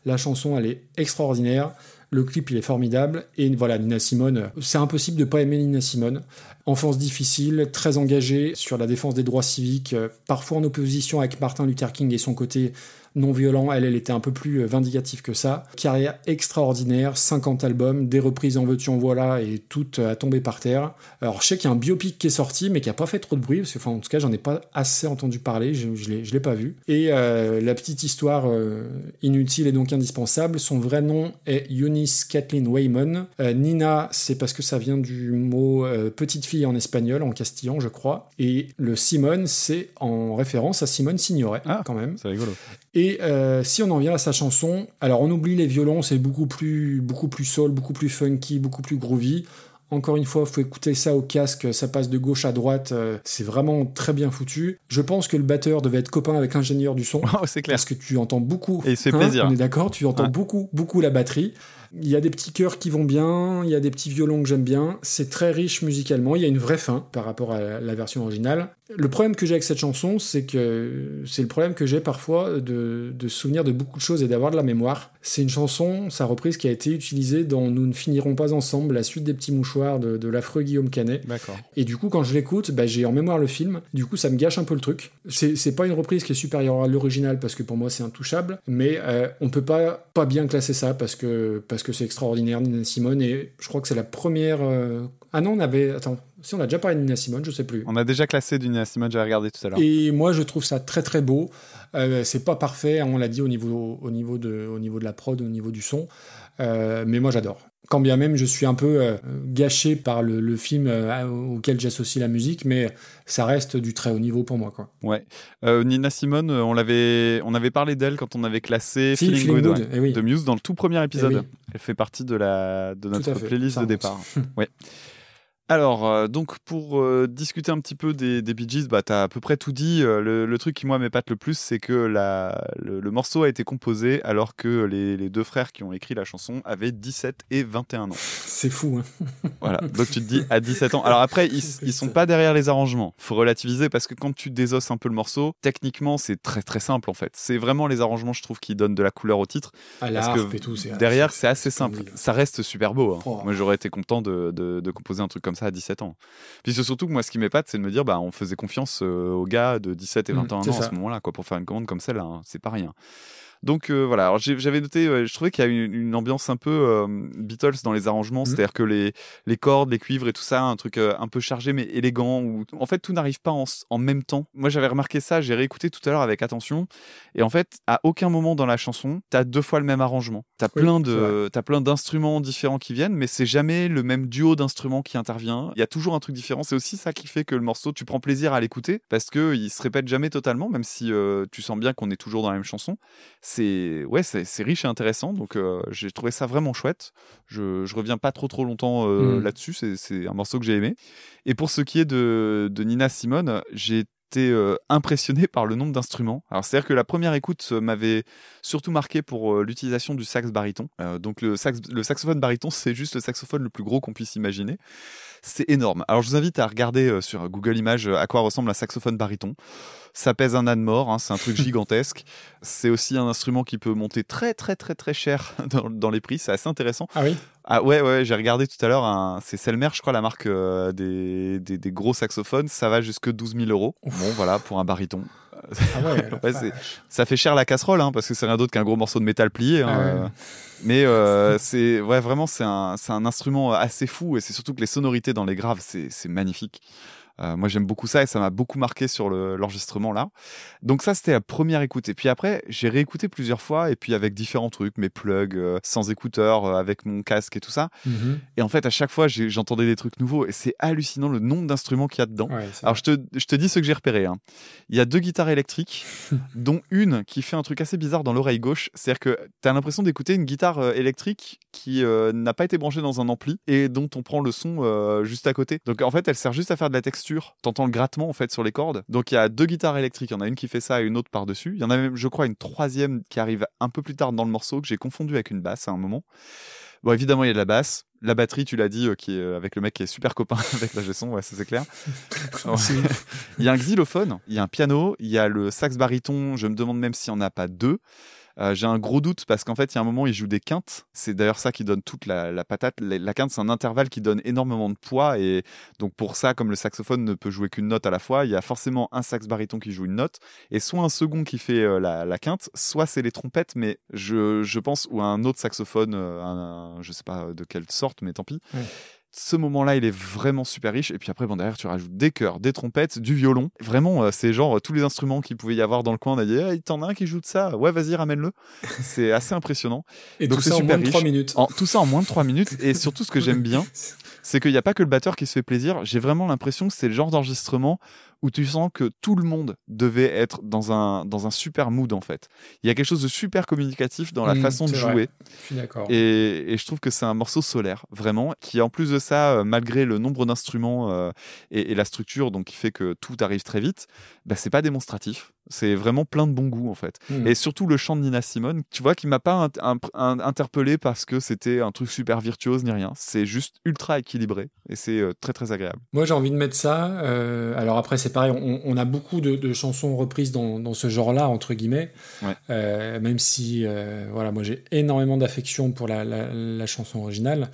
La chanson, elle est extraordinaire. Le clip, il est formidable. Et voilà, Nina Simone, c'est impossible de pas aimer Nina Simone. Enfance difficile, très engagée sur la défense des droits civiques, euh, parfois en opposition avec Martin Luther King et son côté non violent. Elle, elle était un peu plus euh, vindicative que ça. Carrière extraordinaire, 50 albums, des reprises en veux-tu en voilà et toutes euh, à tomber par terre. Alors je sais qu'il y a un biopic qui est sorti mais qui a pas fait trop de bruit parce que enfin en tout cas j'en ai pas assez entendu parler, je, je l'ai je l'ai pas vu. Et euh, la petite histoire euh, inutile et donc indispensable, son vrai nom est Eunice Kathleen Wayman. Euh, Nina, c'est parce que ça vient du mot petite fille en espagnol, en castillan je crois. Et le Simone, c'est en référence à Simone Signoret
Ah.
quand même.
C'est rigolo.
Et euh, si on en vient à sa chanson, alors on oublie les violons, c'est beaucoup plus, beaucoup plus soul, beaucoup plus funky, beaucoup plus groovy. Encore une fois, faut écouter ça au casque, ça passe de gauche à droite, euh, c'est vraiment très bien foutu. Je pense que le batteur devait être copain avec l'ingénieur du son. (laughs)
Oh, c'est clair.
Parce que tu entends beaucoup.
Et il fait
Hein,
plaisir.
On est d'accord, tu entends beaucoup, beaucoup la batterie. Il y a des petits chœurs qui vont bien, il y a des petits violons que j'aime bien. C'est très riche musicalement. Il y a une vraie fin par rapport à la- version originale. Le problème que j'ai avec cette chanson, c'est que c'est le problème que j'ai parfois de, de se souvenir de beaucoup de choses et d'avoir de la mémoire. C'est une chanson, sa reprise, qui a été utilisée dans Nous ne finirons pas ensemble, la suite des petits mouchoirs de, de l'affreux Guillaume Canet.
D'accord.
Et du coup, quand je l'écoute, bah, j'ai en mémoire le film. Du coup, ça me gâche un peu le truc. C'est c'est pas une reprise qui est supérieure à l'original parce que pour moi, c'est intouchable. Mais euh, on peut pas pas bien classer ça parce que parce que c'est extraordinaire, Nina Simone. Et je crois que c'est la première. euh, Ah non, on avait. Attends, si on a déjà parlé de Nina Simone, je sais plus.
On a déjà classé du Nina Simone, j'avais regardé tout à l'heure.
Et moi, je trouve ça très très beau. Euh, c'est pas parfait, on l'a dit au niveau, au, niveau de, au niveau de la prod, au niveau du son. Euh, mais moi, j'adore. Quand bien même, je suis un peu euh, gâché par le, le film euh, auquel j'associe la musique, mais ça reste du très haut niveau pour moi. Quoi.
Ouais. Euh, Nina Simone, on l'avait, on avait parlé d'elle quand on avait classé
Si,
Feeling,
Feeling
Good,
Good,
ouais,
eh oui.
de Muse dans le tout premier épisode.
Eh oui.
Elle fait partie de la de notre playlist
ça
de départ. ouais. Alors, euh, donc pour euh, discuter un petit peu des, des Bee Gees, bah, t'as à peu près tout dit. Euh, le, le truc qui moi m'épate le plus, c'est que la, le, le morceau a été composé alors que les, les deux frères qui ont écrit la chanson avaient 17 et 21 ans.
C'est fou. Hein. (laughs)
Voilà, donc tu te dis à 17 ans. Alors après, ils, ils sont pas derrière les arrangements. Faut relativiser parce que quand tu désosses un peu le morceau, techniquement, c'est très très simple en fait. C'est vraiment les arrangements, je trouve, qui donnent de la couleur au titre.
À
Parce
l'harpe
que
et tout.
derrière, c'est assez simple. Ça reste super beau. hein.
Oh.
Moi, j'aurais été content de, de, de composer un truc comme ça à 17 ans. Puis c'est surtout que moi, ce qui m'épate, c'est de me dire, bah, on faisait confiance euh, aux gars de 17 et
Mhm,
21
c'est
ans à ce moment-là, quoi, pour faire une commande comme celle-là. hein. C'est pas rien. Donc euh, voilà, alors j'avais noté, euh, je trouvais qu'il y a une, une ambiance un peu euh, Beatles dans les arrangements,
Mhm.
c'est-à-dire que les, les cordes, les cuivres et tout ça, un truc un peu chargé mais élégant, où en fait tout n'arrive pas en, même temps. Moi j'avais remarqué ça, j'ai réécouté tout à l'heure avec attention, et en fait à aucun moment dans la chanson, t'as deux fois le même arrangement. T'as
Oui,
plein de, t'as plein d'instruments différents qui viennent, mais c'est jamais le même duo d'instruments qui intervient. Il y a toujours un truc différent. C'est aussi ça qui fait que le morceau, tu prends plaisir à l'écouter parce que il se répète jamais totalement, même si tu sens bien qu'on est toujours dans la même chanson. C'est ouais, c'est riche et intéressant. Donc euh, j'ai trouvé ça vraiment chouette. Je, je reviens pas trop trop longtemps euh,
Mm.
là-dessus. C'est un morceau que j'ai aimé. Et pour ce qui est de, de Nina Simone, j'ai été euh, impressionné (laughs) par le nombre d'instruments. Alors c'est-à-dire que la première écoute m'avait surtout marqué pour l'utilisation du sax baryton. Donc le, sax, le saxophone baryton, (laughs) c'est juste le saxophone le plus gros qu'on puisse imaginer. C'est énorme. Alors je vous invite à regarder euh, sur Google Images euh, à quoi ressemble un saxophone baryton. Ça pèse un âne mort, hein, c'est un truc (laughs) gigantesque. C'est aussi un instrument qui peut monter très très très très cher (laughs) dans, dans les prix. C'est assez intéressant.
Ah oui?
Ah ouais, ouais, j'ai regardé tout à l'heure, c'est Selmer, je crois, la marque euh, des, des, des gros saxophones. Ça va jusque 12 000 euros. Bon, voilà, pour un baryton.
Ah ouais, (laughs)
Ouais. Ça fait cher la casserole, hein, parce que c'est rien d'autre qu'un gros morceau de métal plié. hein,
Ah ouais.
euh. Mais euh, c'est ouais, vraiment, c'est un, instrument assez fou, et c'est surtout que les sonorités dans les graves, c'est magnifique. Euh, moi, j'aime beaucoup ça et ça m'a beaucoup marqué sur le- l'enregistrement là. Donc ça, c'était la première écoute. Et puis après, j'ai réécouté plusieurs fois et puis avec différents trucs, mes plugs, euh, sans écouteurs, euh, avec mon casque et tout ça.
Mhm.
Et en fait, à chaque fois, j'entendais des trucs nouveaux et c'est hallucinant le nombre d'instruments qu'il y a dedans.
Ouais,
Alors je te, je te dis ce que j'ai repéré. hein. Il y a deux guitares électriques, (laughs) dont une qui fait un truc assez bizarre dans l'oreille gauche. C'est-à-dire que tu as l'impression d'écouter une guitare électrique qui n'a pas été branchée dans un ampli et dont on prend le son juste à côté. Donc en fait, elle sert juste à faire de la texture. T'entends le grattement en fait sur les cordes. Donc il y a deux guitares électriques. Il y en a une qui fait ça et une autre par-dessus. Il y en a même, je crois, une troisième qui arrive un peu plus tard dans le morceau que j'ai confondu avec une basse à un moment. Bon, évidemment, il y a de la basse. La batterie, tu l'as dit, euh, qui est euh, avec le mec qui est super copain (laughs) avec la son, ouais, ça c'est clair. (laughs) Il y a un xylophone, il y a un piano, il y a le sax baryton. Je me demande même s'il n'y en a pas deux. Euh, J'ai un gros doute parce qu'en fait, il y a un moment, il joue des quintes. C'est d'ailleurs ça qui donne toute la, patate. La, quinte, c'est un intervalle qui donne énormément de poids. Et donc, pour ça, comme le saxophone ne peut jouer qu'une note à la fois, il y a forcément un sax baryton qui joue une note et soit un second qui fait euh, la, quinte, soit c'est les trompettes, mais je, pense, ou un autre saxophone, euh, un, un- je sais pas de quelle sorte, mais tant pis. Ce moment-là, il est vraiment super riche. Et puis après, bon, derrière, tu rajoutes des chœurs, des trompettes, du violon. Vraiment, euh, c'est genre euh, tous les instruments qu'il pouvait y avoir dans le coin. On a dit, hey, t'en as un qui joue de ça? Ouais, vas-y, ramène-le. (laughs) c'est assez impressionnant.
Et
Donc
tout
c'est
ça en
super
moins de
riche.
3 minutes.
En, tout ça en moins de 3 minutes. Et surtout, ce que j'aime bien, (laughs) c'est qu'il n'y a pas que le batteur qui se fait plaisir. J'ai vraiment l'impression que c'est le genre d'enregistrement où tu sens que tout le monde devait être dans un, dans un super mood en fait. Il y a quelque chose de super communicatif dans la
Mm,
façon de jouer.
Je suis d'accord.
Et, et je trouve que c'est un morceau solaire, vraiment, qui en plus de ça, euh, malgré le nombre d'instruments euh, et, et la structure, donc qui fait que tout arrive très vite, bah, c'est pas démonstratif. C'est vraiment plein de bon goût en fait.
Mm.
Et surtout le chant de Nina Simone, tu vois, qui m'a pas un- interpellé parce que c'était un truc super virtuose ni rien. C'est juste ultra équilibré et c'est euh, très très agréable.
Moi, j'ai envie de mettre ça. euh, alors après, c'est pareil, on, on a beaucoup de, de chansons reprises dans, dans ce genre-là, entre guillemets.
Ouais.
Euh, même si, voilà, moi, j'ai énormément d'affection pour la, la- la chanson originale.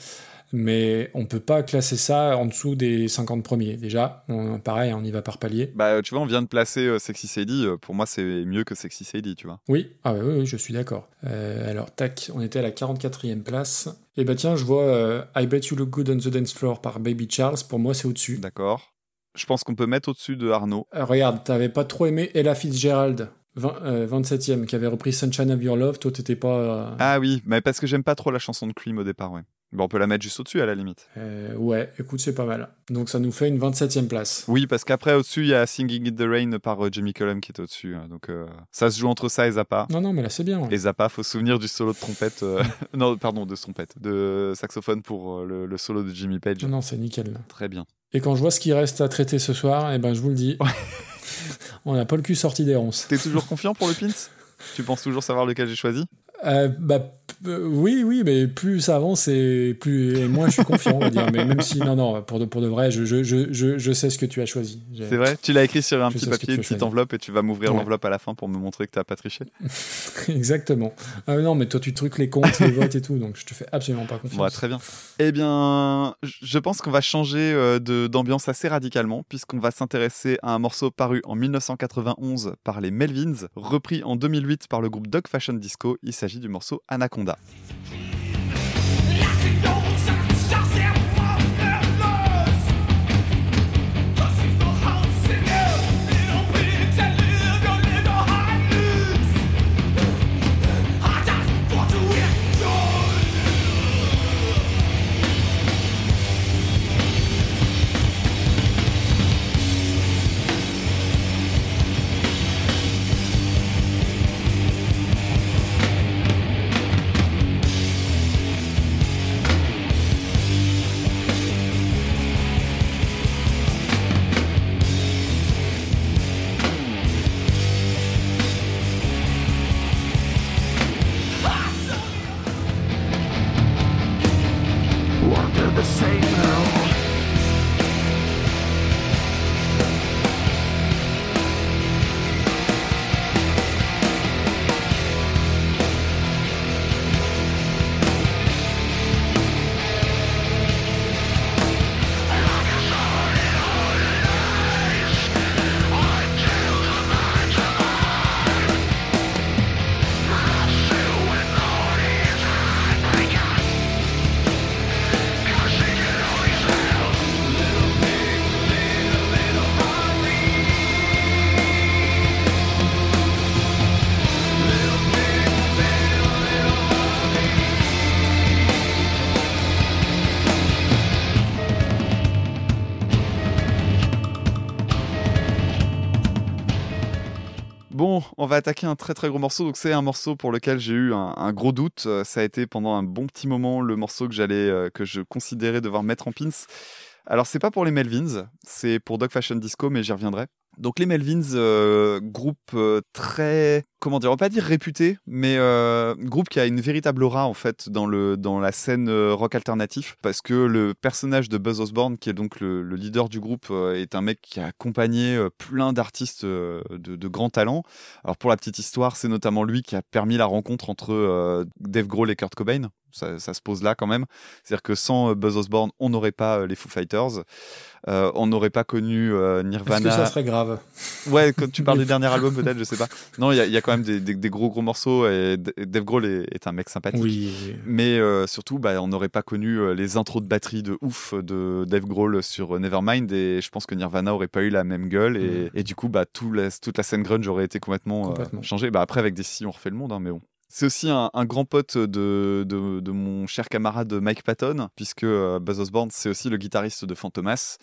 Mais on peut pas classer ça en dessous des 50 premiers. Déjà, on- pareil, on y va par palier.
Bah, tu vois, on vient de placer euh, Sexy Sadie. euh, pour moi, c'est mieux que Sexy Sadie, tu vois.
Oui, ah ouais, oui, oui, je suis d'accord. Euh, alors, tac, on était à la 44e place. Et bah tiens, je vois euh, I Bet You Look Good on the Dance Floor par Baby Charles. Pour moi, c'est au-dessus.
D'accord. Je pense qu'on peut mettre au-dessus de Arnaud.
Regarde, t'avais pas trop aimé Ella Fitzgerald, 20, euh, 27e, qui avait repris Sunshine of Your Love. Toi, t'étais pas. euh,
Ah oui, mais parce que j'aime pas trop la chanson de Cream au départ, ouais. Bon, on peut la mettre juste au-dessus à la limite.
euh, ouais, écoute, c'est pas mal. Donc, ça nous fait une 27e place.
Oui, parce qu'après, au-dessus, il y a Singing in the Rain par euh, Jamie Cullum qui est au-dessus. hein. Donc, euh, ça se joue entre ça et Zappa.
Non, non, mais là, c'est bien. ouais.
Et Zappa, faut se souvenir du solo de trompette. (laughs) non, pardon, de trompette. De saxophone pour le, le solo de Jimmy Page.
Non, non, c'est nickel. là.
Très bien.
Et quand je vois ce qui reste à traiter ce soir, eh ben, je vous le dis, (laughs) on n'a pas le cul sorti des ronces.
T'es toujours confiant pour le pins? Tu penses toujours savoir lequel j'ai choisi?
Euh, bah, oui, oui, mais plus ça avance et plus et moins je suis confiant, on va dire. Mais même si, non, non, pour de, pour de vrai, je, je, je, je, sais ce que tu as choisi.
C'est vrai Tu l'as écrit sur un petit papier,
tu
une petite enveloppe et tu vas m'ouvrir
Ouais.
l'enveloppe à la fin pour me montrer que t'as pas triché. (laughs)
Exactement. Ah non, mais toi, tu truques les comptes, les votes et tout, donc je te fais absolument pas confiance.
Ouais, très bien. Eh bien, je pense qu'on va changer euh, de- d'ambiance assez radicalement, puisqu'on va s'intéresser à un morceau paru en 1991 par les Melvins, repris en 2008 par le groupe Dog Fashion Disco. Il s'agit du morceau Anaconda. Bon, on va attaquer un très très gros morceau. Donc c'est un morceau pour lequel j'ai eu un, gros doute. Euh, Ça a été pendant un bon petit moment le morceau que j'allais, euh, que je considérais devoir mettre en pins. Alors c'est pas pour les Melvins, c'est pour Dog Fashion Disco, mais j'y reviendrai. Donc les Melvins, euh, groupe euh, très, comment dire, on va pas dire réputé, mais euh, groupe qui a une véritable aura en fait dans le dans la scène euh, rock alternatif, parce que le personnage de Buzz Osborne, qui est donc le, le leader du groupe, euh, est un mec qui a accompagné plein d'artistes de, de grands talents. Alors pour la petite histoire, c'est notamment lui qui a permis la rencontre entre euh, Dave Grohl et Kurt Cobain. Ça, ça se pose là quand même. C'est-à-dire que sans Buzz Osborne, on n'aurait pas les Foo Fighters, Euh, on n'aurait pas connu euh,
Est-ce
Nirvana.
que ça serait grave
Ouais, quand tu parles du (laughs) dernier album, peut-être, je sais pas. Non, il y, a- il y a quand même des, des- des gros gros morceaux et Dave Grohl est, est un mec sympathique.
Oui.
Mais euh, surtout, bah, on n'aurait pas connu les intros de batterie de ouf de Dave Grohl sur Nevermind et je pense que Nirvana aurait pas eu la même gueule et, et du coup, bah, tout la- toute la scène grunge aurait été complètement,
Complètement.
changée. Bah, après, avec des si, on refait le monde, hein, mais bon. C'est aussi un, un grand pote de, de, de mon cher camarade Mike Patton, puisque euh, Buzz Osborne, c'est aussi le guitariste de Fantomas.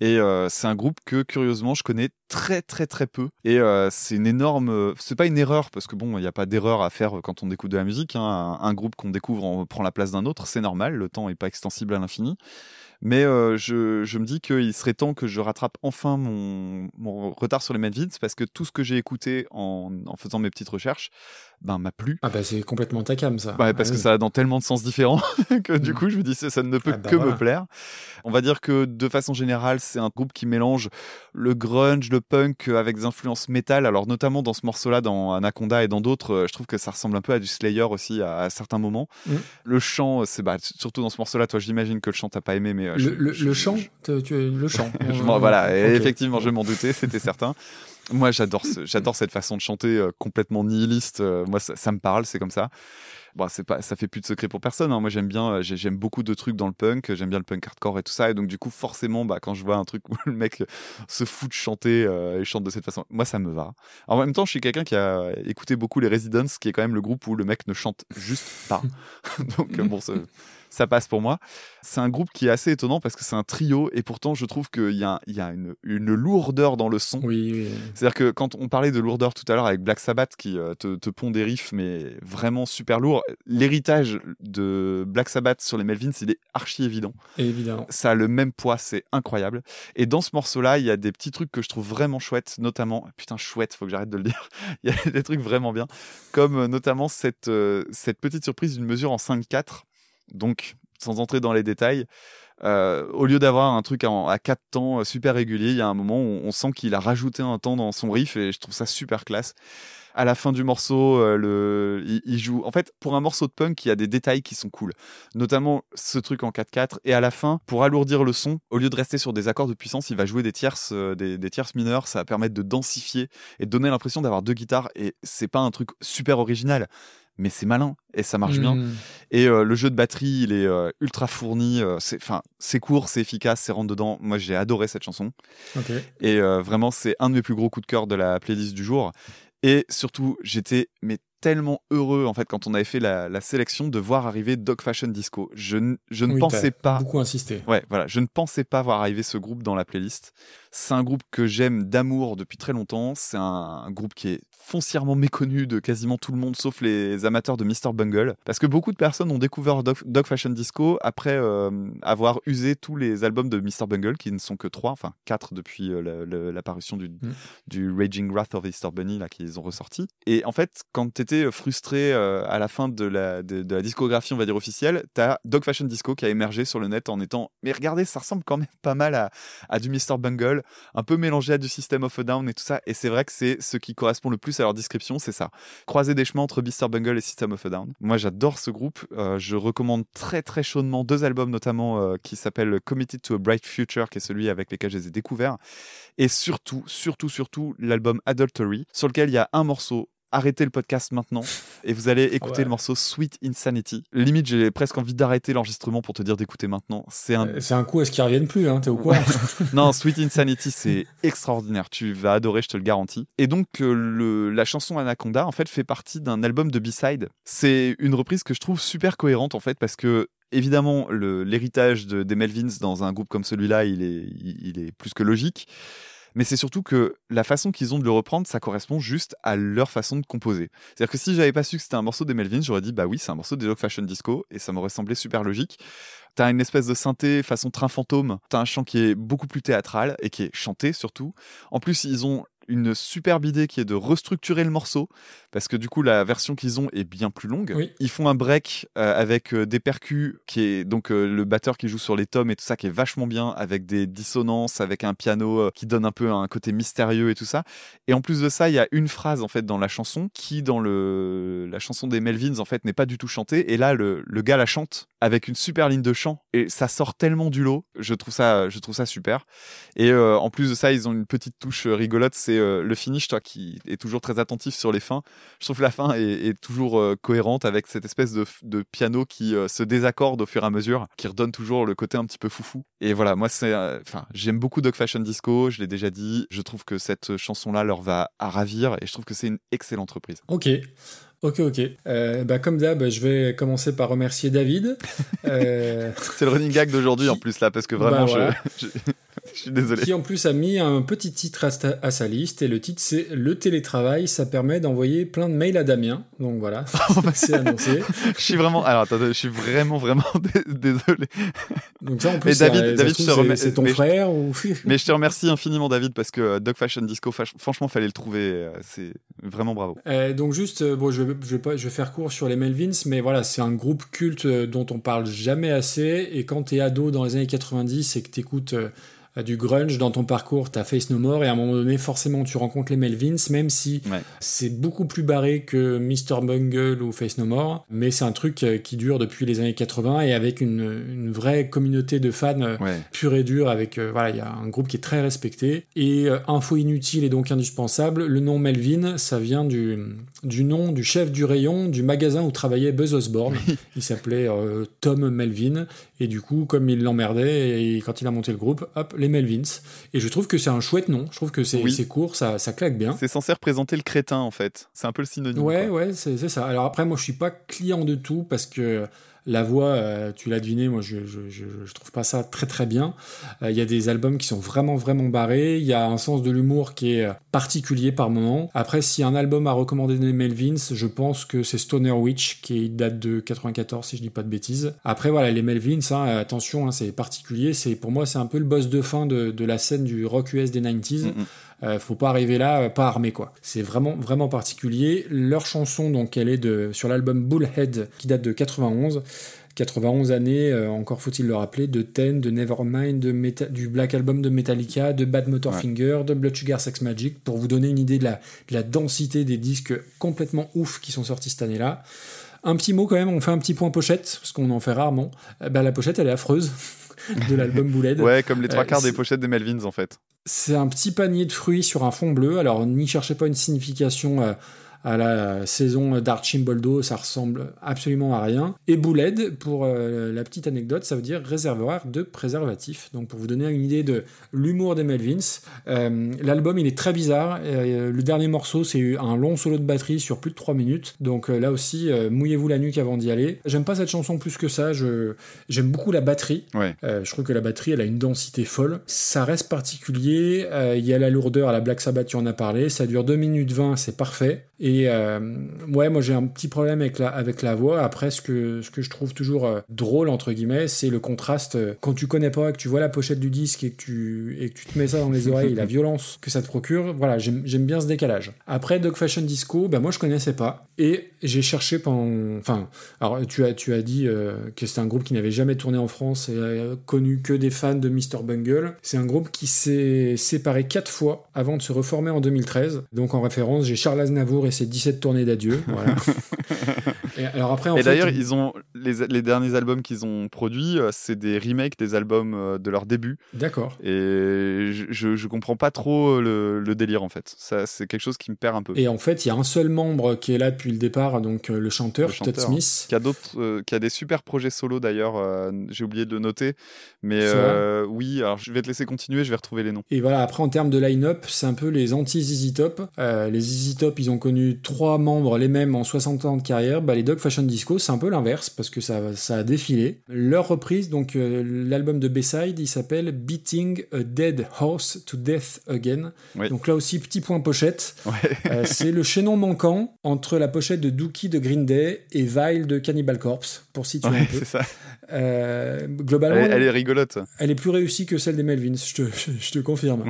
et euh, c'est un groupe que, curieusement, je connais très, très, très peu. Et euh, c'est une énorme. C'est pas une erreur, parce que bon, il n'y a pas d'erreur à faire quand on écoute de la musique. hein. Un, un groupe qu'on découvre en prend la place d'un autre, c'est normal. Le temps n'est pas extensible à l'infini. Mais euh, je, je me dis qu'il serait temps que je rattrape enfin mon, mon retard sur les Medvids parce que tout ce que j'ai écouté en, en faisant mes petites recherches ben, m'a plu.
Ah bah c'est complètement ta cam ça.
Ouais, parce
Ah
que
oui.
ça a dans tellement de sens différents (laughs) que du
Mm.
coup, je me dis ça, ne peut
Ah bah
que
voilà.
me plaire. On va dire que de façon générale, c'est un groupe qui mélange le grunge, le punk euh, avec des influences métal. Alors notamment dans ce morceau-là, dans Anaconda et dans d'autres, euh, je trouve que ça ressemble un peu à du Slayer aussi à, à certains moments.
Mm.
Le chant, c'est bah, surtout dans ce morceau-là. Toi, j'imagine que le chant t'as pas aimé, mais euh,
Le,
je-
le,
je-
le
je-
chant, tu, tu- le chant. (laughs)
je voilà, effectivement, je m'en doutais, c'était certain. Moi, j'adore, ce- j'adore cette façon de chanter euh, complètement nihiliste. euh, moi, ça, me parle, c'est comme ça. Bon, c'est pas, ça fait plus de secret pour personne. hein. Moi, j'aime bien, euh, j'ai- j'aime beaucoup de trucs dans le punk. J'aime bien le punk hardcore et tout ça. Et donc, du coup, forcément, bah, quand je vois un truc où le mec se fout de chanter et chante de cette façon, moi, ça me va. En même temps, je suis quelqu'un qui a écouté beaucoup les Residents, qui est quand même le groupe où le mec ne chante juste pas. (laughs) donc, bon, ça, passe pour moi. C'est un groupe qui est assez étonnant parce que c'est un trio et pourtant, je trouve qu'il y a, il y a une, une lourdeur dans le son.
Oui, oui.
C'est-à-dire que quand on parlait de lourdeur tout à l'heure avec Black Sabbath qui euh, te, te pond des riffs mais vraiment super lourds, l'héritage de Black Sabbath sur les Melvins, il est archi évident.
évidemment.
Ça a le même poids, c'est incroyable. Et dans ce morceau-là, il y a des petits trucs que je trouve vraiment chouettes, notamment, putain chouette, faut que j'arrête de le dire, (laughs) il y a des trucs vraiment bien, comme euh, notamment cette, euh, cette petite surprise d'une mesure en 5-4, donc sans entrer dans les détails. Euh, au lieu d'avoir un truc en- à 4 temps euh, super régulier, il y a un moment où on sent qu'il a rajouté un temps dans son riff et je trouve ça super classe. À la fin du morceau, euh, il, joue. En fait, pour un morceau de punk, il y a des détails qui sont cool, notamment ce truc en 4-4. Et à la fin, pour alourdir le son, au lieu de rester sur des accords de puissance, il va jouer des tierces, des tierces mineures. Ça va permettre de densifier et de donner l'impression d'avoir deux guitares. Et c'est pas un truc super original, mais c'est malin et ça marche bien.
Mm.
Et euh, le jeu de batterie, il est euh, ultra fourni. euh, c'est, enfin, c'est court, c'est efficace, c'est rentre dedans. Moi, j'ai adoré cette chanson. Et vraiment, c'est un de mes plus gros coups de cœur de la playlist du jour. Et surtout, j'étais mais tellement heureux en fait quand on avait fait la, la sélection de voir arriver Dog Fashion Disco. Je, n- je ne
Oui,
pensais pas.
Beaucoup insisté.
Ouais, voilà, je ne pensais pas voir arriver ce groupe dans la playlist. C'est un groupe que j'aime d'amour depuis très longtemps. C'est un, un groupe qui est foncièrement méconnu de quasiment tout le monde, sauf les amateurs de Mr. Bungle. Parce que beaucoup de personnes ont découvert Dog, Dog Fashion Disco après euh, avoir usé tous les albums de Mr. Bungle, qui ne sont que trois, enfin quatre depuis euh, la- la- l'apparition du, du Raging Wrath of Easter Bunny là qu'ils ont ressorti. Et en fait, quand t'étais frustré euh, à la fin de la, de, la discographie, on va dire officielle, t'as Dog Fashion Disco qui a émergé sur le net en étant mais regardez, ça ressemble quand même pas mal à, à du Mr. Bungle, un peu mélangé à du System of a Down et tout ça. Et c'est vrai que c'est ce qui correspond le plus à leur description, c'est ça. Croiser des chemins entre Mr. Bungle et System of a Down. Moi, j'adore ce groupe. Euh, je recommande très très chaudement deux albums notamment euh, qui s'appellent Committed to a Bright Future, qui est celui avec lequel je les ai découverts. Et surtout, surtout, surtout l'album Adultery, sur lequel il y a un morceau. Arrêtez le podcast maintenant et vous allez écouter
Ouais.
le morceau Sweet Insanity. Limite, j'ai presque envie d'arrêter l'enregistrement pour te dire d'écouter maintenant. C'est un
Euh, C'est un coup à ce qu'ils reviennent plus, hein, t'es au courant (laughs)
non, Sweet Insanity, c'est extraordinaire. Tu vas adorer, je te le garantis. Et donc, euh, le, la chanson Anaconda, en fait, fait partie d'un album de B-side. C'est une reprise que je trouve super cohérente, en fait, parce que évidemment, l'héritage de, des Melvins dans un groupe comme celui-là, il est, il, il est plus que logique. Mais c'est surtout que la façon qu'ils ont de le reprendre, ça correspond juste à leur façon de composer. C'est-à-dire que si j'avais pas su que c'était un morceau des Melvins, j'aurais dit bah oui, c'est un morceau des Dog Fashion Disco et ça m'aurait semblé super logique. T'as une espèce de synthé façon train fantôme. T'as un chant qui est beaucoup plus théâtral et qui est chanté surtout. En plus, ils ont une superbe idée qui est de restructurer le morceau parce que du coup la version qu'ils ont est bien plus longue.
Oui.
Ils font un break euh, avec euh, des percus qui est donc euh, le batteur qui joue sur les tomes et tout ça qui est vachement bien avec des dissonances avec un piano qui donne un peu un côté mystérieux et tout ça. Et en plus de ça, il y a une phrase en fait dans la chanson qui dans le la chanson des Melvins en fait n'est pas du tout chantée et là le, le gars la chante avec une super ligne de chant et ça sort tellement du lot. Je trouve ça je trouve ça super. Et euh, en plus de ça, ils ont une petite touche euh, rigolote, c'est euh, le finish, toi qui est toujours très attentif sur les fins. Je trouve que la fin est, toujours cohérente avec cette espèce de, piano qui se désaccorde au fur et à mesure, qui redonne toujours le côté un petit peu foufou. Et voilà, moi c'est, enfin, j'aime beaucoup Dog Fashion Disco, je l'ai déjà dit. Je trouve que cette chanson-là leur va à ravir et je trouve que c'est une excellente reprise.
Ok. Ok, ok. Euh, bah, comme d'hab, je vais commencer par remercier David. (laughs) Euh,
C'est le running gag d'aujourd'hui en plus là, parce que vraiment,
Bah,
je-
voilà.
je, je suis désolé.
qui en plus a mis un petit titre à, sa liste et le titre c'est le télétravail ça permet d'envoyer plein de mails à Damien donc voilà (laughs) c'est annoncé
Je suis vraiment. Alors attends, je suis vraiment, vraiment dé- désolé.
donc ça en
Mais
plus
David-
ça
David, remets-
c'est ton
mais je-
frère ou (laughs)
Mais je te remercie infiniment, David, parce que euh, Dog Fashion Disco, franchement, fallait le trouver. euh, C'est vraiment bravo.
Euh, donc juste, bon, je vais, je vais pas, je vais faire court sur les Melvins, mais voilà, c'est un groupe culte dont on parle jamais assez. Et quand t'es ado dans les années 90 et que t'écoutes euh, du grunge dans ton parcours, t'as Face No More et à un moment donné, forcément, tu rencontres les Melvins, même si
Ouais.
c'est beaucoup plus barré que Mr Bungle ou Face No More, mais c'est un truc euh, qui dure depuis les années 80 et avec une, une vraie communauté de fans. euh,
Ouais.
pur et dur avec euh, voilà il y a un groupe qui est très respecté et euh, info inutile et donc indispensable le nom Melvin ça vient du, du nom du chef du rayon du magasin où travaillait Buzz Osborne (laughs) il s'appelait euh, Tom Melvin et du coup comme il l'emmerdait et quand il a monté le groupe hop les Melvins et je trouve que c'est un chouette nom je trouve que c'est
Oui.
court ça, ça claque bien
C'est censé représenter le crétin, en fait. C'est un peu le synonyme.
Ouais,
quoi.
ouais, c'est c'est ça. Alors après, moi, je suis pas client de tout parce que la voix, euh, tu l'as deviné, moi, je, trouve pas ça très très bien. Euh, Il y a des albums qui sont vraiment vraiment barrés. Il y a un sens de l'humour qui est euh, particulier par moment. Après, si un album à recommander des Melvins, je pense que c'est Stoner Witch qui date de 94, si je dis pas de bêtises. Après, voilà, les Melvins, hein, attention, hein, c'est particulier. C'est pour moi, c'est un peu le boss de fin de, la scène du rock US des 90s.
Mm, mm.
Euh, faut pas arriver là, euh, pas armé quoi. C'est vraiment vraiment particulier. Leur chanson donc elle est de sur l'album Bullhead qui date de 91. 91 années, euh, encore faut-il le rappeler, de Ten, de Nevermind, de Meta- du Black Album de Metallica, de Bad Motor
Ouais.
Finger, de Blood Sugar Sex Magic, pour vous donner une idée de la, de la densité des disques complètement ouf qui sont sortis cette année-là. Un petit mot quand même, on fait un petit point pochette, parce qu'on en fait rarement. Bah, la pochette elle est affreuse (laughs) de l'album Bullhead.
Ouais, comme les trois
Euh,
quarts des pochettes des Melvins, en fait.
C'est un petit panier de fruits sur un fond bleu. Alors, n'y cherchez pas une signification euh, à la saison d'Archimboldo, ça ressemble absolument à rien. Et Bouled, pour euh, la petite anecdote, ça veut dire réservoir de préservatif. Donc, pour vous donner une idée de l'humour des Melvins, euh, l'album il est très bizarre. Euh, le dernier morceau, c'est un long solo de batterie sur plus de 3 minutes. Donc, là aussi, mouillez-vous la nuque avant d'y aller. J'aime pas cette chanson plus que ça. Je, j'aime beaucoup la batterie.
Ouais.
Je trouve que la batterie, elle a une densité folle. Ça reste particulier. Il y a la lourdeur à la Black Sabbath, tu en as parlé. Ça dure 2 minutes 20, c'est parfait. Et euh, ouais, moi j'ai un petit problème avec la, avec la voix. Après, ce que, ce que je trouve toujours euh, drôle, entre guillemets, c'est le contraste. euh, Quand tu connais pas, que tu vois la pochette du disque et que tu, et que tu te mets ça dans les (laughs) oreilles, la violence que ça te procure, voilà, j'aime j'aime bien ce décalage. Après, Dog Fashion Disco, bah moi je connaissais pas. Et j'ai cherché pendant. Enfin, alors tu as, tu as dit euh, que c'était un groupe qui n'avait jamais tourné en France et euh, connu que des fans de Mr. Bungle. C'est un groupe qui s'est séparé quatre fois avant de se reformer en 2013. Donc en référence, j'ai Charles Aznavour et ses 17 tournées d'adieu. (laughs) et alors après, en
Et
fait,
d'ailleurs, ils ont les, les derniers albums qu'ils ont produits, euh, c'est des remakes des albums euh, de leur début.
D'accord.
Et je, je, je comprends pas trop le, le délire en fait. Ça, c'est quelque chose qui me perd un peu.
Et en fait, il y a un seul membre qui est là depuis le départ, donc euh, le chanteur,
Le
Todd
chanteur,
Smith.
Qui a d'autres, euh, qui a des super projets solo d'ailleurs. euh, J'ai oublié de le noter, mais euh, oui. Alors, je vais te laisser continuer. Je vais retrouver les noms.
Et voilà, après en termes de line-up, c'est un peu les anti-ZZ Top. Euh, les ZZ Top, ils ont connu trois membres les mêmes en 60 ans de carrière. Bah, les Dog Fashion Disco, c'est un peu l'inverse parce que ça, ça a défilé. Leur reprise, donc euh, l'album de B-Side, il s'appelle Beating a Dead Horse to Death Again. Donc là aussi, petit point pochette.
Ouais.
Euh, c'est le chaînon manquant entre la pochette de Dookie de Green Day et Vile de Cannibal Corpse, pour situer un
Ouais,
peu.
c'est ça.
Euh,
Elle,
globalement,
est- elle est rigolote.
elle est plus réussie que celle des Melvins, je te, (laughs) je, te confirme.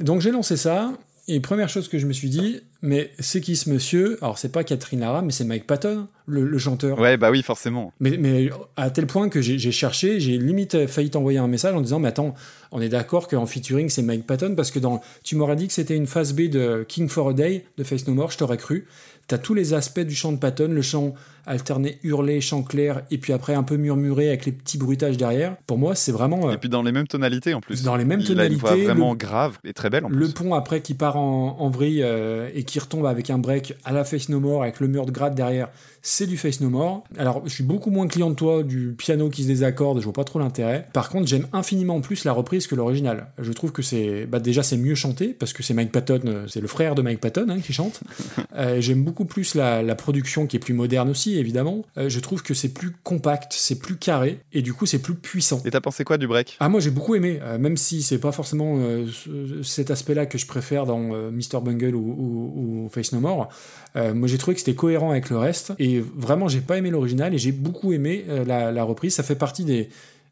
Donc j'ai lancé ça, et première chose que je me suis dit, mais c'est qui ce monsieur? Alors c'est pas Catherine Lara, mais c'est Mike Patton, le, le chanteur.
Ouais, bah oui, forcément.
Mais, mais à tel point que j'ai j'ai cherché, j'ai limite failli t'envoyer un message en disant, mais attends, on est d'accord qu'en featuring c'est Mike Patton, parce que dans, tu m'aurais dit que c'était une phase B de King for a Day de Face No More, je t'aurais cru. T'as tous les aspects du chant de Patton, le chant alterné hurlé, chant clair, et puis après un peu murmuré avec les petits bruitages derrière. Pour moi, c'est vraiment euh,
Et puis dans les mêmes tonalités en plus.
dans les mêmes
Il a une voix
tonalités.
vraiment
le-
grave et très belle en
le
plus.
pont après qui part en, en vrille euh, et qui retombe avec un break à la Face No More avec le mur de gratte derrière, c'est du Face No More. Alors je suis beaucoup moins client de toi du piano qui se désaccorde, je vois pas trop l'intérêt. Par contre j'aime infiniment plus la reprise que l'original. Je trouve que c'est bah, déjà c'est mieux chanté parce que c'est Mike Patton, euh, c'est le frère de Mike Patton hein, qui chante. (laughs) Euh, j'aime beaucoup beaucoup plus la, la production qui est plus moderne aussi, évidemment. Euh, je trouve que c'est plus compact, c'est plus carré, et du coup, c'est plus puissant.
Et t'as pensé quoi du break?
Ah moi j'ai beaucoup aimé, euh, même si c'est pas forcément euh, ce- cet aspect-là que je préfère dans Mr Bungle ou, ou- ou Face No More. Moi j'ai trouvé que c'était cohérent avec le reste et vraiment j'ai pas aimé l'original et j'ai beaucoup aimé la, la reprise. Ça fait partie des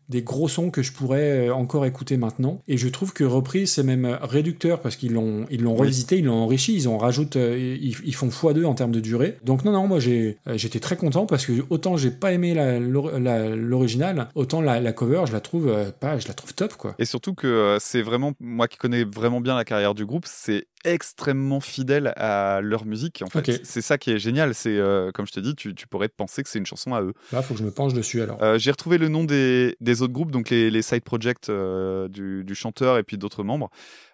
des gros sons que je pourrais euh, encore écouter maintenant. Et je trouve que reprise c'est même réducteur parce qu'ils l'ont ils l'ont
Oui.
revisité ils l'ont enrichi ils en rajoutent euh, ils, ils font x2 en termes de durée. Donc non non moi j'ai euh, j'étais très content parce que autant j'ai pas aimé la- l'or- la- l'original autant la, la cover je la trouve euh, pas je la trouve top quoi.
Et surtout que euh, c'est vraiment, moi qui connais vraiment bien la carrière du groupe, c'est extrêmement fidèle à leur musique. En fait, c'est ça qui est génial. C'est euh, comme je te dis, tu, tu pourrais penser que c'est une chanson à eux.
là faut que je me penche dessus alors
Euh, J'ai retrouvé le nom des, des autres groupes, donc les, les side projects euh, du, du chanteur et puis d'autres membres.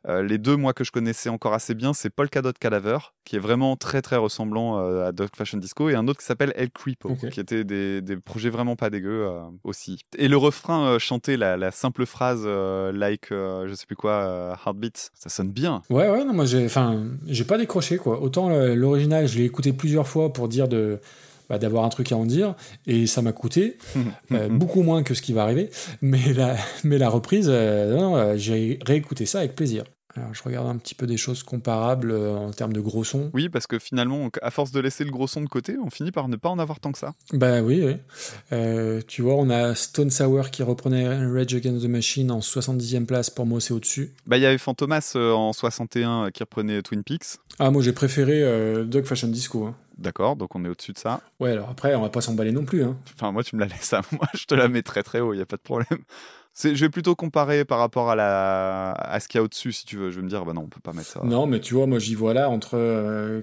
Les deux, moi, que je connaissais encore assez bien, c'est Polka Dot Cadaver, qui est vraiment très très ressemblant à Dog Fashion Disco, et un autre qui s'appelle El Creepo, qui étaient des, des projets vraiment pas dégueux aussi. Et le refrain chanté, la, la simple phrase like, je sais plus quoi, Heartbeat, ça sonne bien.
Ouais, ouais, non, moi j'ai, enfin, j'ai pas décroché quoi. Autant euh, l'original, je l'ai écouté plusieurs fois pour dire de, bah, d'avoir un truc à en dire, et ça m'a coûté (laughs) euh, beaucoup moins que ce qui va arriver. Mais la, (laughs) mais la reprise, euh, euh, j'ai réécouté ça avec plaisir. Alors, je regarde un petit peu des choses comparables euh, en termes de gros sons.
Oui, parce que finalement, à force de laisser le gros son de côté, on finit par ne pas en avoir tant que ça.
Bah oui, oui. Euh, tu vois, on a Stone Sour qui reprenait Rage Against the Machine en 70e place. Pour moi, c'est au-dessus.
Bah, il y avait Fantomas euh, en 61 euh, qui reprenait Twin Peaks.
Ah, moi j'ai préféré euh, Dog Fashion Disco. hein.
D'accord, donc on est au-dessus de ça.
Ouais, alors après, on va pas s'emballer non plus. Hein.
Enfin, moi, tu me la laisses à (laughs) moi, je te la mets très très haut, il n'y a pas de problème. Je vais plutôt comparer par rapport à, la, à ce qu'il y a au-dessus, si tu veux. Je vais me dire, bah non, on peut pas mettre ça.
Non, mais tu vois, moi j'y vois là entre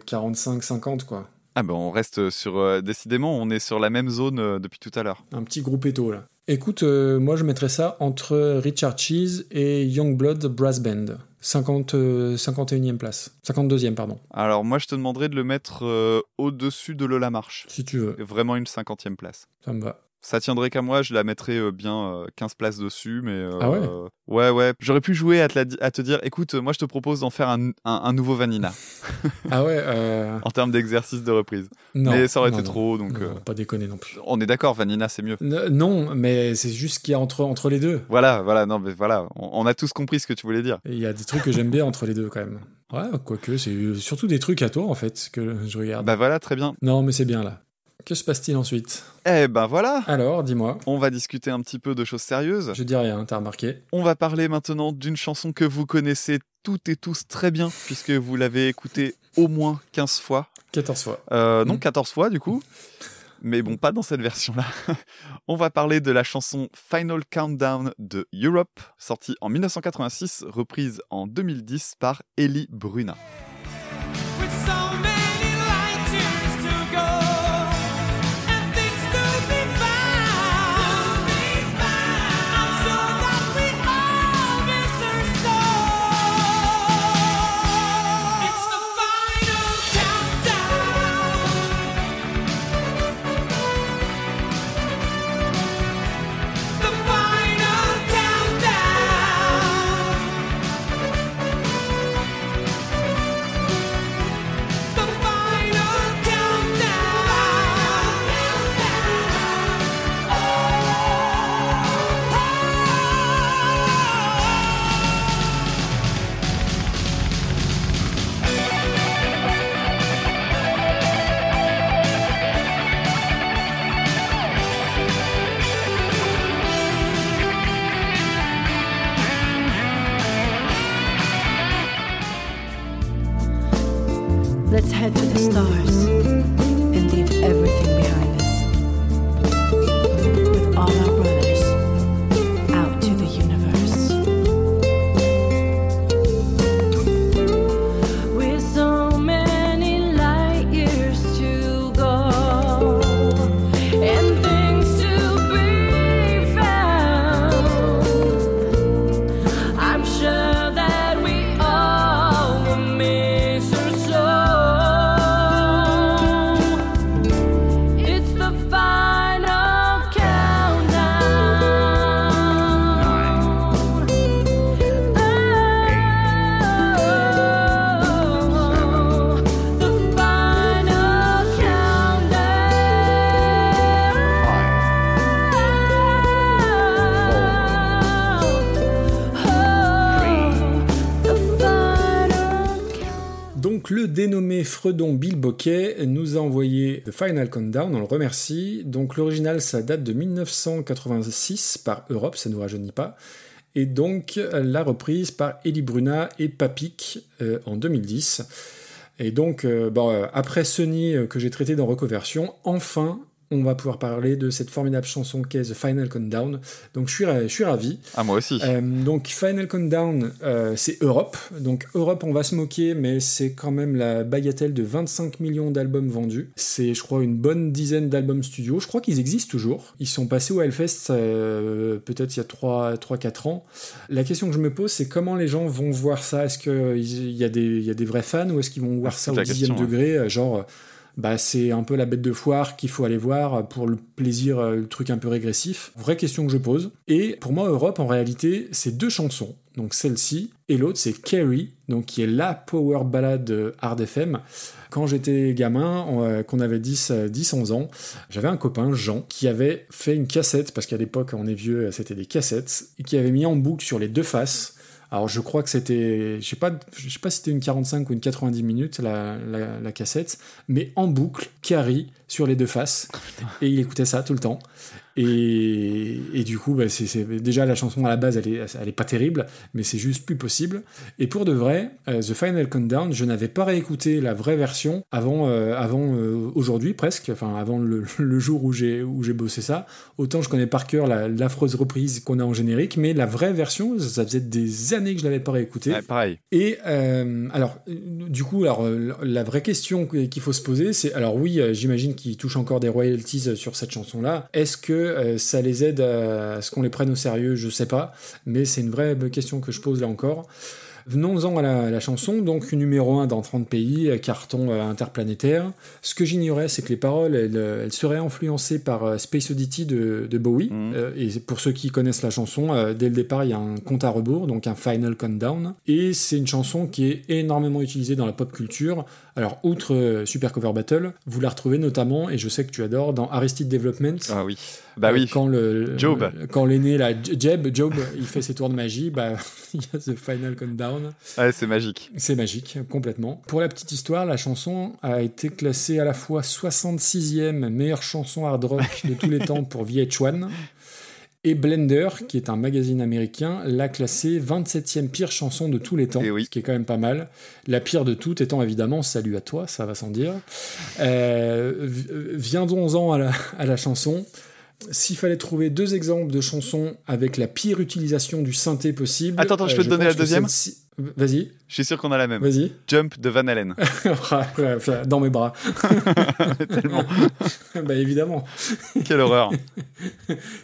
45-50, quoi.
Ah, bah on reste sur. euh, décidément, on est sur la même zone euh, depuis tout à l'heure.
Un petit groupe éto, là. Écoute, euh, moi je mettrais ça entre Richard Cheese et Youngblood Brass Band. 50, euh, 51e place. 52e, pardon,
Alors, moi, je te demanderais de le mettre euh, au-dessus de Lola Marche.
si tu veux.
Vraiment une cinquantième place.
Ça me va.
Ça tiendrait qu'à moi, je la mettrais euh, bien euh, 15 places dessus, mais... euh,
Ah ouais?
Ouais, ouais. J'aurais pu jouer à te, la di- à te dire, écoute, euh, moi, je te propose d'en faire un, un- un nouveau Vanilla, (laughs)
Ah ouais, euh, (laughs)
en termes d'exercice de reprise.
non.
mais ça aurait
non,
été
non.
trop, donc... Euh,
pas déconner non plus.
On est d'accord, Vanilla, c'est mieux.
N- Non, mais c'est juste qu'il y a entre, entre les deux.
Voilà, voilà, non, mais voilà, on, on a tous compris ce que tu voulais dire.
Il y a des trucs que j'aime bien entre les deux quand même. Ouais, quoique, c'est surtout des trucs à toi en fait que je regarde.
Bah voilà, très bien.
Non, mais c'est bien là. Que se passe-t-il ensuite?
Eh ben voilà,
Alors, dis-moi.
on va discuter un petit peu de choses sérieuses.
Je dis rien, t'as remarqué
On va parler maintenant d'une chanson que vous connaissez toutes et tous très bien, puisque vous l'avez écoutée au moins 15 fois.
14 fois.
Euh, non,
Mm.
14 fois du coup. Mais bon, pas dans cette version-là. (laughs) On va parler de la chanson Final Countdown de Europe, sortie en 1986, reprise en 2010 par Ellie Bruna.
Let's head to the stars
Fredon Bill Bokeh nous a envoyé The Final Countdown, on le remercie. Donc l'original, ça date de 1986 par Europe, ça ne nous rajeunit pas. Et donc la reprise par Eddie Bruna et Papik euh, en 2010. Et donc, euh, bon, euh, après Sony euh, que j'ai traité dans Recoversion, enfin, on va pouvoir parler de cette formidable chanson qu'est The Final Countdown. Donc, je suis, je suis ravi.
Ah, moi aussi.
Euh, donc Final Countdown, euh, c'est Europe. Donc Europe, on va se moquer, mais c'est quand même la bagatelle de 25 millions d'albums vendus. C'est, je crois, une bonne dizaine d'albums studio. Je crois qu'ils existent toujours. Ils sont passés au Hellfest euh, peut-être il y a 3-4 ans. La question que je me pose, c'est comment les gens vont voir ça? Est-ce qu'il y, a des- il y a des vrais fans ou est-ce qu'ils vont voir
Ah,
ça au dixième degré Genre... bah, c'est un peu la bête de foire qu'il faut aller voir pour le plaisir, euh, le truc un peu régressif. Vraie question que je pose. Et pour moi, Europe, en réalité, c'est deux chansons. Donc celle-ci, et l'autre, c'est Carrie, donc qui est la power ballade de Hard FM. Quand j'étais gamin, euh, qu'on avait 10, euh, 10, 11 ans, j'avais un copain, Jean, qui avait fait une cassette, parce qu'à l'époque, on est vieux, c'était des cassettes, et qui avait mis en boucle sur les deux faces alors je crois que c'était, je sais pas, je sais pas si c'était une 45 ou une 90 minutes la, la, la cassette, mais en boucle, Carrie sur les deux faces, et il écoutait ça tout le temps. Et, et du coup, bah, c'est, déjà la chanson à la base, elle est, elle est pas terrible, mais c'est juste plus possible. Et pour de vrai, euh, The Final Countdown, je n'avais pas réécouté la vraie version avant, euh, avant euh, aujourd'hui presque, enfin avant le, (laughs) le jour où j'ai où j'ai bossé ça. Autant je connais par cœur la- l'affreuse reprise qu'on a en générique, mais la vraie version, ça faisait des années que je l'avais pas réécoutée.
Ouais, pareil.
Et alors, du coup, alors la vraie question que- qu'il faut se poser, c'est alors oui, j'imagine qu'ils touchent encore des royalties sur cette chanson-là. Est-ce que euh, ça les aide à ce qu'on les prenne au sérieux Je sais pas, mais c'est une vraie question que je pose là encore. Venons-en à la, à la chanson, donc numéro 1 dans 30 pays, carton euh, interplanétaire. Ce que j'ignorais, c'est que les paroles, elles, euh, elles seraient influencées par euh, Space Oddity de, de Bowie. Euh, et pour ceux qui connaissent la chanson, dès le départ, il y a un compte à rebours, donc un Final Countdown. Et c'est une chanson qui est énormément utilisée dans la pop culture. Alors, outre euh, Super Cover Battle, vous la retrouvez notamment, et je sais que tu adores, dans Arrested Development.
Ah oui. Bah
Euh,
oui.
Quand le,
Job.
Quand l'aîné, là, Jeb, Job, il fait ses tours de magie, bah, (laughs) il y a The Final Countdown.
Ouais, c'est magique.
C'est magique, complètement. Pour la petite histoire, la chanson a été classée à la fois 66e meilleure chanson hard rock de tous les temps pour VH1. Et Blender, qui est un magazine américain, l'a classée 27e pire chanson de tous les temps,
Eh oui.
ce qui est quand même pas mal. La pire de toutes étant évidemment Salut à toi, ça va sans dire. Euh, vi- Viendons-en à la, à la chanson. S'il fallait trouver deux exemples de chansons avec la pire utilisation du synthé possible.
Attends, attends, je peux te donner la deuxième
Vas-y,
Je suis sûr qu'on a la même.
vas-y.
Jump de Van Halen. (laughs)
Dans mes bras. (laughs)
Tellement. (laughs)
bah évidemment.
Quelle horreur.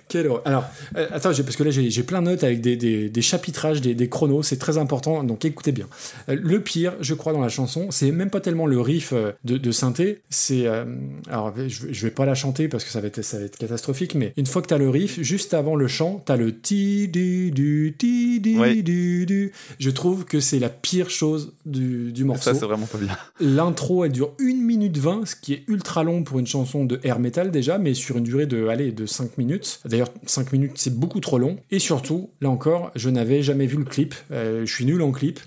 Quelle horreur. Alors, euh, attends, parce que là j'ai plein de notes avec des, des, des chapitrages, des, des chronos, c'est très important, donc écoutez bien. Euh, le pire, je crois, dans la chanson, c'est même pas tellement le riff euh, de, de synthé, c'est... euh, alors, je, je vais pas la chanter parce que ça va être, ça va être catastrophique, mais une fois que t'as le riff, juste avant le chant, t'as le ti du du ti du du du. Je trouve que c'est la pire chose du, du morceau.
Ça, c'est vraiment pas bien.
L'intro, elle dure 1 minute 20, ce qui est ultra long pour une chanson de air metal déjà, mais sur une durée de, allez, de 5 minutes. D'ailleurs, 5 minutes, c'est beaucoup trop long. Et surtout, là encore, je n'avais jamais vu le clip. Euh, je suis nul en clip.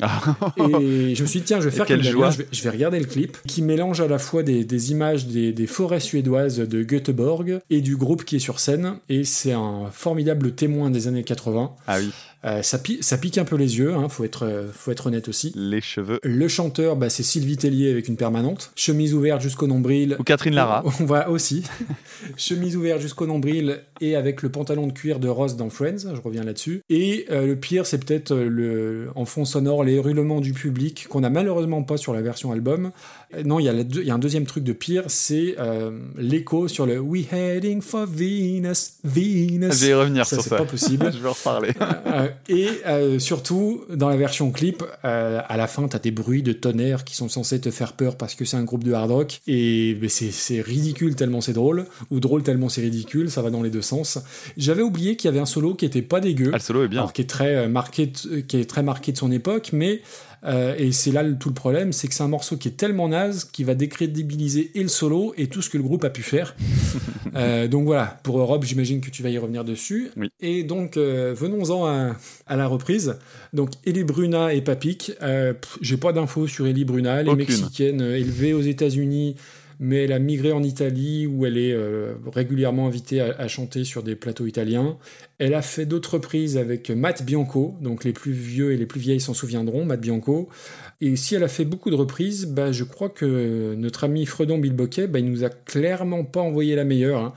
Et je me suis dit, tiens, je vais faire Damien,
joie.
je vais, je vais regarder le clip, qui mélange à la fois des, des images des, des forêts suédoises de Göteborg et du groupe qui est sur scène. Et c'est un formidable témoin des années 80.
Ah oui.
Euh, ça, pi- ça pique un peu les yeux, hein, faut, être, euh, faut être honnête aussi.
Les cheveux.
Le chanteur, bah, c'est Sylvie Tellier avec une permanente. Chemise ouverte jusqu'au nombril.
Ou Catherine Lara.
On voit aussi. (laughs) Chemise ouverte jusqu'au nombril et avec le pantalon de cuir de Ross dans Friends, je reviens là-dessus. Et euh, le pire, c'est peut-être le, en fond sonore les hurlements du public qu'on a malheureusement pas sur la version album. Euh, non, il y, a y un deuxième truc de pire, c'est euh, l'écho sur le We heading for Venus, Venus.
Je vais y revenir
ça,
sur
c'est
ça.
pas possible. (laughs)
Je vais en reparler.
Euh, et euh, surtout, dans la version clip, euh, à la fin, t'as des bruits de tonnerre qui sont censés te faire peur parce que c'est un groupe de hard rock. Et c'est c'est ridicule tellement c'est drôle, ou drôle tellement c'est ridicule, ça va dans les deux sens. J'avais oublié qu'il y avait un solo qui était pas dégueu.
Ah, le solo est bien.
Alors, qui est très euh, marqué, qui est très marqué de son époque, mais Euh, et c'est là le- tout le problème, c'est que c'est un morceau qui est tellement naze qu'il va décrédibiliser et le solo et tout ce que le groupe a pu faire. (laughs) Euh, donc voilà, pour Europe, j'imagine que tu vas y revenir dessus.
Oui.
Et donc, euh, venons-en à, à la reprise. Donc, Ellie Bruna et Papik. J'ai pas d'infos sur Ellie Bruna. Elle est
Aucune.
mexicaine, élevée aux États-Unis, mais elle a migré en Italie où elle est euh, régulièrement invitée à, chanter sur des plateaux italiens. Elle a fait d'autres reprises avec Matt Bianco, donc les plus vieux et les plus vieilles s'en souviendront, Matt Bianco. Et si elle a fait beaucoup de reprises, bah, je crois que notre ami Fredon Bilboquet, bah, il nous a clairement pas envoyé la meilleure. hein.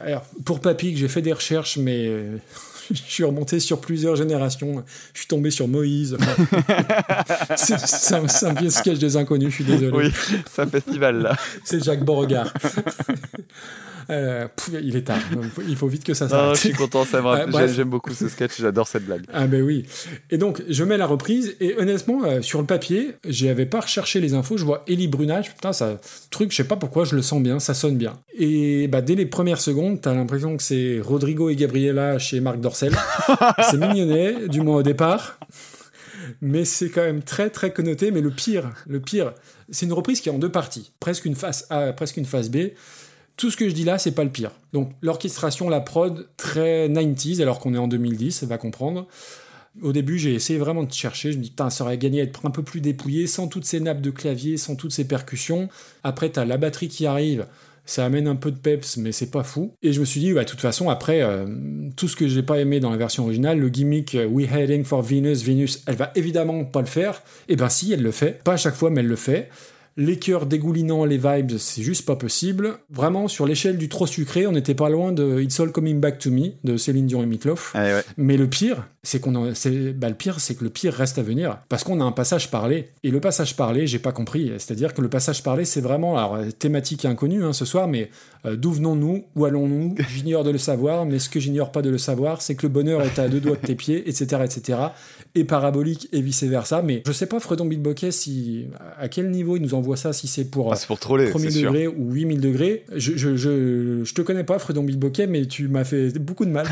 Alors, pour Papy, j'ai fait des recherches, mais euh, (laughs) je suis remonté sur plusieurs générations. Je suis tombé sur Moïse. (laughs) C'est c'est un, c'est un vieux sketch des inconnus, je suis désolé.
Oui, c'est un festival là. (laughs)
C'est Jacques Beauregard. Euh, pff, il est tard. Il faut, il faut vite que ça s'arrête.
je suis content, ça me j'aime- J'aime beaucoup ce sketch, j'adore cette blague.
Ah ben oui. Et donc, je mets la reprise, et honnêtement, euh, sur le papier, j'avais pas recherché les infos, je vois Ellie Brunage, putain, ça, truc, je sais pas pourquoi, je le sens bien, ça sonne bien. Et bah, dès les premières secondes, t'as l'impression que c'est Rodrigo et Gabriela chez Marc Dorcel. (laughs) c'est mignonnet, du moins au départ. Mais c'est quand même très très connoté. Mais le pire, le pire, c'est une reprise qui est en deux parties, presque une face A, presque une face B. Tout ce que je dis là, c'est pas le pire. Donc l'orchestration, la prod, très 90s, alors qu'on est en 2010, va comprendre. Au début, j'ai essayé vraiment de chercher. Je me dis, putain, ça aurait gagné à être un peu plus dépouillé, sans toutes ces nappes de clavier, sans toutes ces percussions. Après, t'as la batterie qui arrive. Ça amène un peu de peps, mais c'est pas fou. Et je me suis dit, bah, de toute façon, après, euh, tout ce que j'ai pas aimé dans la version originale, le gimmick euh, We Heading for Venus, Venus, elle va évidemment pas le faire. Et ben si, elle le fait. Pas à chaque fois, mais elle le fait. Les cœurs dégoulinants, les vibes, c'est juste pas possible. Vraiment, sur l'échelle du trop sucré, on n'était pas loin de It's All Coming Back to Me de Céline Dion et.
Allez, ouais.
Mais le pire, c'est qu'on en- bah, le pire, c'est que le pire reste à venir parce qu'on a un passage parlé et le passage parlé, j'ai pas compris. C'est-à-dire que le passage parlé, c'est vraiment alors thématique inconnue hein, ce soir, mais euh, d'où venons-nous, où allons-nous? J'ignore de le savoir, mais ce que j'ignore pas de le savoir, c'est que le bonheur est à deux doigts de tes pieds, etc., etc. Et parabolique et vice versa. Mais je sais pas, Fredon Bilboquet, si à quel niveau il nous envoie ça, si c'est pour
Ah, c'est pour troller,
premier
c'est sûr.
degré ou 8000 degrés. Je, je, je, je te connais pas, Fredon Bilboquet, mais tu m'as fait beaucoup de mal.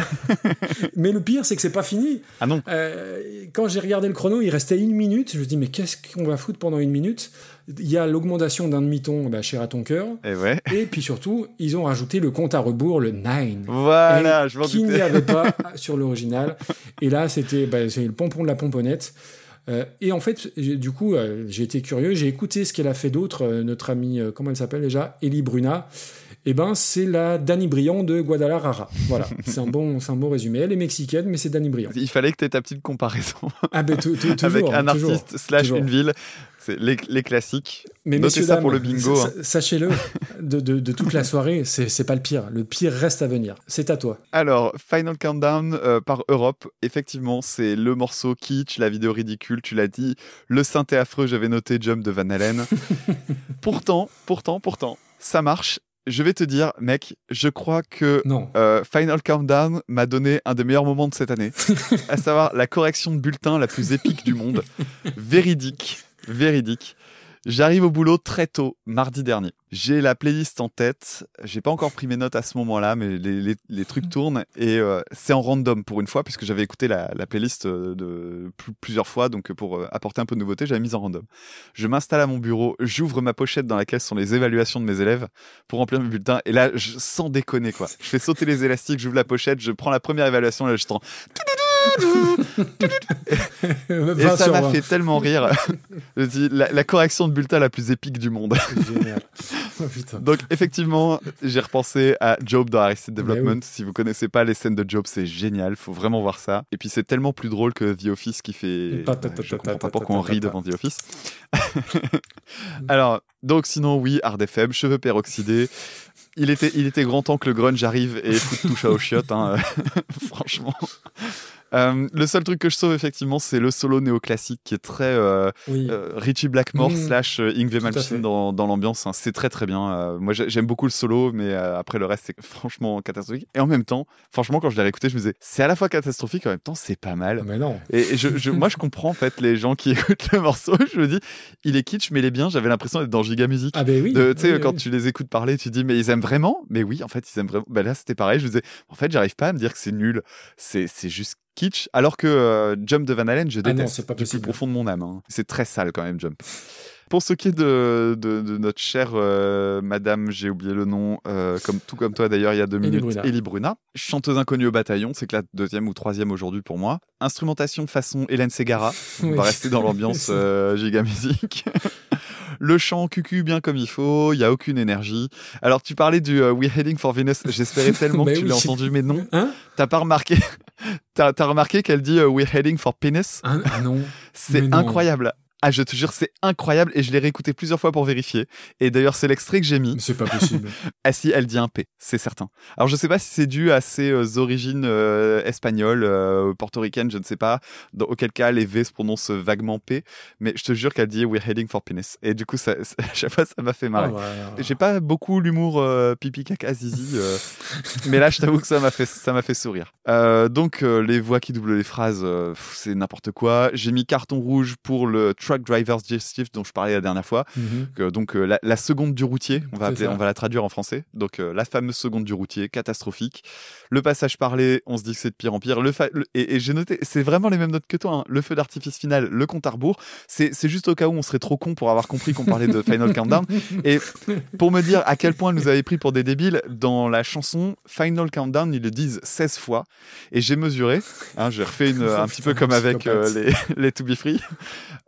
(laughs) mais le pire, c'est que c'est pas fini.
Ah non.
Euh, quand j'ai regardé le chrono, il restait une minute. Je me dis, mais qu'est-ce qu'on va foutre pendant une minute? Il y a l'augmentation d'un demi-ton, bah, cher à ton cœur.
Et ouais.
Et puis surtout, ils ont rajouté le compte à rebours, le 9.
Voilà, je m'en
Qu'il n'y avait pas (laughs) sur l'original. Et là, c'était bah, le pompon de la pomponnette. Euh, et en fait, du coup, euh, j'ai été curieux, j'ai écouté ce qu'elle a fait d'autre, euh, notre amie, comment elle s'appelle déjà? Elie Bruna. Et ben, c'est la Dani Briand de Guadalajara. Voilà, (laughs) c'est un, bon, un bon résumé. Elle est mexicaine, mais c'est Dani Briand.
Il fallait que tu aies ta petite comparaison
Ah ben, (laughs) toujours.
avec un
toujours,
artiste slash
toujours.
une ville. C'est les, les classiques.
Mais
Notez ça
dames,
pour le bingo. hein.
Sachez-le, de, de- de toute la soirée, c'est pas le pire. Le pire reste à venir. C'est à toi.
Alors, Final Countdown euh, par Europe, effectivement, c'est le morceau kitsch, la vidéo ridicule, tu l'as dit, le synthé affreux, j'avais noté Jump de Van Halen. (laughs) pourtant, pourtant, pourtant, ça marche. Je vais te dire, mec, je crois que
Non.
euh, Final Countdown m'a donné un des meilleurs moments de cette année, (laughs) à savoir la correction de bulletin la plus épique du monde. (laughs) Véridique, véridique. J'arrive au boulot très tôt, mardi dernier. J'ai la playlist en tête. J'ai pas encore pris mes notes à ce moment-là, mais les, les- les trucs tournent et euh, c'est en random pour une fois, puisque j'avais écouté la, la playlist euh, de pl- plusieurs fois, donc pour euh, apporter un peu de nouveauté, j'avais mis en random. Je m'installe à mon bureau, j'ouvre ma pochette dans laquelle sont les évaluations de mes élèves pour remplir mes bulletins, et là, je, sans déconner quoi, je fais sauter les élastiques, j'ouvre la pochette, je prends la première évaluation, là, je tends. Et ça m'a fait tellement rire. Je dis, la, la correction de bulletin la plus épique du monde.
Génial. Oh.
Donc effectivement, j'ai repensé à Job dans Arrested Development.
oui.
Si vous connaissez pas les scènes de Job, c'est génial. Faut vraiment voir ça. Et puis c'est tellement plus drôle que The Office qui fait. Je comprends pas pourquoi on rit devant The Office. (laughs) Alors donc sinon oui, Hard FM, cheveux peroxydés. Il était, il était grand temps que le grunge arrive et foute touche à aux chiottes. hein. (laughs) Franchement. Euh, le seul truc que je sauve effectivement, c'est le solo néoclassique qui est très euh,
Oui.
euh, Richie Blackmore
Mm.
slash
à
Malmsteen dans, dans l'ambiance. hein. C'est très très bien. Moi j'ai- j'aime beaucoup le solo, mais après le reste c'est franchement catastrophique. Et en même temps, franchement quand je l'ai réécouté, je me disais c'est à la fois catastrophique, en même temps c'est pas mal.
Mais non.
Et, et je, je- moi je comprends en fait les gens qui (laughs) écoutent le morceau. Je me dis il est kitsch mais il est bien. J'avais l'impression d'être dans Giga Music.
Ah ben oui.
Tu sais,
oui,
quand
oui.
tu les écoutes parler, tu dis, mais ils aiment vraiment? Mais oui, en fait, ils aiment vraiment. Ben là, c'était pareil. Je me disais, en fait, j'arrive pas à me dire que c'est nul. C'est juste kitsch, alors que euh, Jump de Van Halen, je
Ah non,
déteste
c'est pas
du plus
possible.
profond de mon âme. hein. C'est très sale quand même, Jump. Pour ce qui est de, de, de notre chère euh, Madame, j'ai oublié le nom, euh, comme, tout comme toi d'ailleurs il y a deux minutes,
Bruna.
Elie Bruna, chanteuse inconnue au bataillon, c'est que la deuxième ou troisième aujourd'hui pour moi. Instrumentation façon Hélène Ségara, (laughs) on va rester dans l'ambiance (laughs) giga musique. Le chant cucu bien comme il faut, il y a aucune énergie. Alors tu parlais du euh, We're Heading for Venus, j'espérais tellement (laughs) que
Mais
tu
oui.
l'as entendu, mais non.
Hein?
T'as pas remarqué T'as remarqué qu'elle dit euh, We're Heading for Penis?
Ah, ah non.
C'est incroyable. Ah, je te jure, c'est incroyable et je l'ai réécouté plusieurs fois pour vérifier. Et d'ailleurs, c'est l'extrait que j'ai mis.
C'est pas possible. (laughs)
Ah si, elle dit un P, c'est certain. Alors je sais pas si c'est dû à ses euh, origines euh, espagnoles, euh, portoricaines, je ne sais pas. Dans auquel cas les V se prononcent vaguement P, mais je te jure qu'elle dit We're heading for penis. Et du coup, ça, ça- (laughs) à chaque fois, ça m'a fait
Ah,
marrer.
ouais.
J'ai pas beaucoup l'humour euh, pipi caca zizi, euh, (laughs) mais là je t'avoue que ça m'a fait ça m'a fait sourire. Donc les voix qui doublent les phrases, c'est n'importe quoi. J'ai mis carton rouge pour le truck driver's digestive dont je parlais la dernière fois.
Mhm.
Que, donc euh, la, la seconde du routier, on va, appeler- on va la traduire en français. Donc euh, la fameuse seconde du routier, catastrophique. Le passage parlé, on se dit que c'est de pire en pire. Le le- et, et j'ai noté, c'est vraiment les mêmes notes que toi. hein. Le feu d'artifice final, le compte à rebours. C'est c'est juste au cas où on serait trop con pour avoir compris qu'on parlait de (laughs) Final Countdown. Et pour me dire à quel point nous avait pris pour des débiles, dans la chanson Final Countdown, ils le disent 16 fois. Et j'ai mesuré, hein, j'ai refait une, (laughs) un petit peu comme avec euh, les, (laughs) les To Be Free.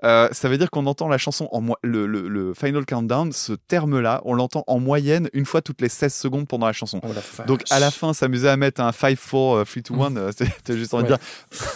Euh, ça veut dire qu'on entend la chanson en le, le- le Final Countdown, ce terme-là, on l'entend en moyenne une fois toutes les 16 secondes pendant la chanson.
Oh, la.
Donc à la fin, s'amuser à mettre un 5, 4, 3, 2, 1, c'était juste envie de
Ouais.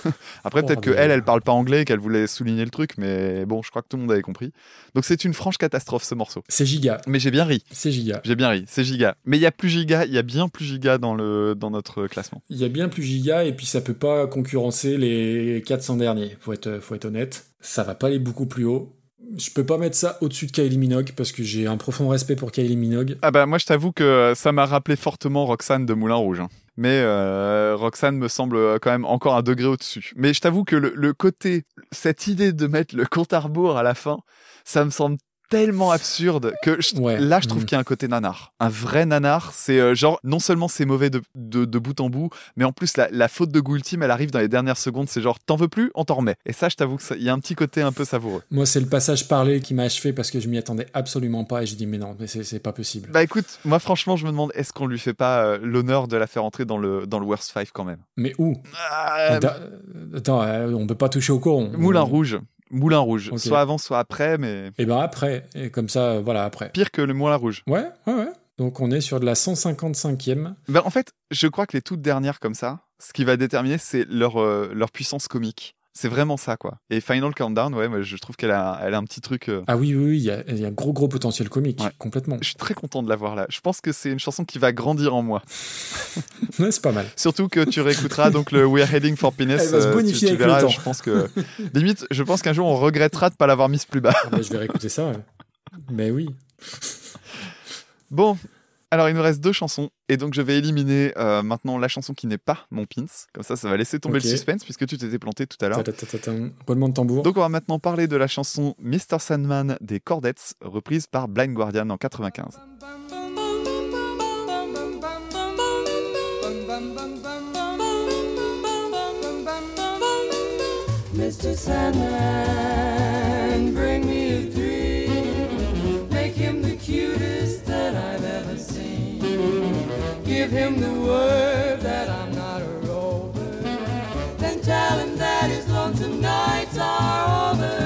dire. (laughs) Après, peut-être que
Bordel.
elle, elle parle pas anglais, et qu'elle voulait souligner le truc, mais bon, je crois que tout le monde avait compris. Donc c'est une franche catastrophe ce morceau.
C'est giga.
Mais j'ai bien ri,
C'est giga.
j'ai bien ri, c'est giga. Mais il y a plus giga, il y a bien plus giga dans, le, dans notre classement.
Il y a bien plus giga et puis ça peut pas concurrencer les 400 derniers. Faut être, faut être honnête. Ça va pas aller beaucoup plus haut. Je peux pas mettre ça au-dessus de Kylie Minogue parce que j'ai un profond respect pour Kylie Minogue.
Ah bah moi je t'avoue que ça m'a rappelé fortement Roxane de Moulin Rouge. hein. Mais euh, Roxane me semble quand même encore un degré au-dessus. Mais je t'avoue que le, le côté, cette idée de mettre le compte à rebours à la fin, ça me semble tellement absurde que je-
Ouais.
là je trouve
Mhm.
qu'il y a un côté nanar. Un vrai nanar, c'est euh, genre non seulement c'est mauvais de, de, de bout en bout, mais en plus la, la faute de goût ultime elle arrive dans les dernières secondes, c'est genre t'en veux plus, on t'en remet. Et ça je t'avoue qu'il y a un petit côté un peu savoureux.
Moi, c'est le passage parlé qui m'a achevé parce que je m'y attendais absolument pas et j'ai dit mais non, mais c'est pas possible.
Bah écoute, moi franchement je me demande est-ce qu'on lui fait pas euh, l'honneur de la faire entrer dans le, dans le worst five quand même?
Mais où?
Ah,
Attends, attends, euh, on peut pas toucher au coron.
Moulin Rouge. Moulin Rouge. Soit avant, soit après, mais
Et ben après, et comme ça, euh, voilà, après.
pire que le Moulin Rouge.
Ouais, ouais, ouais. Donc on est sur de la 155e.
Ben, en fait, je crois que les toutes dernières comme ça, ce qui va déterminer, c'est leur, euh, leur puissance comique. C'est vraiment ça, quoi. Et Final Countdown, ouais, moi, je trouve qu'elle a, elle a un petit truc. euh,
Ah oui, oui, oui, il y a, il y a gros, gros potentiel comique,
Ouais.
complètement.
Je suis très content de l'avoir là. Je pense que c'est une chanson qui va grandir en moi. (laughs)
Ouais, c'est pas mal.
Surtout que tu réécouteras donc le We're Heading for Penis. (laughs)
Elle va se
euh, tu-
bonifier
tu,
avec le
verras,
temps.
Je pense que limite, je pense qu'un jour on regrettera de pas l'avoir mise plus bas.
Ah bah, je vais réécouter ça. Mais oui.
Bon, alors il nous reste deux chansons. Et donc je vais éliminer euh, maintenant la chanson qui n'est pas mon pins. Comme ça, ça va laisser tomber le suspense puisque tu t'étais planté tout à l'heure.
Roulement de tambour.
Donc on va maintenant parler de la chanson Mr. Sandman des Cordettes, reprise par Blind Guardian en 95.
Mr. Sandman, Give him the word that I'm not a rover. Then tell him that his lonesome nights are over.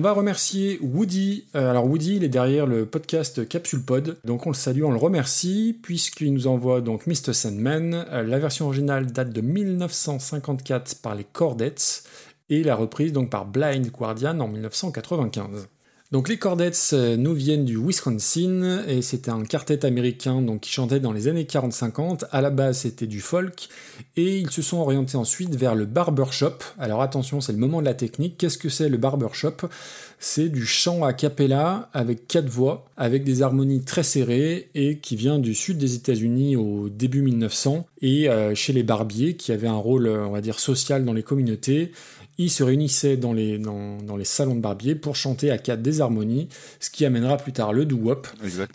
Va remercier Woody. Euh, alors Woody, il est derrière le podcast Capsule Pod, donc on le salue, on le remercie puisqu'il nous envoie donc Mr. Sandman. Euh, la version originale date de 1954 par les Chordettes et la reprise donc par Blind Guardian en 1995. Donc les Chordettes euh, nous viennent du Wisconsin et c'était un quartet américain donc qui chantait dans les années 40-50. À la base c'était du folk et ils se sont orientés ensuite vers le barbershop. Alors attention, c'est le moment de la technique. Qu'est-ce que c'est le barbershop C'est du chant a cappella avec quatre voix, avec des harmonies très serrées et qui vient du sud des États-Unis au début 1900 et euh, chez les barbiers qui avaient un rôle, euh, on va dire, social dans les communautés. Ils se réunissaient dans les, dans, dans les salons de barbier pour chanter à quatre des harmonies, ce qui amènera plus tard le doo-wop.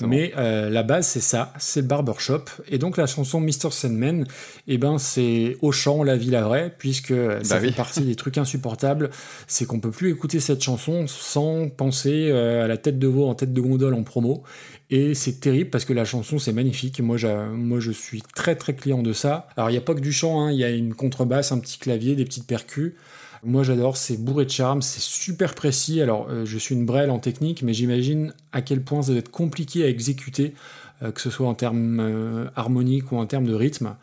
Mais euh, la base, c'est ça, c'est le barbershop. Et donc la chanson Mr. Sandman, eh ben, c'est au chant la vie la vraie, puisque ça
Bah oui.
fait partie des trucs insupportables. C'est qu'on peut plus écouter cette chanson sans penser euh, à la tête de veau en tête de gondole en promo. Et c'est terrible parce que la chanson c'est magnifique. Moi, moi je suis très très client de ça. Alors il n'y a pas que du chant, hein. il y a une contrebasse, un petit clavier, des petites percus. Moi j'adore, c'est bourré de charme, c'est super précis. Alors euh, je suis une brêle en technique, mais j'imagine à quel point ça doit être compliqué à exécuter, euh, que ce soit en termes euh, harmoniques ou en termes de rythme.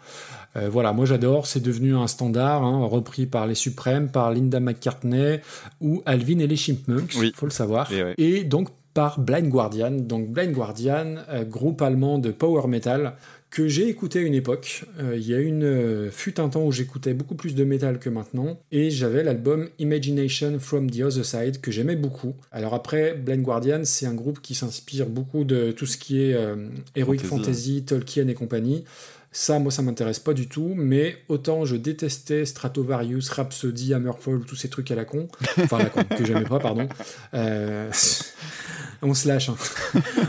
Euh, voilà, moi j'adore, c'est devenu un standard, hein, repris par les Suprêmes, par Linda McCartney ou Alvin et les Chipmunks,
Oui.
faut le savoir.
Et ouais.
Et donc par Blind Guardian. Donc Blind Guardian, euh, groupe allemand de power metal que j'ai écouté à une époque. Euh, Il y a une euh, fut un temps où j'écoutais beaucoup plus de métal que maintenant et j'avais l'album Imagination from the Other Side que j'aimais beaucoup. Alors après Blind Guardian, c'est un groupe qui s'inspire beaucoup de tout ce qui est euh, Heroic
Fantasy.
Fantasy, Tolkien et compagnie. Ça, moi, ça m'intéresse pas du tout, mais autant je détestais Stratovarius, Rhapsody, Hammerfall, tous ces trucs à la con, (laughs) enfin à la con, que j'aimais pas, pardon. Euh, on se lâche. hein.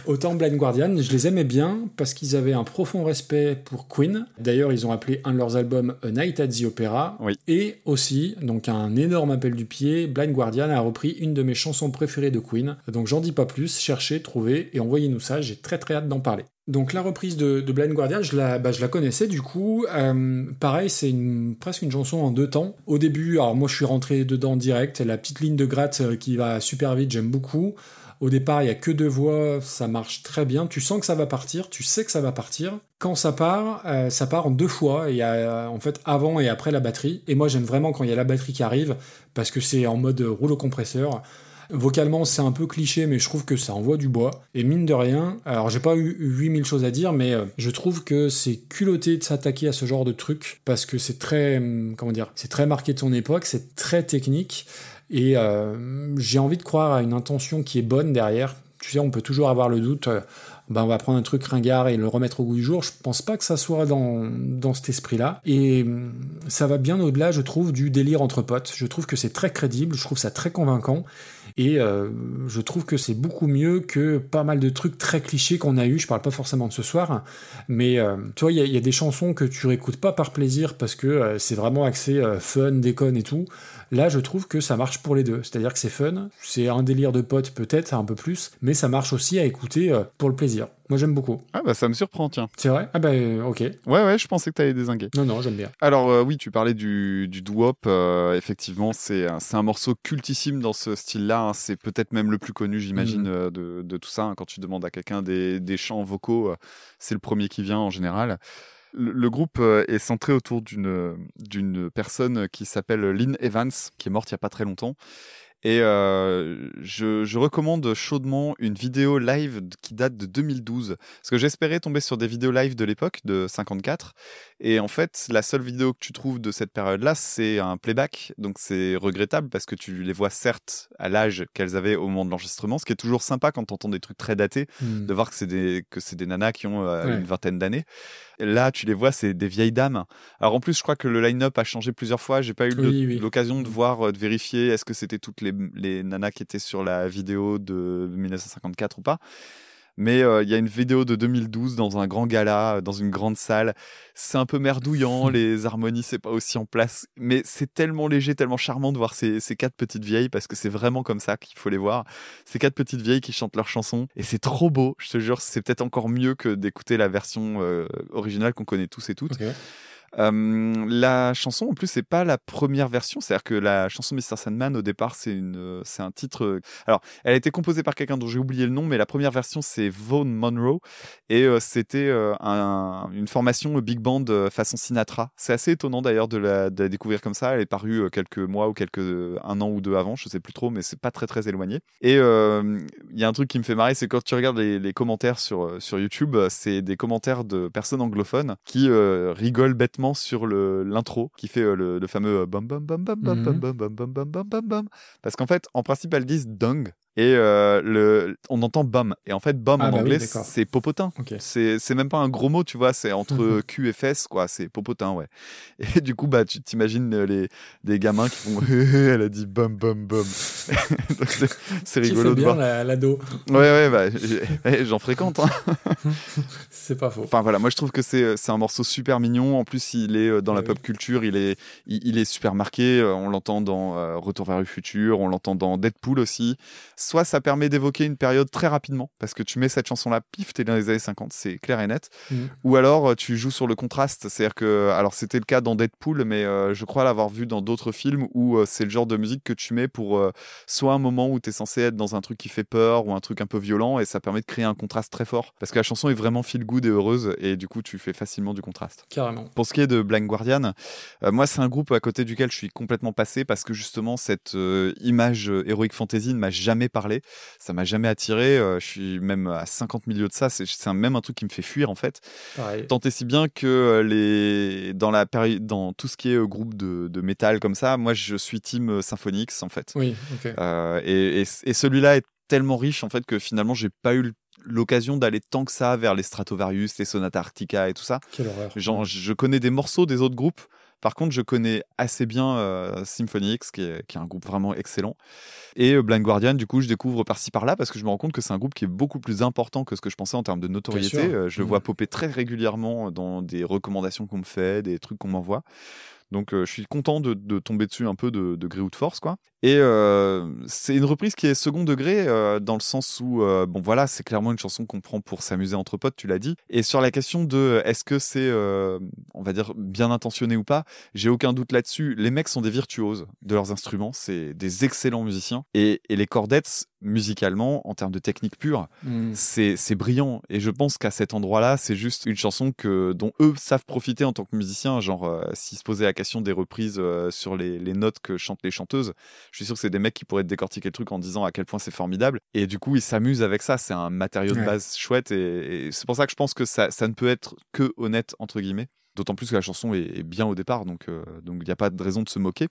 Autant Blind Guardian, je les aimais bien parce qu'ils avaient un profond respect pour Queen. D'ailleurs, ils ont appelé un de leurs albums A Night at the Opera.
Oui.
Et aussi, donc un énorme appel du pied, Blind Guardian a repris une de mes chansons préférées de Queen. Donc j'en dis pas plus, cherchez, trouvez et envoyez-nous ça, j'ai très très hâte d'en parler. Donc la reprise de, Blind Guardian, je la, bah, connaissais du coup. Euh, pareil, c'est presque une chanson en deux temps. Au début, alors moi je suis rentré dedans direct, la petite ligne de gratte euh, qui va super vite, j'aime beaucoup. Au départ, il y a que deux voix, ça marche très bien. Tu sens que ça va partir, tu sais que ça va partir. Quand ça part, euh, ça part en deux fois. Il y a en fait avant et après la batterie. Et moi, j'aime vraiment quand il y a la batterie qui arrive parce que c'est en mode rouleau compresseur. Vocalement, c'est un peu cliché, mais je trouve que ça envoie du bois. Et mine de rien, alors j'ai pas eu 8000 choses à dire, mais euh, je trouve que c'est culotté de s'attaquer à ce genre de truc, parce que c'est très, hum, comment dire, c'est très marqué de son époque, c'est très technique, et euh, j'ai envie de croire à une intention qui est bonne derrière. Tu sais, on peut toujours avoir le doute, euh, ben on va prendre un truc ringard et le remettre au goût du jour. Je pense pas que ça soit dans, dans cet esprit-là. Et hum, ça va bien au-delà, je trouve, du délire entre potes. Je trouve que c'est très crédible, je trouve ça très convaincant. Et euh, je trouve que c'est beaucoup mieux que pas mal de trucs très clichés qu'on a eu. Je parle pas forcément de ce soir, mais euh, tu vois, il y, a- des chansons que tu réécoutes pas par plaisir parce que euh, c'est vraiment axé euh, fun, déconne et tout. Là, je trouve que ça marche pour les deux. C'est-à-dire que c'est fun, c'est un délire de potes peut-être, un peu plus, mais ça marche aussi à écouter euh, pour le plaisir. Moi, j'aime beaucoup.
Ah bah ça me surprend, tiens.
C'est vrai? Ah bah, euh, ok.
Ouais, ouais, je pensais que t'allais désinguer.
Non, non, j'aime bien.
Alors euh, oui, tu parlais du, du doo-wop. euh, effectivement, c'est un, morceau cultissime dans ce style-là. hein. C'est peut-être même le plus connu, j'imagine, euh, de, de tout ça. hein. Quand tu demandes à quelqu'un des, des chants vocaux, c'est le premier qui vient en général. Le, groupe euh, est centré autour d'une d'une personne qui s'appelle Lynn Evans, qui est morte il y a pas très longtemps. Et euh, je, je recommande chaudement une vidéo live qui date de 2012. Parce que j'espérais tomber sur des vidéos live de l'époque, de 54. Et en fait, la seule vidéo que tu trouves de cette période-là, c'est un playback. Donc c'est regrettable parce que tu les vois certes à l'âge qu'elles avaient au moment de l'enregistrement, ce qui est toujours sympa quand tu entends des trucs très datés,
Hmm.
de voir que c'est des, que c'est des nanas qui ont euh,
Ouais.
une vingtaine d'années. Là, tu les vois, c'est des vieilles dames. Alors en plus, je crois que le line-up a changé plusieurs fois. J'ai pas eu le-
Oui, oui.
l'occasion de voir, euh, de vérifier est-ce que c'était toutes les, les nanas qui étaient sur la vidéo de 1954 ou pas. Mais euh, il y a une vidéo de 2012 dans un grand gala, euh, dans une grande salle. C'est un peu merdouillant, (laughs) les harmonies, c'est pas aussi en place. Mais c'est tellement léger, tellement charmant de voir ces, ces quatre petites vieilles, parce que c'est vraiment comme ça qu'il faut les voir. Ces quatre petites vieilles qui chantent leurs chansons. Et c'est trop beau, je te jure, c'est peut-être encore mieux que d'écouter la version euh, originale qu'on connaît tous et toutes. La chanson, en plus, c'est pas la première version. C'est-à-dire que la chanson Mr. Sandman, au départ, c'est un titre. euh, Alors, elle a été composée par quelqu'un dont j'ai oublié le nom, mais la première version, c'est Vaughn Monroe, et euh, c'était euh, un- une formation big band façon Sinatra. C'est assez étonnant d'ailleurs de la, découvrir comme ça. Elle est parue quelques mois ou quelques un an ou deux avant, je sais plus trop, mais c'est pas très très éloigné. Et il y a un truc qui me fait marrer, c'est quand tu regardes les, les commentaires sur sur YouTube, c'est des commentaires de personnes anglophones qui rigolent bêtement sur l'intro, qui fait euh, le, le fameux euh, bam bam bam bam bam bam
Mhm.
bam bam bam bam bam bam bam, parce qu'en fait, en principe, elles disent dung. Et euh, le, on entend bum. Et en fait, bum
Ah
en
bah
anglais, c'est popotin.
Ok.
C'est même pas un gros mot, tu vois, c'est entre (laughs) cul et fesses, quoi. C'est popotin, ouais. Et du coup, bah, tu t'imagines euh, les, des gamins qui font (laughs) elle a dit bum bum bum. (laughs) Donc c'est- rigolo de
bien
voir.
la- l'ado.
Ouais, ouais, bah, eh, j'en fréquente. hein.
C'est pas faux.
Enfin voilà, moi je trouve que c'est un morceau super mignon. En plus, il est euh, dans la
Ouais,
pop culture, il est il, il est super marqué. On l'entend dans euh, Retour vers le futur, on l'entend dans Deadpool aussi. Soit ça permet d'évoquer une période très rapidement parce que tu mets cette chanson là, pif, t'es dans les années 50, c'est clair et net.
Mhm.
Ou alors euh, tu joues sur le contraste, c'est-à-dire que alors c'était le cas dans Deadpool, mais euh, je crois l'avoir vu dans d'autres films où euh, c'est le genre de musique que tu mets pour euh, soit un moment où tu es censé être dans un truc qui fait peur ou un truc un peu violent et ça permet de créer un contraste très fort parce que la chanson est vraiment feel good et heureuse et du coup tu fais facilement du contraste.
Carrément.
Pour ce qui est de Blind Guardian, moi c'est un groupe à côté duquel je suis complètement passé parce que justement cette image Heroic Fantasy ne m'a jamais parlé, ça m'a jamais attiré, euh, je suis même à 50 milieux de ça, c'est même un truc qui me fait fuir en fait.
Pareil.
Tant et si bien que euh, les dans la dans tout ce qui est euh, groupe de, de métal comme ça, moi je suis team Symphonix en fait.
Oui, ok.
Euh, et, et- et celui-là est tellement riche en fait que finalement j'ai pas eu l'occasion d'aller tant que ça vers les Stratovarius, les Sonata Arctica et tout ça.
Quelle horreur.
Genre, je connais des morceaux des autres groupes. Par contre, je connais assez bien euh, Symphony X, qui est, qui est un groupe vraiment excellent. Et euh, Blind Guardian, du coup, je découvre par-ci par-là parce que je me rends compte que c'est un groupe qui est beaucoup plus important que ce que je pensais en termes de notoriété. Euh, je le vois popper très régulièrement dans des recommandations qu'on me fait, des trucs qu'on m'envoie. Donc, euh, je suis content de, de tomber dessus un peu de, de gré ou de force, quoi. Et euh, c'est une reprise qui est second degré euh, dans le sens où, bon voilà, c'est clairement une chanson qu'on prend pour s'amuser entre potes, tu l'as dit. Et sur la question de est-ce que c'est, on va dire, bien intentionné ou pas, j'ai aucun doute là-dessus. Les mecs sont des virtuoses de leurs instruments, c'est des excellents musiciens. Et, et les Cordettes, musicalement, en termes de technique pure,
Mm.
c'est c'est brillant. Et je pense qu'à cet endroit-là, c'est juste une chanson que, dont eux savent profiter en tant que musiciens. Genre, euh, s'ils se posaient la question des reprises euh, sur les, les notes que chantent les chanteuses, je suis sûr que c'est des mecs qui pourraient te décortiquer le truc en disant à quel point c'est formidable. Et du coup, ils s'amusent avec ça. C'est un matériau de
Ouais.
base chouette. Et, et c'est pour ça que je pense que ça, ça ne peut être que honnête, entre guillemets. D'autant plus que la chanson est, est bien au départ. Donc, euh, donc il n'y a pas de raison de se moquer.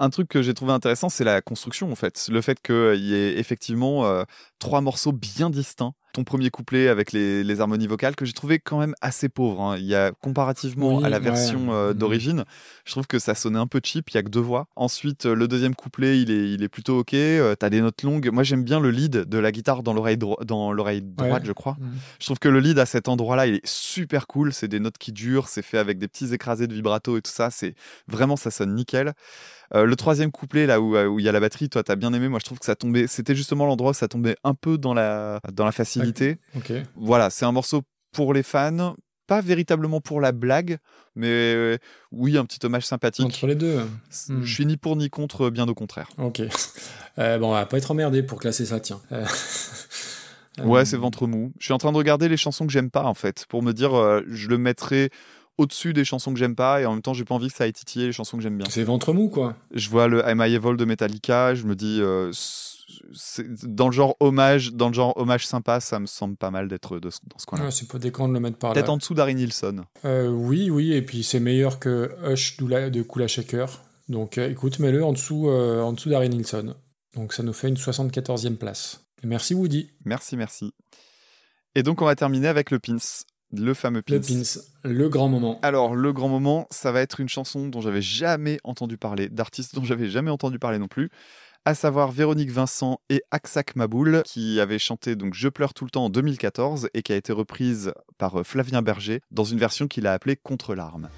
Un truc que j'ai trouvé intéressant, c'est la construction en fait. Le fait qu'il y ait effectivement euh, trois morceaux bien distincts. Ton premier couplet avec les, les harmonies vocales que j'ai trouvé quand même assez pauvre. hein. Il y a comparativement
Oui,
à la
ouais.
version euh,
Mhm.
d'origine, je trouve que ça sonnait un peu cheap. Il y a que deux voix. Ensuite, euh, le deuxième couplet, il est, il est plutôt ok. Euh, T'as des notes longues. Moi, j'aime bien le lead de la guitare dans l'oreille dro- dans l'oreille droite,
Ouais.
je crois.
Mm.
Je trouve que le lead à cet endroit-là, il est super cool. C'est des notes qui durent, c'est fait avec des petits écrasés de vibrato et tout ça. C'est vraiment, ça sonne nickel. Euh, le troisième couplet, là où euh, où il y a la batterie, toi, t'as bien aimé. Moi, je trouve que ça tombait. C'était justement l'endroit où ça tombait un peu dans la dans la facilité.
Ok.
Voilà, c'est un morceau pour les fans, pas véritablement pour la blague, mais euh, oui, un petit hommage sympathique.
Entre les deux. Hmm.
Je suis ni pour ni contre, bien au contraire.
Ok. (laughs) Euh, bon, on va pas être emmerdé pour classer ça, tiens. Euh, (laughs)
Ouais, c'est ventre mou. Je suis en train de regarder les chansons que j'aime pas, en fait, pour me dire, euh, je le mettrai au-dessus des chansons que j'aime pas, et en même temps, j'ai pas envie que ça aille titiller les chansons que j'aime bien.
C'est ventre mou, quoi.
Je vois le Am I Evil de Metallica, je me dis, euh, dans le genre hommage, dans le genre hommage sympa, ça me semble pas mal d'être dans ce coin-là.
Ouais, c'est pas déconnant de le mettre par là.
Peut-être en dessous d'Harry Nilsson.
Euh, oui, oui, et puis c'est meilleur que Hush de Kula Shaker. Donc euh, écoute, mets-le en dessous, euh, en dessous d'Harry Nilsson. Donc ça nous fait une 74e place. Et merci Woody.
Merci, merci. Et donc, on va terminer avec le Pins, le fameux Pins.
Le Pins, le grand moment.
Alors, le grand moment, ça va être une chanson dont j'avais jamais entendu parler, d'artistes dont j'avais jamais entendu parler non plus, à savoir Véronique Vincent et Aksak Maboul, qui avaient chanté donc Je pleure tout le temps en 2014 et qui a été reprise par euh, Flavien Berger dans une version qu'il a appelée Contre larmes.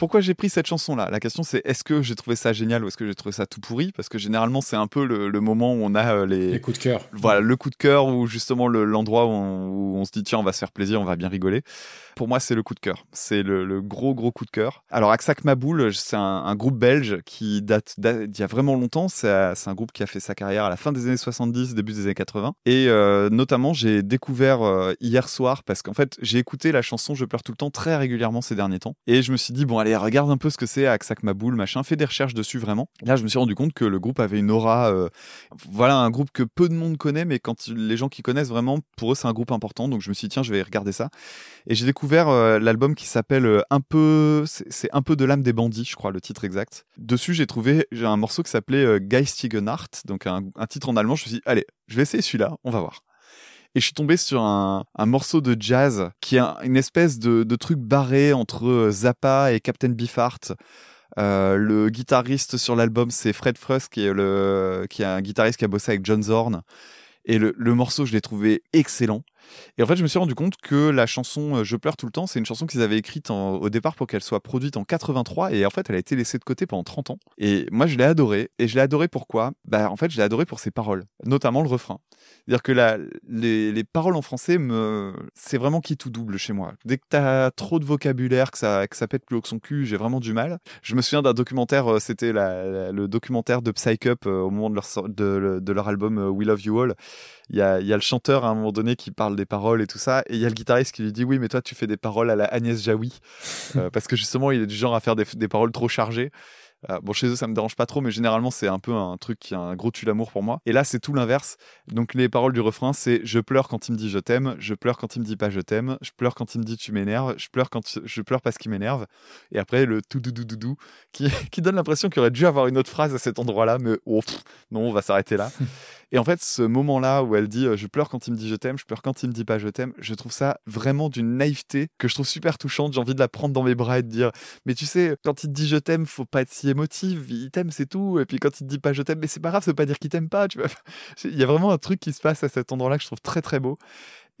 Pourquoi j'ai pris cette chanson-là? La question c'est est-ce que j'ai trouvé ça génial ou est-ce que j'ai trouvé ça tout pourri? Parce que généralement c'est un peu le, le moment où on a euh, les,
Les coups de cœur.
voilà le coup de cœur ou justement le- l'endroit où on se dit tiens on va se faire plaisir, on va bien rigoler. Pour moi c'est le coup de cœur, c'est le, gros gros coup de cœur. Alors Aksak Maboul c'est un, groupe belge qui date d'il y a vraiment longtemps. C'est un groupe qui a fait sa carrière à la fin des années 70, début des années 80. Et euh, notamment j'ai découvert euh, hier soir parce qu'en fait j'ai écouté la chanson Je pleure tout le temps très régulièrement ces derniers temps. Et je me suis dit bon allez regarde un peu ce que c'est Aksak Maboul machin, fais des recherches dessus vraiment. Là je me suis rendu compte que le groupe avait une aura euh, voilà un groupe que peu de monde connaît, mais quand les gens qui connaissent vraiment, pour eux c'est un groupe important. Donc je me suis dit tiens, je vais regarder ça. Et j'ai découvert euh, l'album qui s'appelle euh, un peu, c'est un peu de l'âme des bandits, je crois le titre exact. Dessus j'ai trouvé j'ai un morceau qui s'appelait euh, Geistigen Nacht, donc un, titre en allemand. Je me suis dit allez, je vais essayer celui-là, on va voir. Et je suis tombé sur un, morceau de jazz qui est un- une espèce de, truc barré entre euh, Zappa et Captain Beefheart. Le guitariste sur l'album, c'est Fred Frust, qui est, le, qui est un guitariste qui a bossé avec John Zorn. Et le morceau, je l'ai trouvé excellent. Et en fait, je me suis rendu compte que la chanson euh, Je pleure tout le temps, c'est une chanson qu'ils avaient écrite au départ pour qu'elle soit produite en 83. Et en fait, elle a été laissée de côté pendant 30 ans. Et moi, je l'ai adorée. Et je l'ai adorée pourquoi? Bah, en fait, je l'ai adorée pour ses paroles, notamment le refrain. C'est-à-dire que les, les paroles en français, me... c'est vraiment qui tout double chez moi. Dès que t'as trop de vocabulaire, que ça, que ça pète plus haut que son cul, j'ai vraiment du mal. Je me souviens d'un documentaire, euh, c'était le documentaire de Psych Up euh, au moment de leur, de, leur album We Love You All. Il y, a, il y a le chanteur à un moment donné qui parle des paroles et tout ça, et il y a le guitariste qui lui dit oui, mais toi tu fais des paroles à la Agnès Jaoui, (laughs) Euh, parce que justement il est du genre à faire des, des paroles trop chargées. Euh, bon, chez eux, ça me dérange pas trop, mais généralement, c'est un peu un truc qui a un gros tue l'amour pour moi. Et là, c'est tout l'inverse. Donc, les paroles du refrain, c'est je pleure quand il me dit je t'aime, je pleure quand il me dit pas je t'aime, je pleure quand il me dit tu m'énerves, je pleure quand tu- je pleure parce qu'il m'énerve. Et après, le tout doudou doudou qui, (laughs) qui donne l'impression qu'il aurait dû avoir une autre phrase à cet endroit-là, mais oh, pff, non, on va s'arrêter là. (laughs) Et en fait, ce moment-là où elle dit euh, je pleure quand il me dit je t'aime, je pleure quand il me dit pas je t'aime, je trouve ça vraiment d'une naïveté que je trouve super touchante. J'ai envie de la prendre dans mes bras et de dire mais tu sais, quand il te dit je t'aime, faut pas être si émotive, il t'aime, c'est tout. Et puis quand il te dit pas je t'aime, mais c'est pas grave, ça veut pas dire qu'il t'aime pas, tu vois. (laughs) Il y a vraiment un truc qui se passe à cet endroit-là que je trouve très très beau.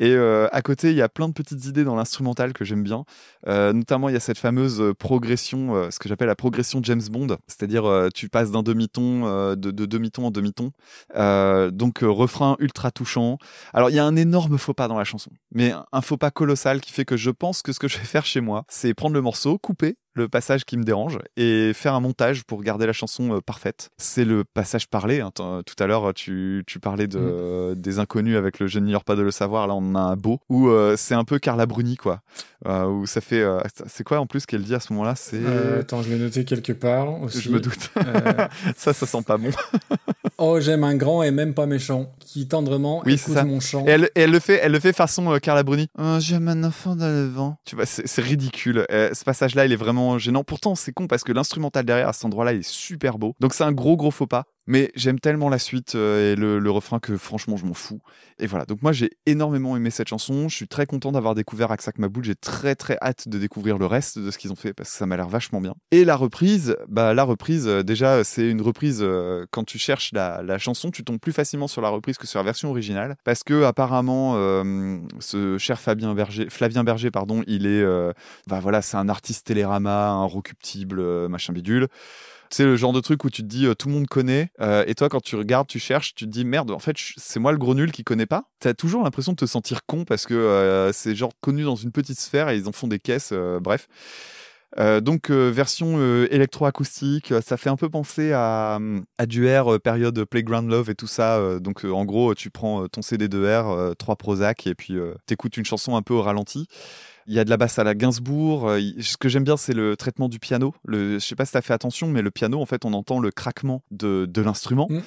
Et euh, à côté, il y a plein de petites idées dans l'instrumental que j'aime bien. Euh, notamment, il y a cette fameuse euh, progression, ce que j'appelle la progression James Bond. C'est-à-dire, tu passes d'un demi-ton, de, de demi-ton en demi-ton. Donc, refrain ultra touchant. Alors, il y a un énorme faux pas dans la chanson. Mais un faux pas colossal qui fait que je pense que ce que je vais faire chez moi, c'est prendre le morceau, couper le passage qui me dérange et faire un montage pour garder la chanson euh, parfaite. C'est le passage parlé. hein. T'en- Tout à l'heure, tu, tu parlais de, des inconnus avec le je n'ignore pas de le savoir. Là, on a un beau où euh, c'est un peu Carla Bruni, quoi. Euh, où ça fait. euh, c'est quoi en plus qu'elle dit à ce moment-là C'est.
Euh, attends, je l'ai noté quelque part aussi.
je me doute.
Euh, (laughs)
ça, ça sent pas bon. (laughs)
oh, j'aime un grand et même pas méchant, qui tendrement
Oui,
écoute
ça.
mon chant.
Et elle, et elle le fait, elle le fait façon euh, Carla Bruni. Euh, J'aime un enfant dans le vent. Tu vois, c'est ridicule. Euh, ce passage-là, il est vraiment gênant. Pourtant, c'est con parce que l'instrumental derrière à cet endroit-là, est super beau. Donc c'est un gros gros faux pas. Mais j'aime tellement la suite euh, et le, refrain que franchement, je m'en fous. Et voilà. Donc moi, j'ai énormément aimé cette chanson. Je suis très content d'avoir découvert Aksak Maboul. J'ai très très hâte de découvrir le reste de ce qu'ils ont fait parce que ça m'a l'air vachement bien. Et la reprise, bah la reprise, euh, déjà, c'est une reprise. euh, quand tu cherches la, chanson, tu tombes plus facilement sur la reprise que sur la version originale parce que apparemment, ce cher Fabien Berger, Flavien Berger, pardon, il est, bah voilà, c'est un artiste télérama, un recuptible, machin bidule. C'est le genre de truc où tu te dis euh, tout le monde connaît euh, et toi quand tu regardes, tu cherches, tu te dis merde, en fait c'est moi le gros nul qui connais pas. T'as toujours l'impression de te sentir con parce que euh, c'est genre connu dans une petite sphère et ils en font des caisses, bref. Donc version électroacoustique, ça fait un peu penser à, à du R, période Playground Love et tout ça. donc en gros, tu prends ton CD de R, euh, trois Prozac et puis t'écoutes une chanson un peu au ralenti. Il y a de la basse à la Gainsbourg. euh, ce que j'aime bien, c'est le traitement du piano. Le, je sais pas si t'as fait attention, mais le piano, en fait, on entend le craquement de, de l'instrument.
Mm.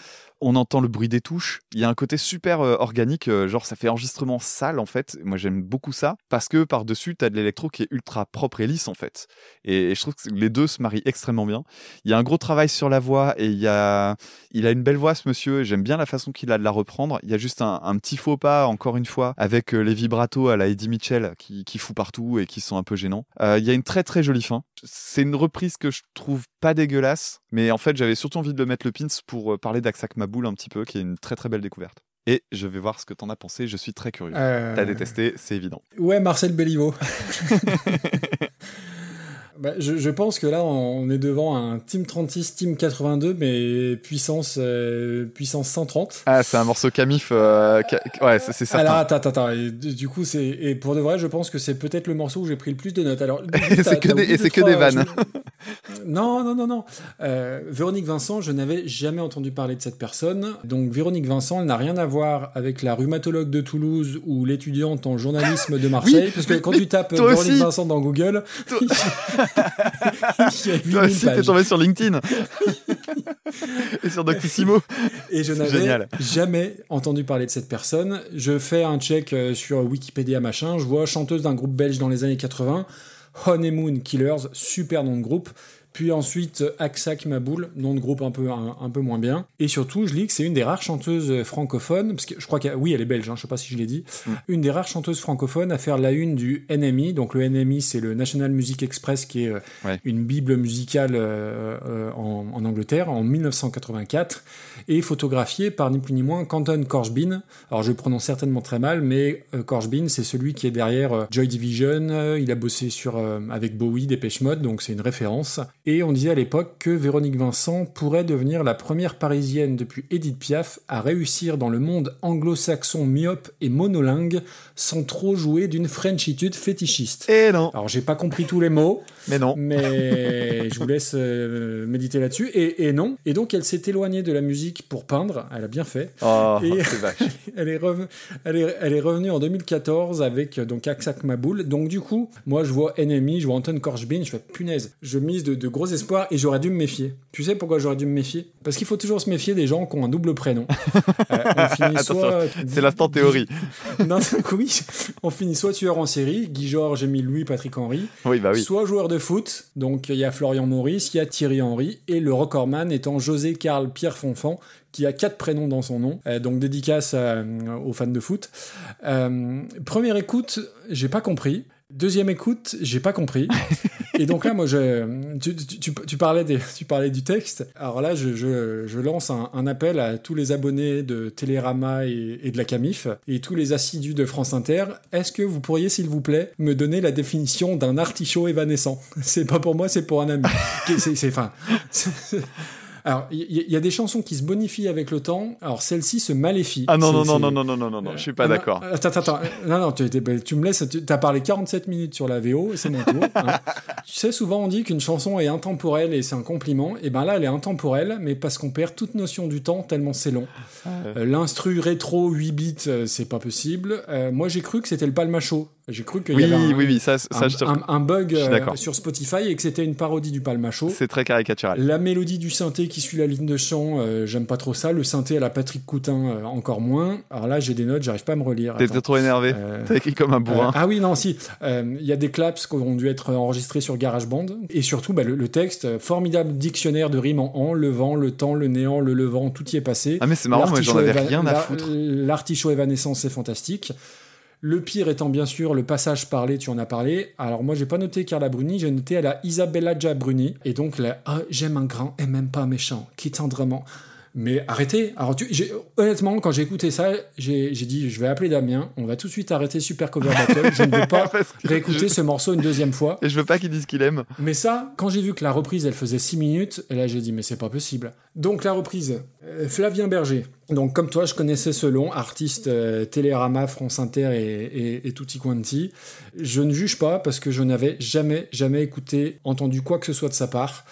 On entend le bruit des touches. Il y a un côté super euh, organique, euh, genre ça fait enregistrement sale en fait. Moi j'aime beaucoup ça parce que par-dessus t'as de l'électro qui est ultra propre et lisse en fait. Et, je trouve que les deux se marient extrêmement bien. Il y a un gros travail sur la voix et il y a, il a une belle voix ce monsieur. J'aime bien la façon qu'il a de la reprendre. Il y a juste un, petit faux pas encore une fois avec euh, les vibratos à la Eddie Mitchell qui, qui fout partout et qui sont un peu gênants. Il y a une très très jolie fin. C'est une reprise que je trouve pas dégueulasse, mais en fait j'avais surtout envie de le mettre le pins pour euh, parler d'Aksak Maboul un petit peu, qui est une très très belle découverte. Et je vais voir ce que t'en as pensé. Je suis très curieux.
Euh,
T'as détesté, c'est évident.
Ouais, Marcel Béliveau. (laughs) (laughs) Bah, je, je pense que là, on est devant un Team 36, Team 82, mais puissance, euh, puissance 130.
Ah, c'est un morceau Camif. euh, ca- Ouais, c'est certain.
attends, attends, attends. Et du coup, c'est et pour de vrai, je pense que c'est peut-être le morceau où j'ai pris le plus de notes. Alors, (laughs)
Et c'est que des- et que
trois-
des vannes.
je- Non, non, non, non. Euh, Véronique Vincent, je n'avais jamais entendu parler de cette personne. Donc, Véronique Vincent, elle n'a rien à voir avec la rhumatologue de Toulouse ou l'étudiante en journalisme de Marseille.
Oui,
parce que quand tu tapes Véronique
aussi.
Vincent dans Google, (laughs)
Toi-
il y a 8000
Toi aussi, t'es tombé sur LinkedIn. Et sur Doctissimo.
Et je n'avais jamais entendu parler de cette personne. Je fais un check euh, sur Wikipédia machin, je vois chanteuse d'un groupe belge dans les années 80, Honeymoon Killers, super nom de groupe. Puis ensuite, Aksak Maboul, nom de groupe un peu, un, un peu moins bien. Et surtout, je lis que c'est une des rares chanteuses francophones, parce que je crois qu'elle, oui, elle est belge, hein, je sais pas si je l'ai dit,
Mm.
une des rares chanteuses francophones à faire la une du NMI. Donc le NMI, c'est le National Music Express, qui est euh,
Ouais.
une bible musicale euh, euh, en, en Angleterre, en 1984, et photographiée par ni plus ni moins Canton Corbin. Alors je le prononce certainement très mal, mais Corbin, c'est celui qui est derrière Joy Division. il a bossé sur avec Bowie, Dépêche Mode, donc c'est une référence. Et on disait à l'époque que Véronique Vincent pourrait devenir la première parisienne depuis Edith Piaf à réussir dans le monde anglo-saxon myope et monolingue sans trop jouer d'une frenchitude fétichiste.
Et non.
Alors j'ai pas compris tous les mots,
Mais non.
mais je vous laisse euh, méditer là-dessus. Et, et non. Et donc elle s'est éloignée de la musique pour peindre. Elle a bien fait.
Oh,
Et-
c'est vache. (laughs)
Elle est, revenue, elle, est, elle est revenue en 2014 avec euh, donc Aksak Maboul. Donc du coup, moi je vois Enemy, je vois Anton Korchbin, je fais punaise. Je mise de, de gros espoirs et j'aurais dû me méfier. Tu sais pourquoi j'aurais dû me méfier? Parce qu'il faut toujours se méfier des gens qui ont un double prénom. (laughs) Euh,
C'est l'instant théorie. (laughs)
non, oui, (laughs) on finit soit tueur en série, Guy Georges, Émile Louis, Patrick Henry,
Oui, bah oui.
soit joueur de foot, donc il y a Florian Maurice, il y a Thierry Henry, et le recordman étant José Karl Pierre Fonfan, qui a quatre prénoms dans son nom, Euh, donc dédicace à- aux fans de foot. Euh, première écoute, j'ai pas compris. Deuxième écoute, j'ai pas compris. (laughs) Et donc là, moi, je, tu, tu- tu- parlais des, tu parlais du texte. Alors là, je, je- je lance un, appel à tous les abonnés de Télérama et, de la Camif et tous les assidus de France Inter. Est-ce que vous pourriez, s'il vous plaît, me donner la définition d'un artichaut évanescent? (laughs) C'est pas pour moi, c'est pour un ami. C'est, enfin, alors, il y, a des chansons qui se bonifient avec le temps. Alors, celle-ci se maléfie.
Ah non, non, non, non, non, non, non, non, non, je suis pas
ah, non,
d'accord.
Attends, attends, attends. Non, non, tu, me laisses. Tu as parlé 47 minutes sur la VO, c'est mon tour. hein. (laughs) tu sais, souvent on dit qu'une chanson est intemporelle et c'est un compliment. Et ben là, elle est intemporelle, mais parce qu'on perd toute notion du temps tellement c'est long. Euh, L'instru rétro 8 bits, euh, c'est pas possible. Euh, moi, j'ai cru que c'était le Palmacho. J'ai cru qu'il
Oui,
y avait un,
oui, oui, ça, ça
un,
je te-
un- un bug
je
euh, sur Spotify et que c'était une parodie du Palmacho.
c'est très caricatural.
La mélodie du synthé qui suit la ligne de chant, euh, j'aime pas trop ça. Le synthé à la Patrick Coutin, euh, encore moins. Alors là, j'ai des notes, j'arrive pas à me relire.
T'es trop énervé.
Euh, (laughs)
T'as écrit comme un bourrin.
ah oui, non, si. Il y a des claps qui ont dû être enregistrés sur GarageBand. Et surtout, bah, le, le texte, formidable dictionnaire de rimes en en, le vent, le temps, le néant, le levant, tout y est passé.
Ah mais c'est marrant, moi j'en avais rien à foutre.
L'artichaut évanescent, c'est fantastique. Le pire étant bien sûr le passage parlé, tu en as parlé. Alors moi j'ai pas noté Carla Bruni, j'ai noté à la Isabella Gia Bruni. Et donc là, ah, j'aime un grand et même pas méchant, qui tendrement. Mais arrêtez. Alors tu, j'ai- honnêtement, quand j'ai écouté ça, j'ai dit je vais appeler Damien, on va tout de suite arrêter Super Cover (laughs) Battle. Je ne veux pas (laughs) réécouter
je-
ce morceau une deuxième fois.
Et je veux pas qu'il dise qu'il aime.
Mais ça, quand j'ai vu que la reprise, elle faisait 6 minutes, et là j'ai dit, mais c'est pas possible. Donc la reprise, euh, Flavien Berger. Donc comme toi, je connaissais ce long, artiste euh, Télérama, France Inter et, et, et tutti quanti. Je ne juge pas parce que je n'avais jamais, jamais écouté, entendu quoi que ce soit de sa part.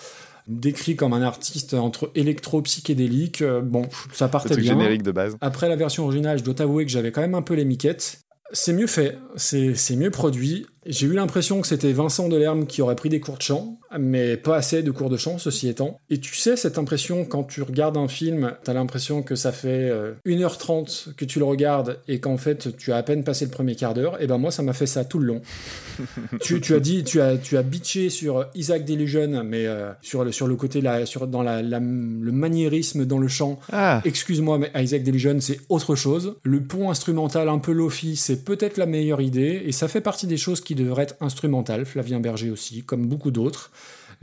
Décrit comme un artiste entre électro-psychédélique, euh, bon, ça partait bien.
générique de base.
Après la version originale, je dois t'avouer que j'avais quand même un peu les miquettes. C'est mieux fait, c'est c'est mieux produit. J'ai eu l'impression que c'était Vincent Delerme qui aurait pris des cours de chant, mais pas assez de cours de chant, ceci étant. Et tu sais, cette impression, quand tu regardes un film, t'as l'impression que ça fait euh, 1h30 que tu le regardes et qu'en fait, tu as à peine passé le premier quart d'heure. Et ben moi, ça m'a fait ça tout le long. (laughs) tu, tu as dit, tu as, tu as bitché sur Isaac Delusion, mais euh, sur, le, sur le côté, là, sur, dans la, la- le maniérisme dans le chant,
Ah,
Excuse-moi, mais Isaac Delusion, c'est autre chose. Le pont instrumental un peu lofi, c'est peut-être la meilleure idée, et ça fait partie des choses qui devraient être instrumentales. Flavien Berger aussi, comme beaucoup d'autres.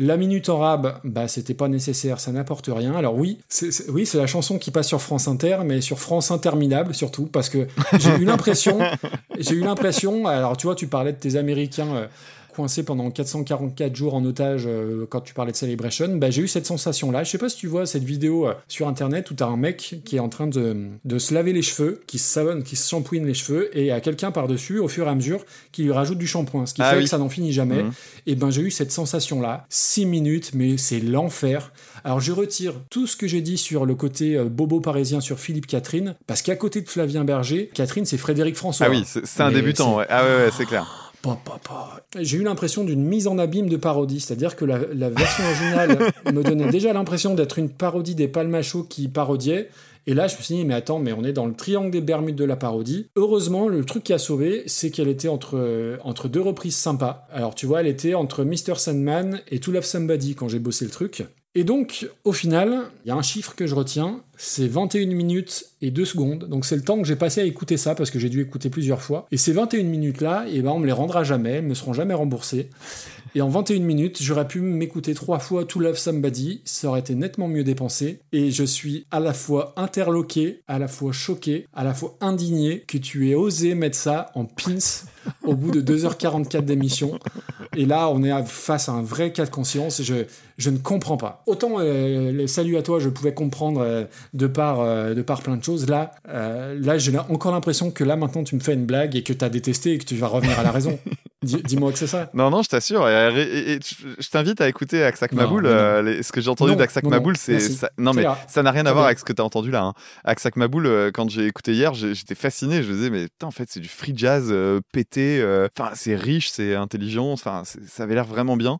La minute en rab, bah c'était pas nécessaire, ça n'apporte rien. Alors oui, c'est c'est- oui, c'est la chanson qui passe sur France Inter, mais sur France Interminable surtout, parce que j'ai eu l'impression, (laughs) j'ai eu l'impression. Alors tu vois, tu parlais de tes Américains. euh, coincé pendant 444 jours en otage euh, quand tu parlais de Celebration, bah, j'ai eu cette sensation-là. Je sais pas si tu vois cette vidéo euh, sur internet où t'as un mec qui est en train de, de se laver les cheveux, qui se savonne, qui se shampouine les cheveux, et à quelqu'un par-dessus, au fur et à mesure, qui lui rajoute du shampoing, ce qui
Ah
fait
oui.
que ça n'en finit jamais.
Mhm.
Et ben j'ai eu cette sensation-là, 6 minutes, mais c'est l'enfer. Alors je retire tout ce que j'ai dit sur le côté euh, bobo parisien sur Philippe Catherine, parce qu'à côté de Flavien Berger, Catherine c'est Frédéric François.
Ah oui, c'est un débutant, ouais. Ah ouais, ouais, c'est clair.
J'ai eu l'impression d'une mise en abîme de parodie, c'est-à-dire que la, la version originale (laughs) me donnait déjà l'impression d'être une parodie des Palmachos qui parodiaient. Et là, je me suis dit, mais attends, mais on est dans le triangle des Bermudes de la parodie. Heureusement, le truc qui a sauvé, c'est qu'elle était entre, entre deux reprises sympas. Alors, tu vois, elle était entre Mr. Sandman et To Love Somebody quand j'ai bossé le truc. Et donc, au final, il y a un chiffre que je retiens, c'est 21 minutes et 2 secondes. Donc c'est le temps que j'ai passé à écouter ça, parce que j'ai dû écouter plusieurs fois. Et ces 21 minutes-là, eh ben, on me les rendra jamais, elles me seront jamais remboursées. Et en 21 minutes, j'aurais pu m'écouter trois fois To Love Somebody, ça aurait été nettement mieux dépensé. Et je suis à la fois interloqué, à la fois choqué, à la fois indigné que tu aies osé mettre ça en pins au bout de 2h44 d'émission. Et là, on est face à un vrai cas de conscience. Je, je ne comprends pas. Autant euh, le salut à toi, je pouvais comprendre euh, de, par, euh, de par plein de choses. Là, euh, là j'ai encore l'impression que là, maintenant, tu me fais une blague et que tu as détesté et que tu vas revenir à la raison. (laughs) Dis- Dis-moi que c'est ça.
Non, non, je t'assure. Et, et- et je t'invite à écouter Aksak Maboul.
mais non.
euh, les- ce que j'ai entendu d'Aksak Maboul, c'est ça- non, mais ça n'a rien à voir avec ce que t'as entendu là. Hein. Aksak Maboul, euh, quand j'ai écouté hier, j'étais fasciné. Je me disais, mais putain, en fait, c'est du free jazz euh, pété. euh, Enfin, c'est riche, c'est intelligent. Enfin, ça avait l'air vraiment bien.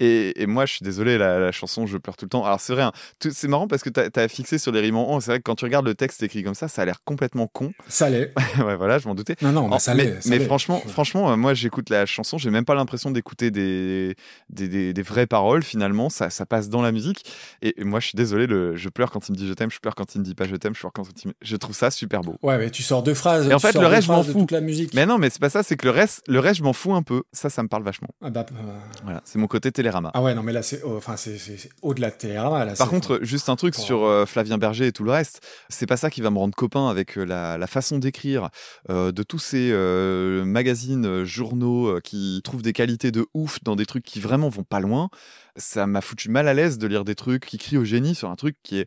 Et, et moi, je suis désolé, la, la chanson, je pleure tout le temps. Alors, c'est vrai, hein, c'est marrant parce que t'as as fixé sur les rimes en. C'est vrai que quand tu regardes le texte écrit comme ça, ça a l'air complètement con.
Ça l'est. (laughs)
ouais, voilà, je m'en doutais.
Non, non, mais
En-
ça
mais,
l'est. ça
mais franchement, franchement, euh, moi j'écoute la chanson, j'ai même pas l'impression d'écouter des, des, des, des vraies paroles finalement, ça, ça passe dans la musique. Et, et moi je suis désolé, le, je pleure quand il me dit je t'aime, je pleure quand il me dit pas je t'aime, je pleure quand il me... Je trouve ça super beau.
Ouais, mais tu sors deux phrases.
Et en
tu
fait, le reste, je m'en fous.
la musique.
Mais non, mais c'est pas ça, c'est que le reste, le reste, je m'en fous un peu. Ça, ça me parle vachement.
Ah, bah, euh,
Voilà, c'est mon côté Télérama.
ah ouais, non, mais là, c'est oh, enfin, au-delà de Télérama. Là,
Par contre, juste un truc sur euh, Flavien Berger et tout le reste, c'est pas ça qui va me rendre copain avec euh, la, la façon d'écrire euh, de tous ces euh, magazines, journaux qui trouvent des qualités de ouf dans des trucs qui vraiment vont pas loin. Ça m'a foutu mal à l'aise de lire des trucs qui crient au génie sur un truc qui est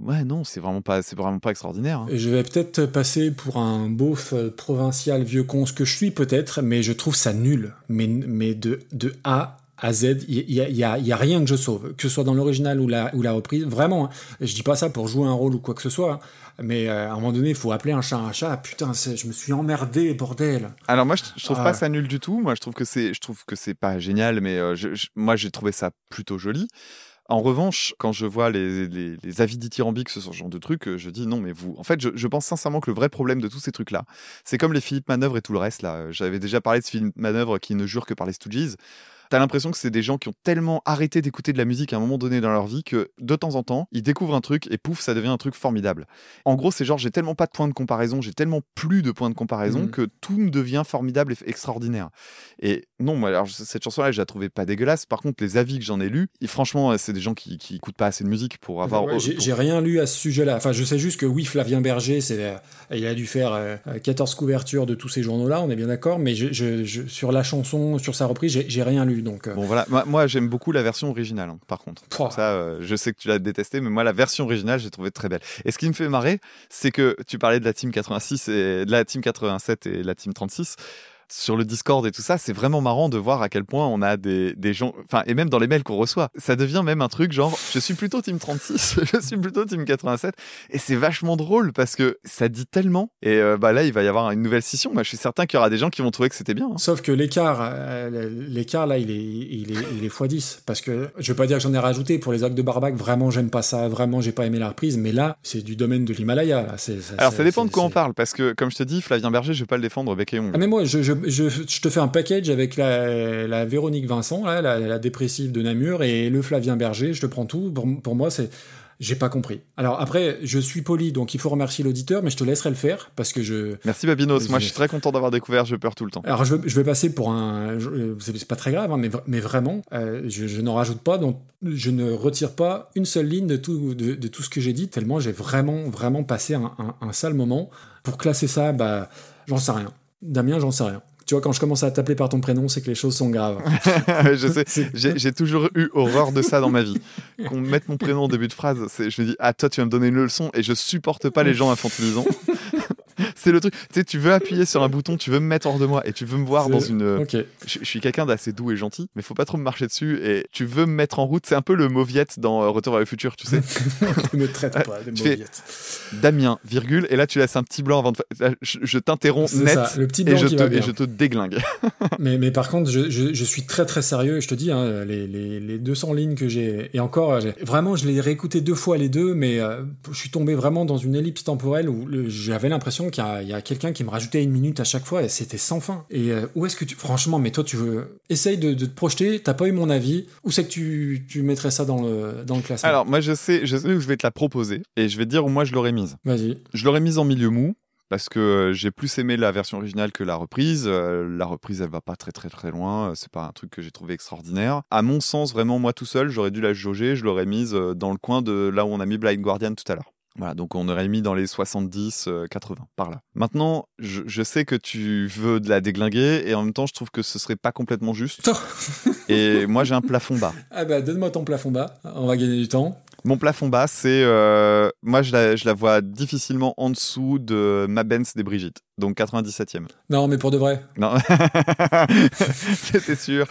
ouais non, c'est vraiment pas c'est vraiment pas extraordinaire. hein.
Je vais peut-être passer pour un beauf provincial vieux con, ce que je suis peut-être, mais je trouve ça nul. Mais, mais de, de A à Z, il y a, y a- il y a rien que je sauve, que ce soit dans l'original ou la, ou la reprise. Vraiment, hein. je dis pas ça pour jouer un rôle ou quoi que ce soit, hein. mais euh, à un moment donné, il faut appeler un chat un chat. Putain, je me suis emmerdé, bordel.
Alors moi je, je trouve
Ah
pas
ouais.
ça nul du tout. Moi je trouve que c'est je trouve que c'est pas génial mais euh, je- je- moi j'ai trouvé ça plutôt joli. En revanche, quand je vois les, les, les avis dithyrambiques sur ce genre de trucs, euh, je dis non, mais vous. En fait, je, je pense sincèrement que le vrai problème de tous ces trucs-là, c'est comme les Philippe Manœuvre et tout le reste. là. J'avais déjà parlé de ce Philippe Manœuvre qui ne jure que par les Stooges. T'as l'impression que c'est des gens qui ont tellement arrêté d'écouter de la musique à un moment donné dans leur vie que de temps en temps, ils découvrent un truc et pouf, ça devient un truc formidable. En gros, c'est genre, j'ai tellement pas de points de comparaison, j'ai tellement plus de points de comparaison
Mhm.
que tout me devient formidable et extraordinaire. Et non, moi, alors, cette chanson-là, je la trouvais pas dégueulasse. Par contre, les avis que j'en ai lus, et franchement, c'est des gens qui, qui écoutent pas assez de musique pour avoir.
Ouais, j'ai
pour-
j'ai rien lu à ce sujet-là. Enfin, je sais juste que oui, Flavien Berger, c'est, euh, il a dû faire euh, 14 couvertures de tous ces journaux-là, on est bien d'accord, mais je, je- je- sur la chanson, sur sa reprise, j'ai rien lu. Donc, euh,
Bon, voilà. Moi, moi, j'aime beaucoup la version originale, hein, par contre.
Pouah.
Ça, euh, je sais que tu l'as détesté, mais moi, la version originale, j'ai trouvé très belle. Et ce qui me fait marrer, c'est que tu parlais de la team 86 et de la team 87 et la team 36. Sur le Discord et tout ça, c'est vraiment marrant de voir à quel point on a des, des gens, enfin, et même dans les mails qu'on reçoit, ça devient même un truc genre, je suis plutôt team 36, (laughs) je suis plutôt team 87, et c'est vachement drôle parce que ça dit tellement, et euh, bah là, il va y avoir une nouvelle scission. Moi, je suis certain qu'il y aura des gens qui vont trouver que c'était bien. hein.
Sauf que l'écart, euh, l'écart là, il est, il est, il est x10. Parce que je veux pas dire que j'en ai rajouté pour les actes de Barbac. Vraiment, j'aime pas ça. Vraiment, j'ai pas aimé la reprise. Mais là, c'est du domaine de l'Himalaya.
Alors, ça dépend de quoi on parle, parce que, comme je te dis, Flavien Berger, je vais pas le défendre bec et ongle.
Ah mais moi, je, je, je, je te fais un package avec la, la Véronique Vincent, là, la, la dépressive de Namur, et le Flavien Berger. Je te prends tout. Pour, pour moi, c'est j'ai pas compris. Alors après, je suis poli, donc il faut remercier l'auditeur, mais je te laisserai le faire parce que je.
Merci Babinos, moi
Je-
je suis très content d'avoir découvert Je pleure tout le temps.
Alors je vais, je vais passer pour un, je- c'est pas très grave, hein, mais, mais vraiment, euh, je, je n'en rajoute pas, donc je ne retire pas une seule ligne de tout, de, de tout ce que j'ai dit, tellement j'ai vraiment, vraiment passé un, un- un sale moment. Pour classer ça, bah, j'en sais rien. Damien, j'en sais rien. Tu vois, quand je commence à t'appeler par ton prénom, c'est que les choses sont graves. (laughs)
je sais, j'ai toujours eu horreur de ça dans ma vie. Qu'on me mette mon prénom au début de phrase, je me dis, ah, toi, tu vas me donner une leçon et je supporte pas les gens infantilisants. (laughs) c'est le truc. Tu sais, tu veux appuyer sur un bouton, tu veux me mettre hors de moi et tu veux me voir dans une.
Ok.
Je, je suis quelqu'un d'assez doux et gentil, mais faut pas trop me marcher dessus et tu veux me mettre en route. C'est un peu le mauviette dans euh, Retour vers le futur, tu sais. (laughs)
ne me traite pas (laughs) de
fais-
mauviettes.
Damien, virgule, et là tu laisses un petit blanc avant de. Je, je t'interromps net
ça, le petit
et, je te,
va bien.
et je te déglingue.
Mais, mais par contre, je, suis très très sérieux et je te dis, hein, les, les, les 200 lignes que j'ai, et encore, j'ai- vraiment, je l'ai réécouté deux fois les deux, mais euh, je suis tombé vraiment dans une ellipse temporelle où j'avais l'impression qu'il y a, il y a quelqu'un qui me rajoutait une minute à chaque fois et c'était sans fin. Et euh, où est-ce que tu. Franchement, mais toi, tu veux. Essaye de, de te projeter, t'as pas eu mon avis, où c'est que tu, tu mettrais ça dans le, dans le classement?
Alors, moi je sais, je sais où je vais te la proposer et je vais te dire où moi je l'aurais mise.
Vas-y.
Je l'aurais mise en milieu mou parce que euh, j'ai plus aimé la version originale que la reprise. Euh, la reprise, elle va pas très très très loin. C'est pas un truc que j'ai trouvé extraordinaire. À mon sens, vraiment moi tout seul, j'aurais dû la jauger. Je l'aurais mise dans le coin de là où on a mis Blind Guardian tout à l'heure. Voilà, donc on aurait mis dans les 70, euh, 80, par là. Maintenant, je, je sais que tu veux de la déglinguer et en même temps, je trouve que ce serait pas complètement juste. (laughs) Et moi, j'ai un plafond bas.
Ah bah, donne-moi ton plafond bas, on va gagner du temps.
Mon plafond bas, c'est. euh, moi, je la, je la vois difficilement en dessous de Ma Benz des Brigitte. Donc 97e.
Non, mais pour de vrai.
Non. (laughs) C'était sûr.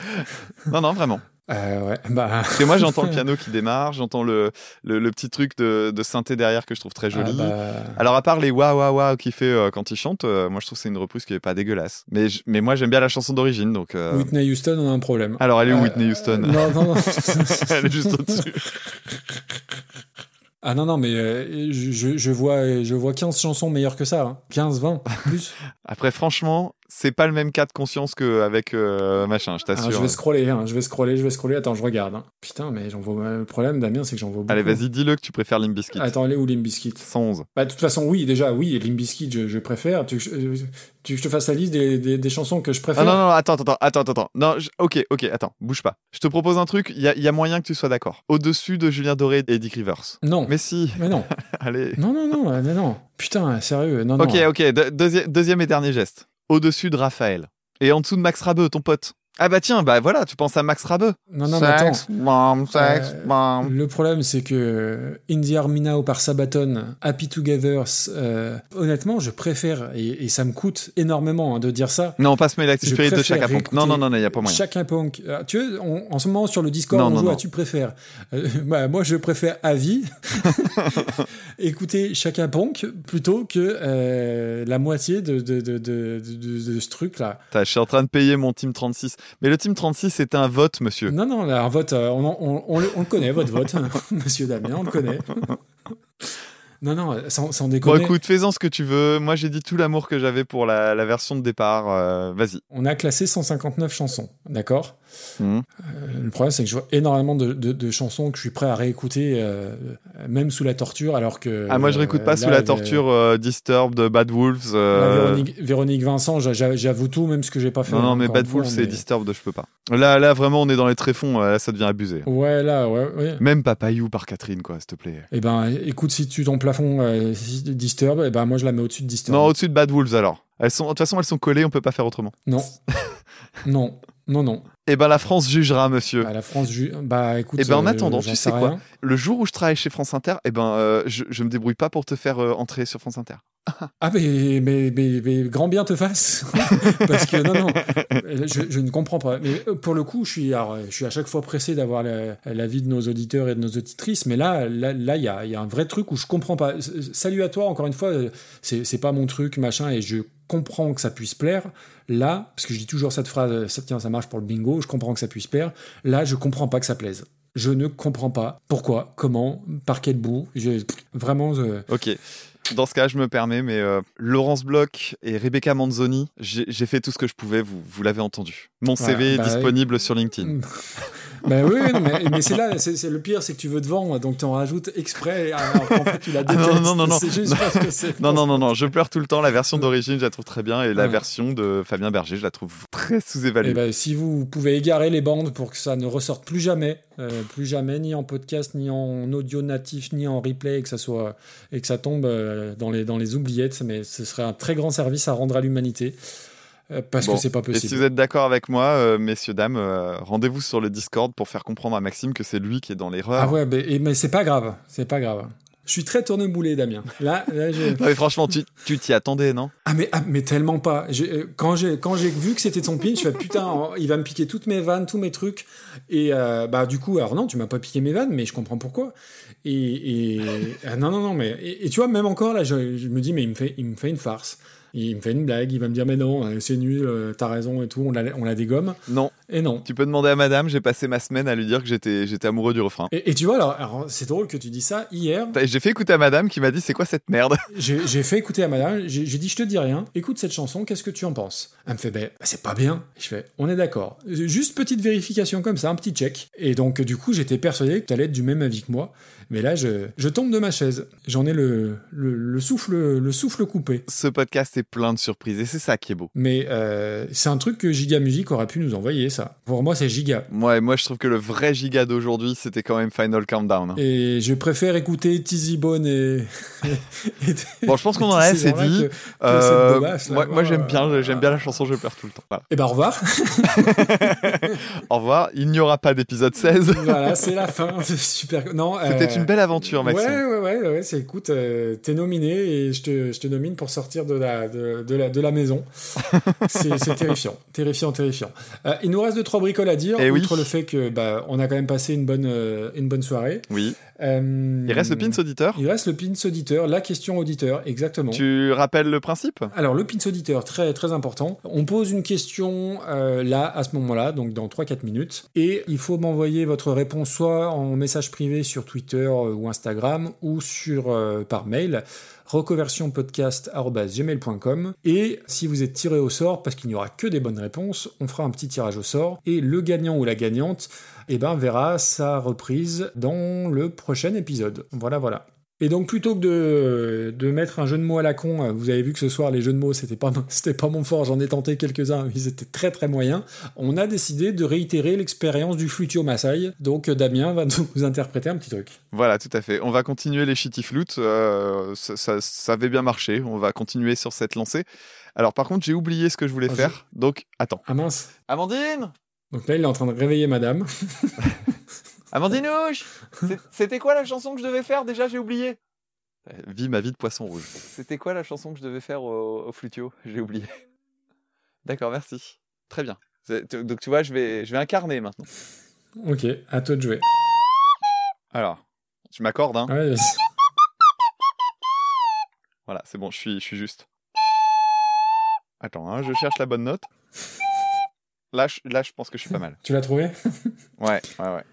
Non, non, vraiment.
Euh, ouais, bah.
Parce que moi, j'entends le (laughs) piano qui démarre, j'entends le, le, le petit truc de, de synthé derrière que je trouve très joli.
Ah bah,
Alors, à part les wa wa wa qu'il fait euh, quand il chante, euh, moi, je trouve que c'est une reprise qui est pas dégueulasse. Mais, je- mais moi, j'aime bien la chanson d'origine, donc. euh,
Whitney Houston, on a un problème.
Alors, elle est où, Whitney Houston
non, non, non. (laughs)
Elle est juste au-dessus.
Ah non, non, mais euh, je, je- je vois, je vois 15 chansons meilleures que ça. hein. 15, 20, plus. (laughs)
Après, franchement, c'est pas le même cas de conscience qu'avec euh, machin, je
Ah,
t'assure.
je vais scroller, hein, je vais scroller, je vais scroller. Attends, je regarde. hein. Putain, mais j'en vois. Le problème, Damien, c'est que j'en vois beaucoup.
Allez, vas-y, dis-le que tu préfères Limp Bizkit.
Attends, est où Limp Bizkit?
111.
Bah, de toute façon, oui, déjà, oui, Limp Bizkit, je, je préfère. Tu, euh, tu que je te fasse la liste des, des, des chansons que je préfère
Ah non, non, attends, attends, attends, attends. Non, je- ok, ok, attends, bouge pas. Je te propose un truc, il y a, il y a moyen que tu sois d'accord. Au-dessus de Julien Doré et Dick Rivers.
Non.
Mais si,
Mais non. (laughs)
allez.
Non, non, non, euh, non, non. Putain, sérieux, non,
Ok,
non.
ok, de- deuxième et dernier geste. Au-dessus de Raphaël. Et en dessous de Max Rabeux, ton pote. Ah bah tiens, bah voilà, tu penses à Max Rabeux.
Non, non, mais attends.
Sex, bomb, sex,
Euh. Le problème, c'est que In the Army Now par Sabaton, Happy Together, euh, honnêtement, je préfère, et, et ça me coûte énormément hein, de dire ça.
Non, passe mes Electric
Je
Spirit de Chaka Punk. Non, non, non, il n'y a pas moyen.
Chacun Punk. Euh, Tu vois, on- en ce moment sur le Discord,
Non,
on
non,
joue
non.
à tu préfères. Euh, (laughs) bah, moi, je préfère à vie (laughs) écouter Chacun Punk plutôt que euh, la moitié de, de, de, de, de- de ce truc-là.
Je suis en train de payer mon Team 36. Mais le Team 36, c'est un vote, monsieur.
Non, non, là, un vote, euh, on, en- on, on le, on le connaît, votre vote, (laughs) monsieur Damien, on le connaît. Non, non, sans, sans
Bon,
déconner.
écoute, fais-en ce que tu veux. Moi, j'ai dit tout l'amour que j'avais pour la, la version de départ. Euh, Vas-y.
On a classé 159 chansons, d'accord?
Mhm.
Euh, Le problème, c'est que je vois énormément de, de- de chansons que je suis prêt à réécouter, euh, même sous la torture, alors que.
Ah, moi, je réécoute pas
euh,
sous la torture euh, Disturbed, Bad Wolves.
Là, Véronique, Véronique Vincent, j'a- j'a- j'avoue tout, même ce que j'ai pas fait.
Non, non, mais Bad Wolves, c'est
est-
Disturbed, je peux pas. Là, là, vraiment, on est dans les tréfonds. Là, ça devient abusé.
Ouais, là, ouais, ouais.
Même Papayou par Catherine, quoi, s'il te plaît.
Eh ben, écoute, si tu ton plafond si- Disturb, eh ben, moi, je la mets au-dessus de Disturb.
Non, au-dessus de Bad Wolves, alors. Elles sont, de toute façon, elles sont collées, on peut pas faire autrement.
non, (laughs) non, non, non.
Eh ben, la France jugera, monsieur.
Bah, la France, ju- bah, écoute.
Eh ben, en
euh,
attendant, tu
sais
quoi. Le jour où je travaille chez France Inter, eh ben, euh, je, je me débrouille pas pour te faire euh, entrer sur France Inter. (laughs)
Ah, mais, mais, mais, mais grand bien te fasse. (laughs) Parce que non, non, je, je ne comprends pas. Mais pour le coup, je suis, alors, je suis à chaque fois pressé d'avoir la- l'avis de nos auditeurs et de nos auditrices. Mais là, là, là, il y a, il y a un vrai truc où je comprends pas. Salut à toi, encore une fois, c'est c'est pas mon truc, machin, et je comprends que ça puisse plaire. Là, parce que je dis toujours cette phrase, ça, tiens, ça marche pour le bingo, je comprends que ça puisse plaire. Là, je comprends pas que ça plaise. Je ne comprends pas pourquoi, comment, par quel bout. Vraiment,
Ok. Dans ce cas, je me permets, mais euh, Laurence Bloch et Rebecca Manzoni, j'ai fait tout ce que je pouvais, vous l'avez entendu. Mon
Voilà,
CV est
bah,
disponible sur LinkedIn. (laughs)
Ben oui, mais, mais c'est là, c'est le pire, c'est que tu veux te vendre, donc t'en rajoutes exprès, alors qu'en fait tu la (laughs)
Ah
détestes.
non, non, non, non.
C'est juste parce que c'est. (laughs)
Non, non, non, non, je pleure tout le temps. La version d'origine, je la trouve très bien, et la
Ouais.
version de Fabien Berger, je la trouve très sous-évaluée.
ben, si vous pouvez égarer les bandes pour que ça ne ressorte plus jamais, euh, plus jamais, ni en podcast, ni en audio natif, ni en replay, et que ça soit et que ça tombe euh, dans les dans les oubliettes, mais ce serait un très grand service à rendre à l'humanité. Euh, parce
Bon.
que c'est pas
Et
possible.
si vous êtes d'accord avec moi, euh, messieurs, dames, euh, rendez-vous sur le Discord pour faire comprendre à Maxime que c'est lui qui est dans l'erreur.
Ah ouais, mais, et- mais c'est pas grave, c'est pas grave. Je suis très tourneboulé, Damien. Là, là (laughs)
Non, mais franchement, tu tu t'y attendais, non?
Ah mais, ah, mais tellement pas. Euh, Quand j'ai quand j'ai vu que c'était ton pin, je fais putain, il va me piquer toutes mes vannes, tous mes trucs. Et euh, bah du coup, alors non, tu m'as pas piqué mes vannes, mais je comprends pourquoi. Et, et ah, non non non, mais et, et tu vois même encore là, je, je me dis mais il me fait il me fait une farce. Il me fait une blague, il va me dire mais non, euh, c'est nul, euh, t'as raison et tout, on la, on la dégomme.
Non.
Et non.
Tu peux demander à madame, j'ai passé ma semaine à lui dire que j'étais j'étais amoureux du refrain.
Et, et tu vois alors, alors, c'est drôle que tu dis ça. Hier,
J'ai fait écouter à madame qui m'a dit c'est quoi cette merde? (laughs)
J'ai fait écouter à madame, j'ai dit je te dis rien, écoute cette chanson, qu'est-ce que tu en penses? Elle me fait ben bah, c'est pas bien. Je fais on est d'accord. Juste petite vérification comme ça, un petit check. Et donc du coup j'étais persuadé que tu allais être du même avis que moi. Mais là je, je tombe de ma chaise. J'en ai le, le, le souffle le souffle coupé.
Ce podcast est plein de surprises et c'est ça qui est beau.
Mais euh, c'est un truc que Giga Music aurait pu nous envoyer ça. Pour moi c'est Giga.
Moi, moi, je trouve que le vrai giga d'aujourd'hui, c'était quand même Final Countdown. hein.
Et je préfère écouter Tizzy Bone et, et-
Bon, je pense qu'on en a assez dit.
que- que
Euh,
cette là.
moi, moi, j'aime bien,
Oh,
j'aime bien la chanson Je pleure tout le temps. Voilà.
Et ben au revoir. (laughs)
Au revoir. Il n'y aura pas d'épisode 16.
voilà, c'est la fin. Super. Non,
C'était
euh,
une belle aventure, Maxime.
Ouais, ouais, ouais, ouais, c'est écoute, euh, t'es nominé et je te, je te nomine pour sortir de la, de, de la, de la maison. (laughs) c'est c'est terrifiant, terrifiant, terrifiant. Euh, il nous reste deux trois bricoles à dire,
Eh oui.
outre le fait que bah, on a quand même passé une bonne, euh, une bonne soirée.
Oui.
Euh,
Il reste le pins auditeur.
Il reste le pins auditeur, la question auditeur, exactement.
Tu rappelles le principe?
Alors le pins auditeur, très très important. On pose une question euh, là, à ce moment-là, donc dans 3-4 minutes. Et il faut m'envoyer votre réponse soit en message privé sur Twitter euh, ou Instagram ou sur, euh, par mail reconversionpodcast.gmail.com et si vous êtes tiré au sort, parce qu'il n'y aura que des bonnes réponses, on fera un petit tirage au sort et le gagnant ou la gagnante eh ben, verra sa reprise dans le prochain épisode. Voilà, voilà. Et donc plutôt que de, de mettre un jeu de mots à la con, euh, vous avez vu que ce soir les jeux de mots c'était pas (laughs) c'était pas mon fort, j'en ai tenté quelques-uns, mais ils étaient très très moyens. On a décidé de réitérer l'expérience du flutio Maasai. Donc euh, Damien va nous interpréter un petit truc.
Voilà, tout à fait. On va continuer les shitty flutes. euh, ça, ça, ça avait bien marché. On va continuer sur cette lancée. Alors, par contre, j'ai oublié ce que je voulais
Ah,
faire. Donc, attends.
Ah mince.
Amandine
Donc là il est en train de réveiller Madame. (laughs)
Amandinouche C'était quoi la chanson que je devais faire? Déjà, j'ai oublié. Vis ma vie de poisson rouge. C'était quoi la chanson que je devais faire au, au flutio? J'ai oublié. (laughs) D'accord, merci. Très bien. Donc, tu vois, je vais, je vais incarner maintenant.
ok, à toi de jouer.
Alors, tu m'accordes, hein?
Ouais.
Voilà, c'est bon, je suis, je suis juste. Attends, hein, je cherche la bonne note. Là je, là, je pense que je suis pas mal.
tu l'as trouvé? (laughs)
Ouais, ouais, ouais.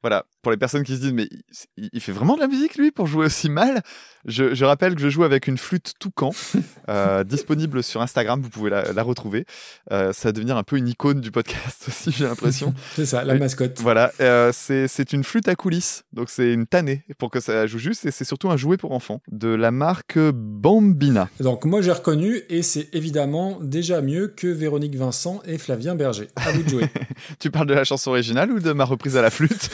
Voilà, pour les personnes qui se disent, mais il, il fait vraiment de la musique lui pour jouer aussi mal? Je, je rappelle que je joue avec une flûte toucan, (laughs) euh, disponible sur Instagram, vous pouvez la, la retrouver. Euh, ça va devenir un peu une icône du podcast (laughs) aussi, j'ai l'impression. (laughs)
C'est ça, la mascotte.
Voilà, euh, c'est c'est une flûte à coulisses, donc c'est une tannée pour que ça joue juste, et c'est surtout un jouet pour enfants de la marque Bambina.
Donc moi j'ai reconnu et c'est évidemment déjà mieux que Véronique Vincent et Flavien Berger. À vous de jouer.
Tu parles de la chanson originale ou de ma reprise à la flûte?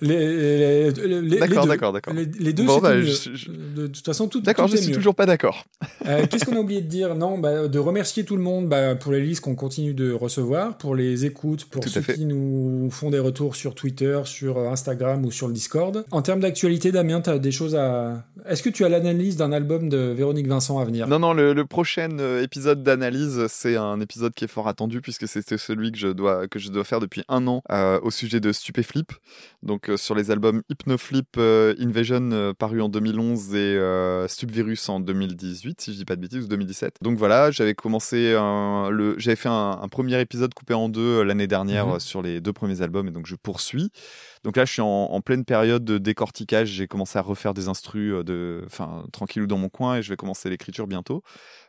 Les, les, les-
D'accord,
deux.
d'accord, d'accord.
Les, deux,
Bon, bah, je- je-
De toute façon, tout,
D'accord, je
est
suis
mieux.
toujours pas d'accord.
Euh, Qu'est-ce qu'on a oublié de dire? Non, bah, de remercier tout le monde bah, pour les listes qu'on continue de recevoir, pour les écoutes, pour
Tout
ceux qui nous font des retours sur Twitter, sur Instagram ou sur le Discord. En termes d'actualité, Damien, tu as des choses à... Est-ce que tu as l'analyse d'un album de Véronique Vincent à venir?
Non, non, le, le prochain euh, épisode d'analyse, c'est un épisode qui est fort attendu puisque c'était celui que je dois, que je dois faire depuis un an euh, au sujet de Stupéflip. Donc euh, sur les albums Hypnoflip, euh, Invasion euh, paru en 2011 et euh, Stupvirus en 2018, si je dis pas de bêtises, ou 2017. Donc voilà, j'avais commencé un, le, j'avais fait un, un premier épisode coupé en deux euh, l'année dernière
Mhm.
euh, sur les deux premiers albums et donc je poursuis. Donc là, je suis en, en pleine période de décortiquage. J'ai commencé à refaire des instrus, de, enfin, tranquillou dans mon coin, et je vais commencer l'écriture bientôt.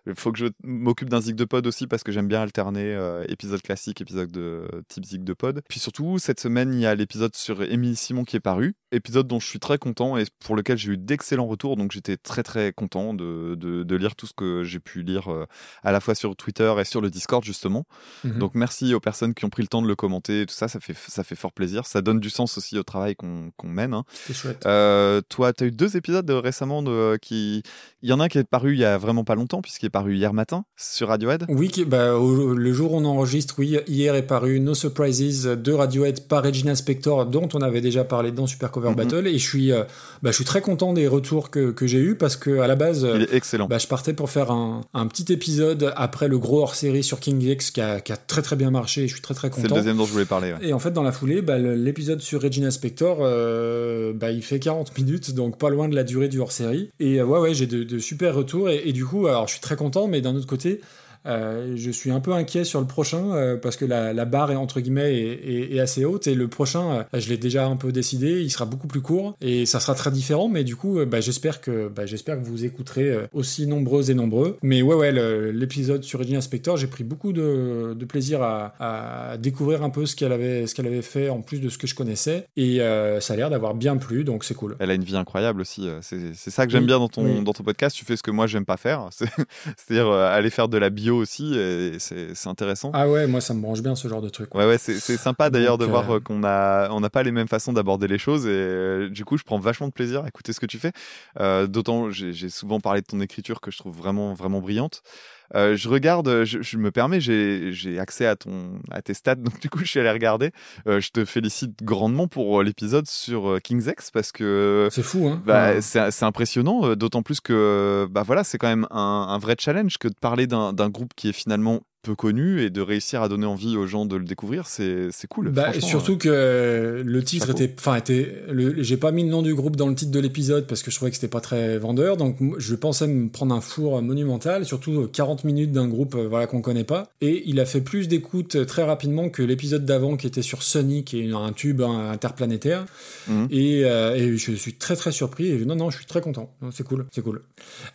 Il faut que je m'occupe d'un zig de pod aussi parce que j'aime bien alterner euh, épisode classique, épisode de type zig de pod. Puis surtout, cette semaine, il y a l'épisode sur Émilie Simon qui est paru. Épisode dont je suis très content et pour lequel j'ai eu d'excellents retours. Donc j'étais très très content de, de, de lire tout ce que j'ai pu lire euh, à la fois sur Twitter et sur le Discord justement.
Mhm.
Donc merci aux personnes qui ont pris le temps de le commenter et tout ça, ça fait, ça fait fort plaisir. Ça donne du sens aussi au travail qu'on qu'on mène. hein.
C'était chouette.
Euh, toi, tu as eu deux épisodes récemment de, qui. Il y en a un qui est paru il y a vraiment pas longtemps, puisqu'il paru hier matin sur Radiohead.
Oui, bah, au- le jour où on enregistre, oui, hier est paru No Surprises de Radiohead par Regina Spector, dont on avait déjà parlé dans Super Cover
Mhm.
Battle, et je suis, euh, bah, je suis très content des retours que, que j'ai eu parce que à la base,
Il est excellent.
bah, je partais pour faire un, un petit épisode après le gros hors-série sur King X qui a, qui a très très bien marché, et je suis très très
C'est le
content.
deuxième dont je voulais parler. ouais.
Et en fait, dans la foulée, l'épisode sur Regina Spector, euh, il fait 40 minutes, donc pas loin de la durée du hors-série. Et euh, ouais, ouais, j'ai de, de super retours. Et, et du coup, alors je suis très content, mais d'un autre côté, euh, je suis un peu inquiet sur le prochain euh, parce que la, la barre est entre guillemets est, est- est assez haute et le prochain, euh, je l'ai déjà un peu décidé, il sera beaucoup plus court et ça sera très différent. Mais du coup, bah, j'espère que bah, j'espère que vous écouterez aussi nombreuses et nombreux. Mais ouais, ouais, l'épisode sur Regina Spector, j'ai pris beaucoup de, de plaisir à, à découvrir un peu ce qu'elle avait ce qu'elle avait fait en plus de ce que je connaissais et ça a l'air d'avoir bien plu, donc c'est cool.
Elle a une vie incroyable aussi. C'est ça que j'aime
Oui,
bien dans ton,
oui.
dans ton podcast. Tu fais ce que moi, j'aime pas faire. (laughs) C'est- C'est-à-dire aller faire de la bio aussi. Et c'est intéressant.
Ah ouais, moi ça me branche bien ce genre de truc.
Ouais, ouais, c'est c'est sympa d'ailleurs de voir
euh,
euh, qu'on a on n'a pas les mêmes façons d'aborder les choses et euh, du coup je prends vachement de plaisir à écouter ce que tu fais. D'autant j'ai j'ai souvent parlé de ton écriture que je trouve vraiment vraiment brillante. Euh, je regarde, je, je me permets, j'ai j'ai accès à ton à tes stats (laughs) donc du coup je suis allé regarder. Euh, je te félicite grandement pour euh, l'épisode sur euh, King's X parce que
C'est fou, hein
bah,
Ouais.
c'est impressionnant, euh, d'autant plus que bah voilà, c'est quand même un, un vrai challenge que de parler d'un d'un groupe qui est finalement peu connu et de réussir à donner envie aux gens de le découvrir, c'est c'est cool.
Bah, surtout que le titre
chapeau.
était, enfin était, j'ai pas mis le nom du groupe dans le titre de l'épisode parce que je trouvais que c'était pas très vendeur, donc je pensais me prendre un four monumental, surtout euh, 40 minutes d'un groupe euh, voilà qu'on connaît pas, et il a fait plus d'écoute euh, très rapidement que l'épisode d'avant qui était sur Sonic qui est un tube hein, interplanétaire,
Mhm.
et, euh, et je suis très très surpris et non non je suis très content, c'est cool, c'est cool.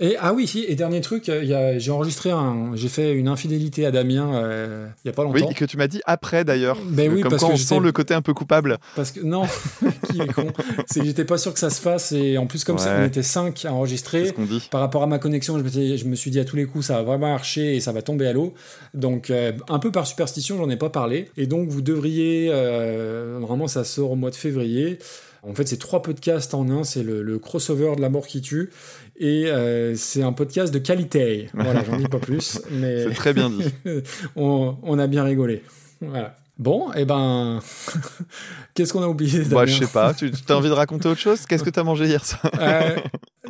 Et ah oui si et dernier truc, euh, j'ai enregistré un, j'ai fait une infidélité à Damien euh, il y a pas
Oui,
longtemps.
que tu m'as dit après d'ailleurs.
Ben oui,
Comme
parce
quoi
que
on sent le côté un peu coupable.
Parce que non, (laughs) qui est con. C'est que j'étais pas sûr que ça se fasse et en plus comme ça on était 5 à enregistrer.
Dit.
Par rapport à ma connexion, je me suis dit à tous les coups ça va vraiment marcher et ça va tomber à l'eau. Donc euh, un peu par superstition, j'en ai pas parlé. Et donc vous devriez, euh, normalement ça sort au mois de février. En fait, c'est trois podcasts en un. C'est le, le crossover de la mort qui tue. Et euh, c'est un podcast de qualité. Voilà, j'en dis pas (laughs) plus. Mais
C'est très bien dit. (laughs)
on, on a bien rigolé. Voilà. Bon, et ben, (laughs) qu'est-ce qu'on a oublié
Bah,
Damien
je sais pas. Tu as envie de raconter autre chose? Qu'est-ce que tu as mangé hier soir?
Euh,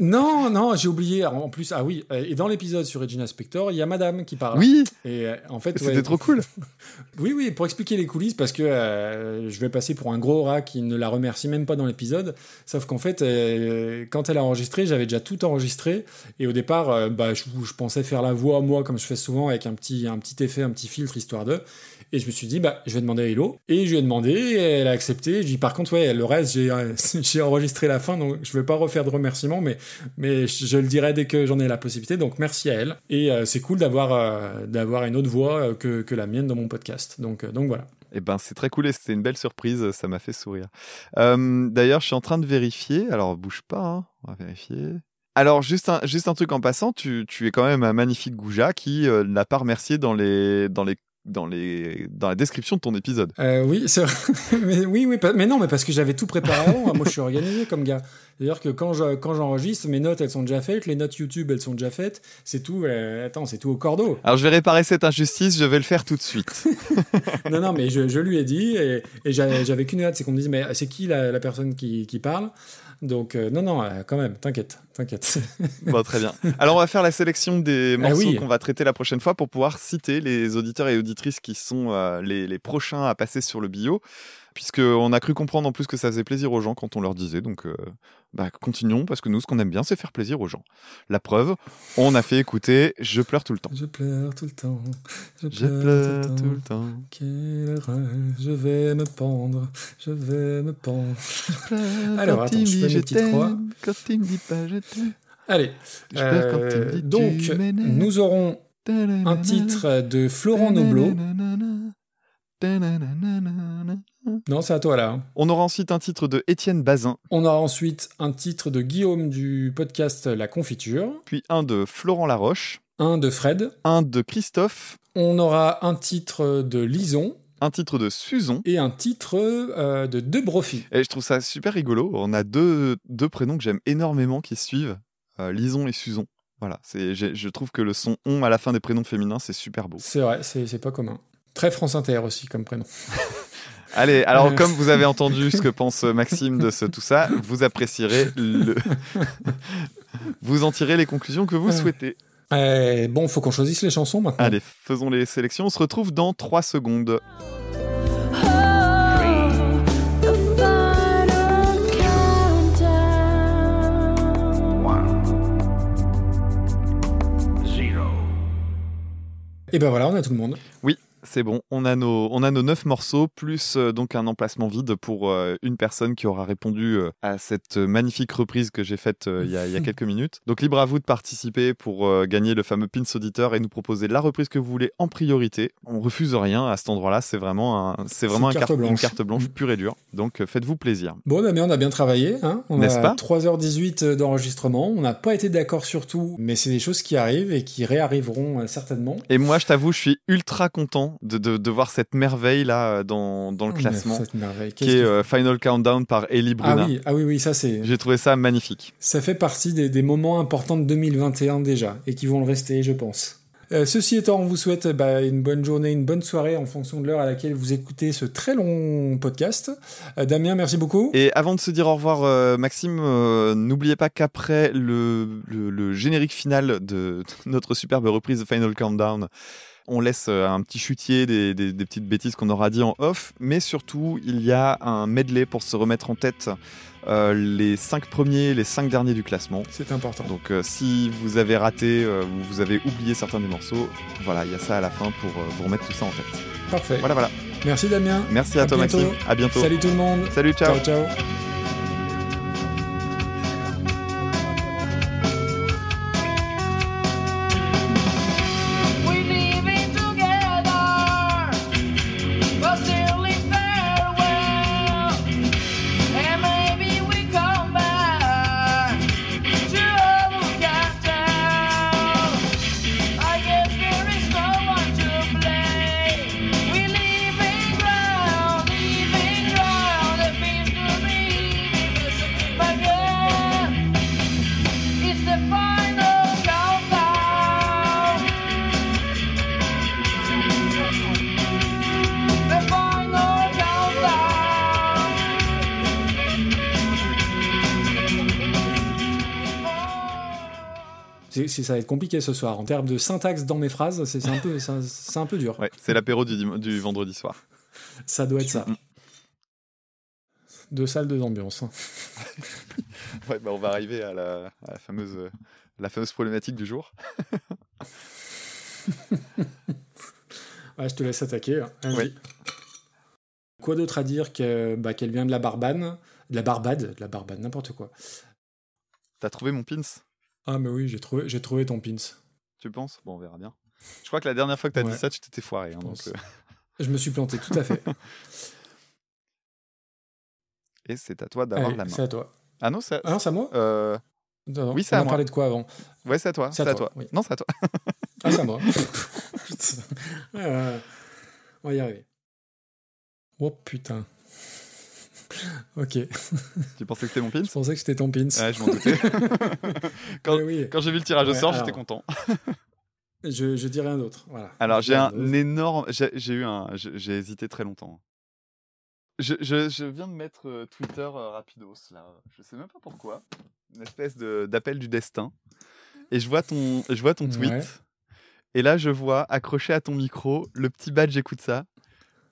non, non, j'ai oublié. En plus, ah oui, euh, et dans l'épisode sur Regina Spector, il y a Madame qui parle.
Oui,
Et euh, en fait,
c'était
ouais,
trop cool. (laughs)
Oui, oui, pour expliquer les coulisses, parce que euh, je vais passer pour un gros rat qui ne la remercie même pas dans l'épisode. Sauf qu'en fait, euh, quand elle a enregistré, j'avais déjà tout enregistré. Et au départ, euh, bah, je, je pensais faire la voix, moi, comme je fais souvent, avec un petit, un petit effet, un petit filtre, histoire de. Et je me suis dit, bah, je vais demander à Hello. Et je lui ai demandé, elle a accepté. Je dis, par contre, ouais, le reste, j'ai, euh, (laughs) j'ai enregistré la fin, donc je vais pas refaire de remerciements, mais, mais je, le dirai dès que j'en ai la possibilité. Donc merci à elle. Et euh, c'est cool d'avoir, euh, d'avoir une autre voix que, que la mienne dans mon podcast. Donc, donc voilà.
Eh ben, c'est très cool et c'était une belle surprise. Ça m'a fait sourire. D'ailleurs, je suis en train de vérifier. Alors, bouge pas. hein, On va vérifier. Alors, juste un, juste un truc en passant. Tu, tu es quand même un magnifique Gouja qui n'a pas remercié dans les, dans les dans, les, dans la description de ton épisode.
Euh, oui, c'est (laughs) mais, oui, oui, mais non, mais parce que j'avais tout préparé avant. Moi, je suis organisé comme gars. C'est-à-dire que quand je- quand j'enregistre, mes notes, elles sont déjà faites. Les notes YouTube, elles sont déjà faites. C'est tout. euh, attends, c'est tout au cordeau.
Alors, je vais réparer cette injustice, je vais le faire tout de suite. (laughs)
non, non, mais je, je lui ai dit et, et j'avais j'avais qu'une hâte, c'est qu'on me dise, mais c'est qui la, la personne qui, qui parle? Donc, euh, non, non, euh, quand même, t'inquiète, t'inquiète. (laughs)
bon, très bien. Alors, on va faire la sélection des
Ah
morceaux
oui.
qu'on va traiter la prochaine fois pour pouvoir citer les auditeurs et auditrices qui sont euh, les, les prochains à passer sur le bio. Puisqu'on a cru comprendre en plus que ça faisait plaisir aux gens quand on leur disait. Donc, euh, bah, continuons, parce que nous, ce qu'on aime bien, c'est faire plaisir aux gens. La preuve, on a fait écouter Je pleure tout le temps.
je pleure tout le temps. Je
Je pleure tout le temps.
Quelle erreur, je vais me pendre, je vais me pendre.
Alors, (laughs)
Alors,
quand
attends, je fais mes
je
petites croix.
quand il me dit pas je t'aime.
Allez,
Je pleure quand il me
euh,
dit
donc
tu
nous aurons un titre de Florent Noblo. Non, c'est à toi là.
On aura ensuite un titre de Étienne Bazin,
On aura ensuite un titre de Guillaume du podcast La Confiture,
puis un de Florent Laroche,
un de Fred.
un de Christophe,
On aura un titre de Lison
un titre de Suzon.
et un titre euh, de De Brofi.
Et je trouve ça super rigolo. On a deux, deux prénoms que j'aime énormément qui se suivent, euh, Lison et Suzon. Voilà, c'est, je trouve que le son on à la fin des prénoms féminins, c'est super beau.
C'est vrai, c'est c'est pas commun. Très France Inter aussi comme prénom. (laughs)
Allez, alors
Euh.
comme vous avez entendu ce que pense Maxime de ce tout ça, vous apprécierez le. (laughs) vous en tirez les conclusions que vous
Ouais.
souhaitez.
Eh, bon, faut qu'on choisisse les chansons maintenant.
Allez, faisons les sélections. On se retrouve dans 3 secondes.
The final
Et ben voilà, on a tout le monde.
C'est bon, on a nos, on a nos 9 morceaux, plus euh, donc un emplacement vide pour euh, une personne qui aura répondu euh, à cette magnifique reprise que j'ai faite il y, a- il y a (laughs) quelques minutes. Donc libre à vous de participer pour gagner le fameux Pins Auditeur et nous proposer la reprise que vous voulez en priorité. On refuse rien à cet endroit-là, c'est vraiment, un, c'est vraiment
C'est
un
carte
carte- une
blanche.
carte blanche pure et dure. Donc faites-vous plaisir.
Bon, Damien, on a bien travaillé. Hein on a
pas
3h18 d'enregistrement. On n'a pas été d'accord sur tout, mais c'est des choses qui arrivent et qui réarriveront certainement.
Et moi, je t'avoue, je suis ultra content de, de, de voir cette merveille là dans, dans le classement,
Cette merveille.
qui est
que-
euh, Final Countdown par Ellie
Ah
Bruna.
oui, ah oui, oui, ça c'est.
J'ai trouvé ça magnifique.
Ça fait partie des, des moments importants de 2021 déjà, et qui vont le rester, je pense. Euh, ceci étant, on vous souhaite bah, une bonne journée, une bonne soirée en fonction de l'heure à laquelle vous écoutez ce très long podcast. Euh, Damien, merci beaucoup.
Et avant de se dire au revoir, euh, Maxime, euh, n'oubliez pas qu'après le, le- le générique final de (laughs) notre superbe reprise de Final Countdown, on laisse euh, un petit chutier des, des- des petites bêtises qu'on aura dit en off, mais surtout il y a un medley pour se remettre en tête euh, les cinq premiers, les cinq derniers du classement.
C'est important.
Donc euh, si vous avez raté euh, ou vous avez oublié certains des morceaux, voilà, il y a ça à la fin pour vous remettre tout ça en tête.
Parfait.
Voilà, voilà.
Merci Damien.
Merci à,
À
toi
bientôt.
Maxime. À bientôt.
Salut tout le monde.
Salut, ciao.
ciao. ciao. Ça va être compliqué ce soir. En termes de syntaxe dans mes phrases, c'est un, peu- c'est un- peu dur.
Ouais, c'est l'apéro du, vendredi soir.
Ça doit être ça.
Mm.
Deux salles, deux ambiances. hein. (laughs)
Ouais, bah on va arriver à la, à la fameuse, la fameuse problématique du jour. (laughs)
Ouais, je te laisse attaquer. hein.
Oui.
Quoi d'autre à dire bah, qu'elle vient de la Barbane, de la Barbade, de la Barbade, n'importe quoi.
T'as trouvé mon pins?
Ah mais oui, j'ai trouvé, j'ai trouvé ton pins.
Tu penses? Bon, on verra bien. Je crois que la dernière fois que t'as
Ouais.
dit ça, tu t'étais foiré. hein,
pense.
donc, euh, (laughs)
Je me suis planté, tout à fait. (laughs)
Et c'est à toi d'avoir la main.
c'est à toi.
Ah non, c'est
Ah non, c'est à moi?
Euh,
Non, non,
Oui, c'est
On
à
a
moi.
parlé de quoi avant?
Ouais, c'est à toi.
C'est à toi, oui.
Non, c'est à toi. (laughs)
Ah, c'est à moi. Euh, on va y arriver. Oh putain. (laughs) Ok. (laughs)
tu pensais que c'était mon pins
Je pensais que c'était ton pins.
Ouais, je m'en doutais. (laughs) quand
Ouais, oui.
quand j'ai vu le tirage au
Ouais,
sort,
alors.
j'étais content.
Je, je dis rien d'autre. Voilà.
Alors, j'ai un
d'autre.
énorme. J'ai j'ai eu un. J'ai j'ai hésité très longtemps. Je, je- je viens de mettre euh, Twitter euh, rapidos là. Je sais même pas pourquoi. Une espèce de- d'appel du destin. Et je vois ton, je vois ton tweet.
Ouais.
Et là, je vois accroché à ton micro le petit badge. J'écoute ça.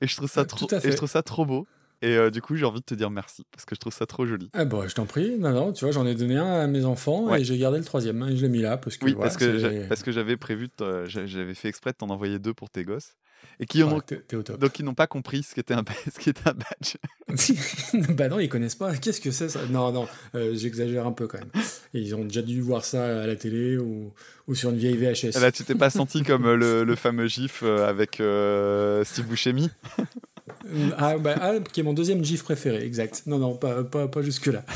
Et je trouve ça trop. Et je trouve ça trop beau. Et euh, du coup, j'ai envie de te dire merci parce que je trouve ça trop joli.
Ah bah, je t'en prie. Non, non, tu vois, j'en ai donné un à mes enfants
Ouais.
et j'ai gardé le troisième. Et je l'ai mis là parce que.
Oui,
voilà,
parce que parce j'avais prévu, j'avais fait exprès de t'en envoyer deux pour tes gosses et qui
Ouais,
ont-
au top.
donc ils n'ont pas compris ce qu'était un, (laughs) ce qu'était un badge. (laughs)
bah non, ils connaissent pas. Qu'est-ce que c'est ça? Non, non, euh, j'exagère un peu quand même. Ils ont déjà dû voir ça à la télé ou, ou sur une vieille VHS.
Là, tu t'es pas senti comme euh, le, le (laughs) fameux gif avec euh, Steve Buscemi?
Ah, bah, ah, qui est mon deuxième GIF préféré, exact. Non, non, pas, pas, pas jusque-là. (laughs)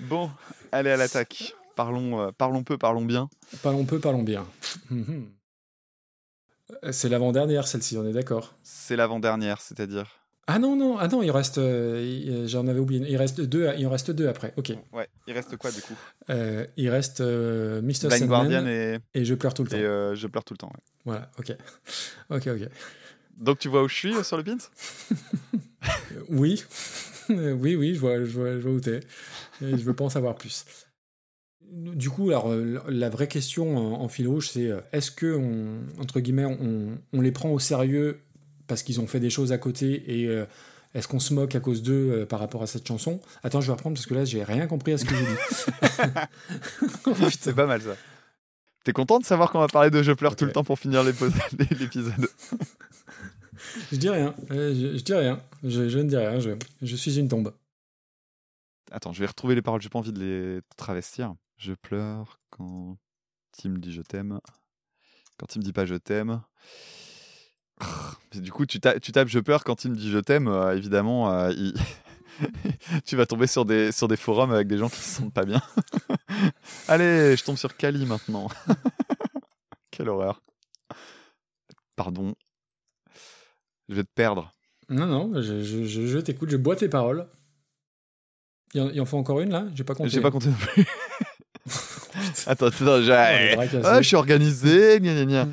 Bon, allez à l'attaque. Parlons, euh, parlons peu, parlons bien.
Parlons peu, parlons bien. (laughs) C'est l'avant-dernière, celle-ci, on est d'accord.
C'est l'avant-dernière, c'est-à-dire.
Ah non, non, ah non, il reste. euh, J'en avais oublié. Il reste deux, il en reste deux après. Ok.
Ouais, il reste quoi du coup?
Euh, il reste Mr. Sandman
Guardian et,
et Je pleure tout le temps.
et Je pleure tout le temps. ouais.
Voilà, ok. (laughs) Ok, ok.
Donc tu vois où je suis euh, sur le pins? (laughs)
Oui, (laughs) oui, oui, je vois, je vois, je vois où t'es. Et je veux pas en savoir plus. Du coup, alors, euh, la vraie question en, fil rouge, c'est euh, est-ce que, on, entre guillemets, on, on les prend au sérieux parce qu'ils ont fait des choses à côté et euh, est-ce qu'on se moque à cause d'eux euh, par rapport à cette chanson? Attends, je vais reprendre parce que là, j'ai rien compris à ce que j'ai dit. (laughs) Oh.
C'est pas mal ça. T'es content de savoir qu'on va parler de Je pleure tout le temps pour finir l'épisode?
Je dis rien, euh, je, dis rien, je, ne dis rien, je, suis une tombe.
Attends, je vais retrouver les paroles, j'ai pas envie de les travestir. Je pleure quand il me dit je t'aime. Quand il me dit pas je t'aime. Du coup, tu, ta- tu tapes je pleure quand il me dit je t'aime, euh, évidemment, euh, (laughs) tu vas tomber sur des, sur des forums avec des gens qui se sentent pas bien. (laughs) Allez, je tombe sur Kali maintenant. (laughs) Quelle horreur. Pardon. Je vais te perdre.
Non, non, je, je, je, je t'écoute, je bois tes paroles. Il en, il en faut encore une là? J'ai pas compté.
J'ai pas compté non plus. (laughs) attends, attends,
Oh,
j'ai...
cassés.
Ah, je suis organisé, gna gna gna.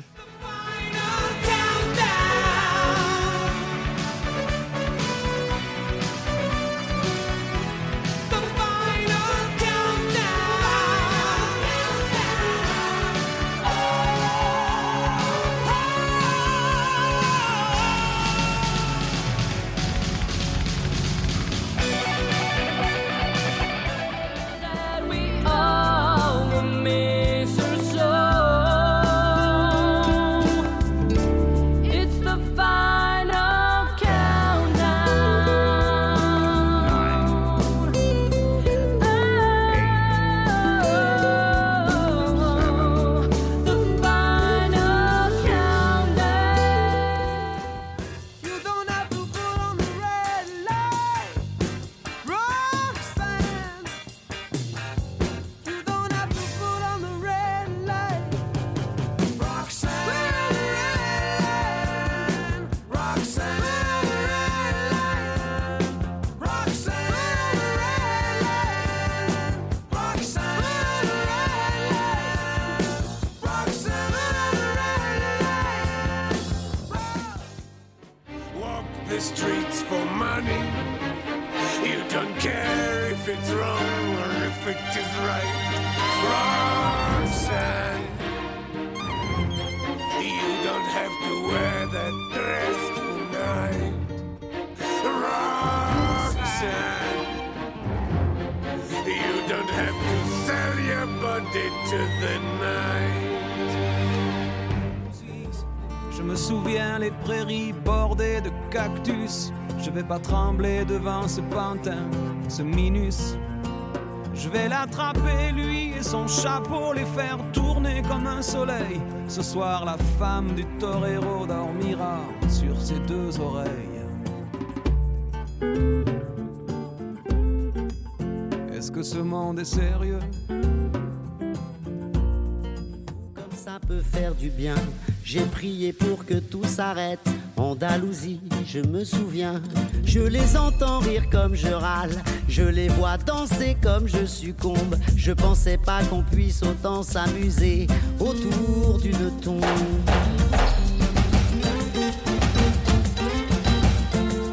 Danser comme je succombe. Je pensais pas qu'on puisse autant s'amuser autour d'une tombe.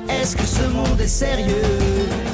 Est-ce que ce monde est sérieux?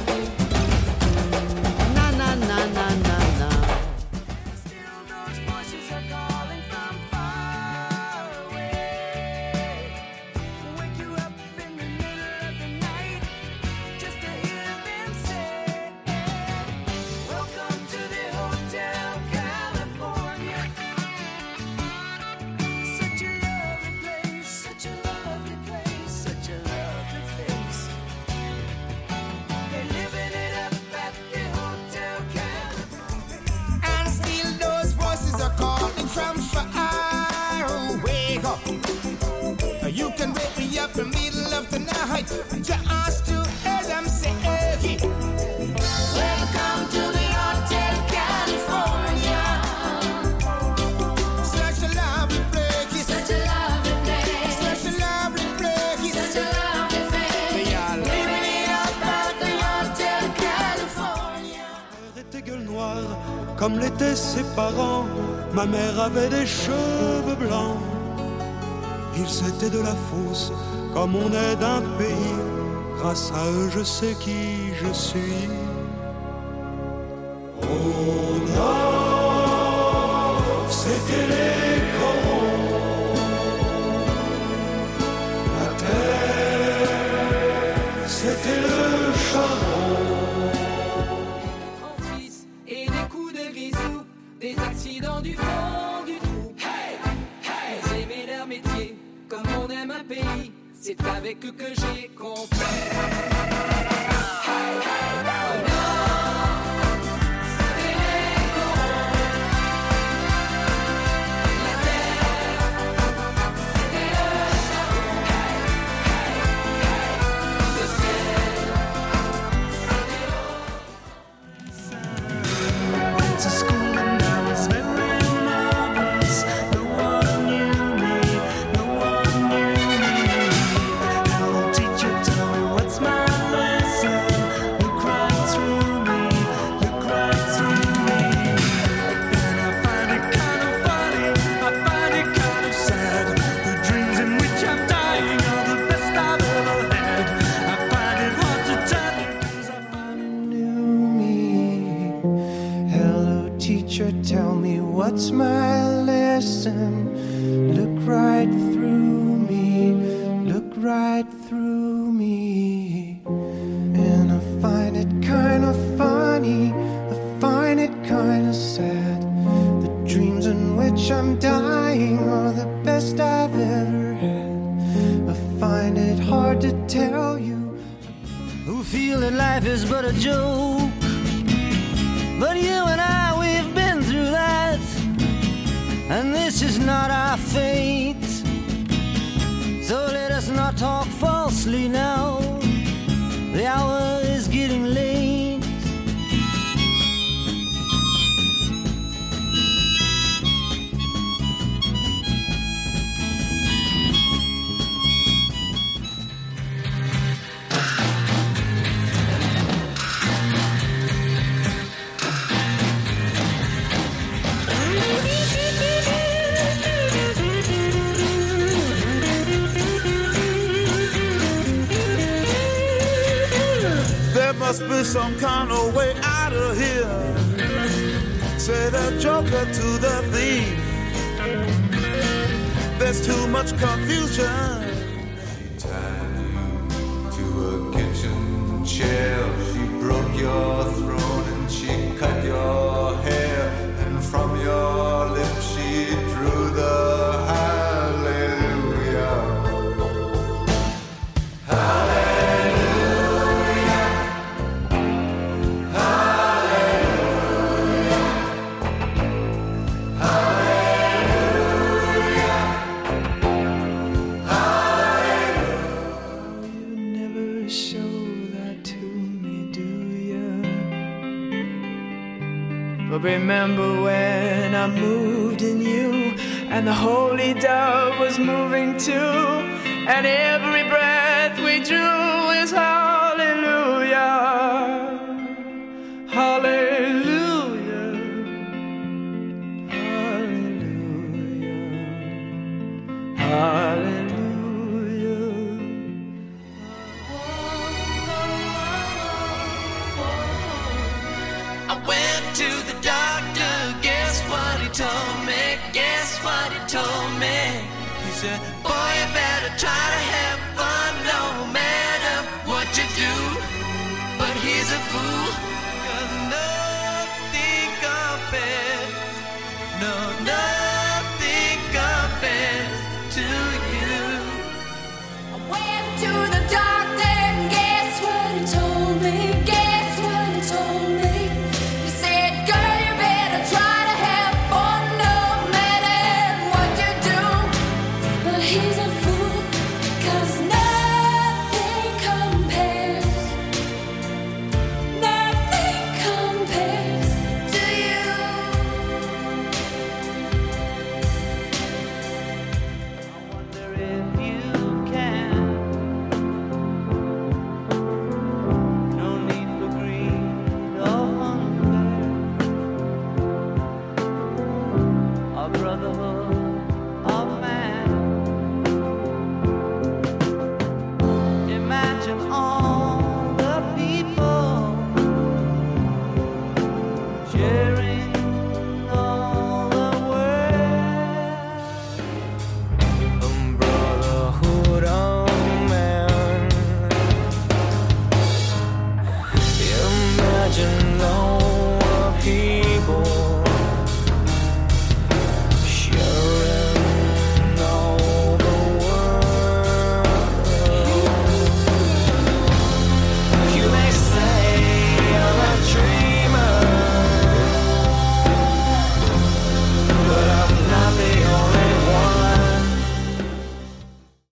C'est avec eux que j'ai compris.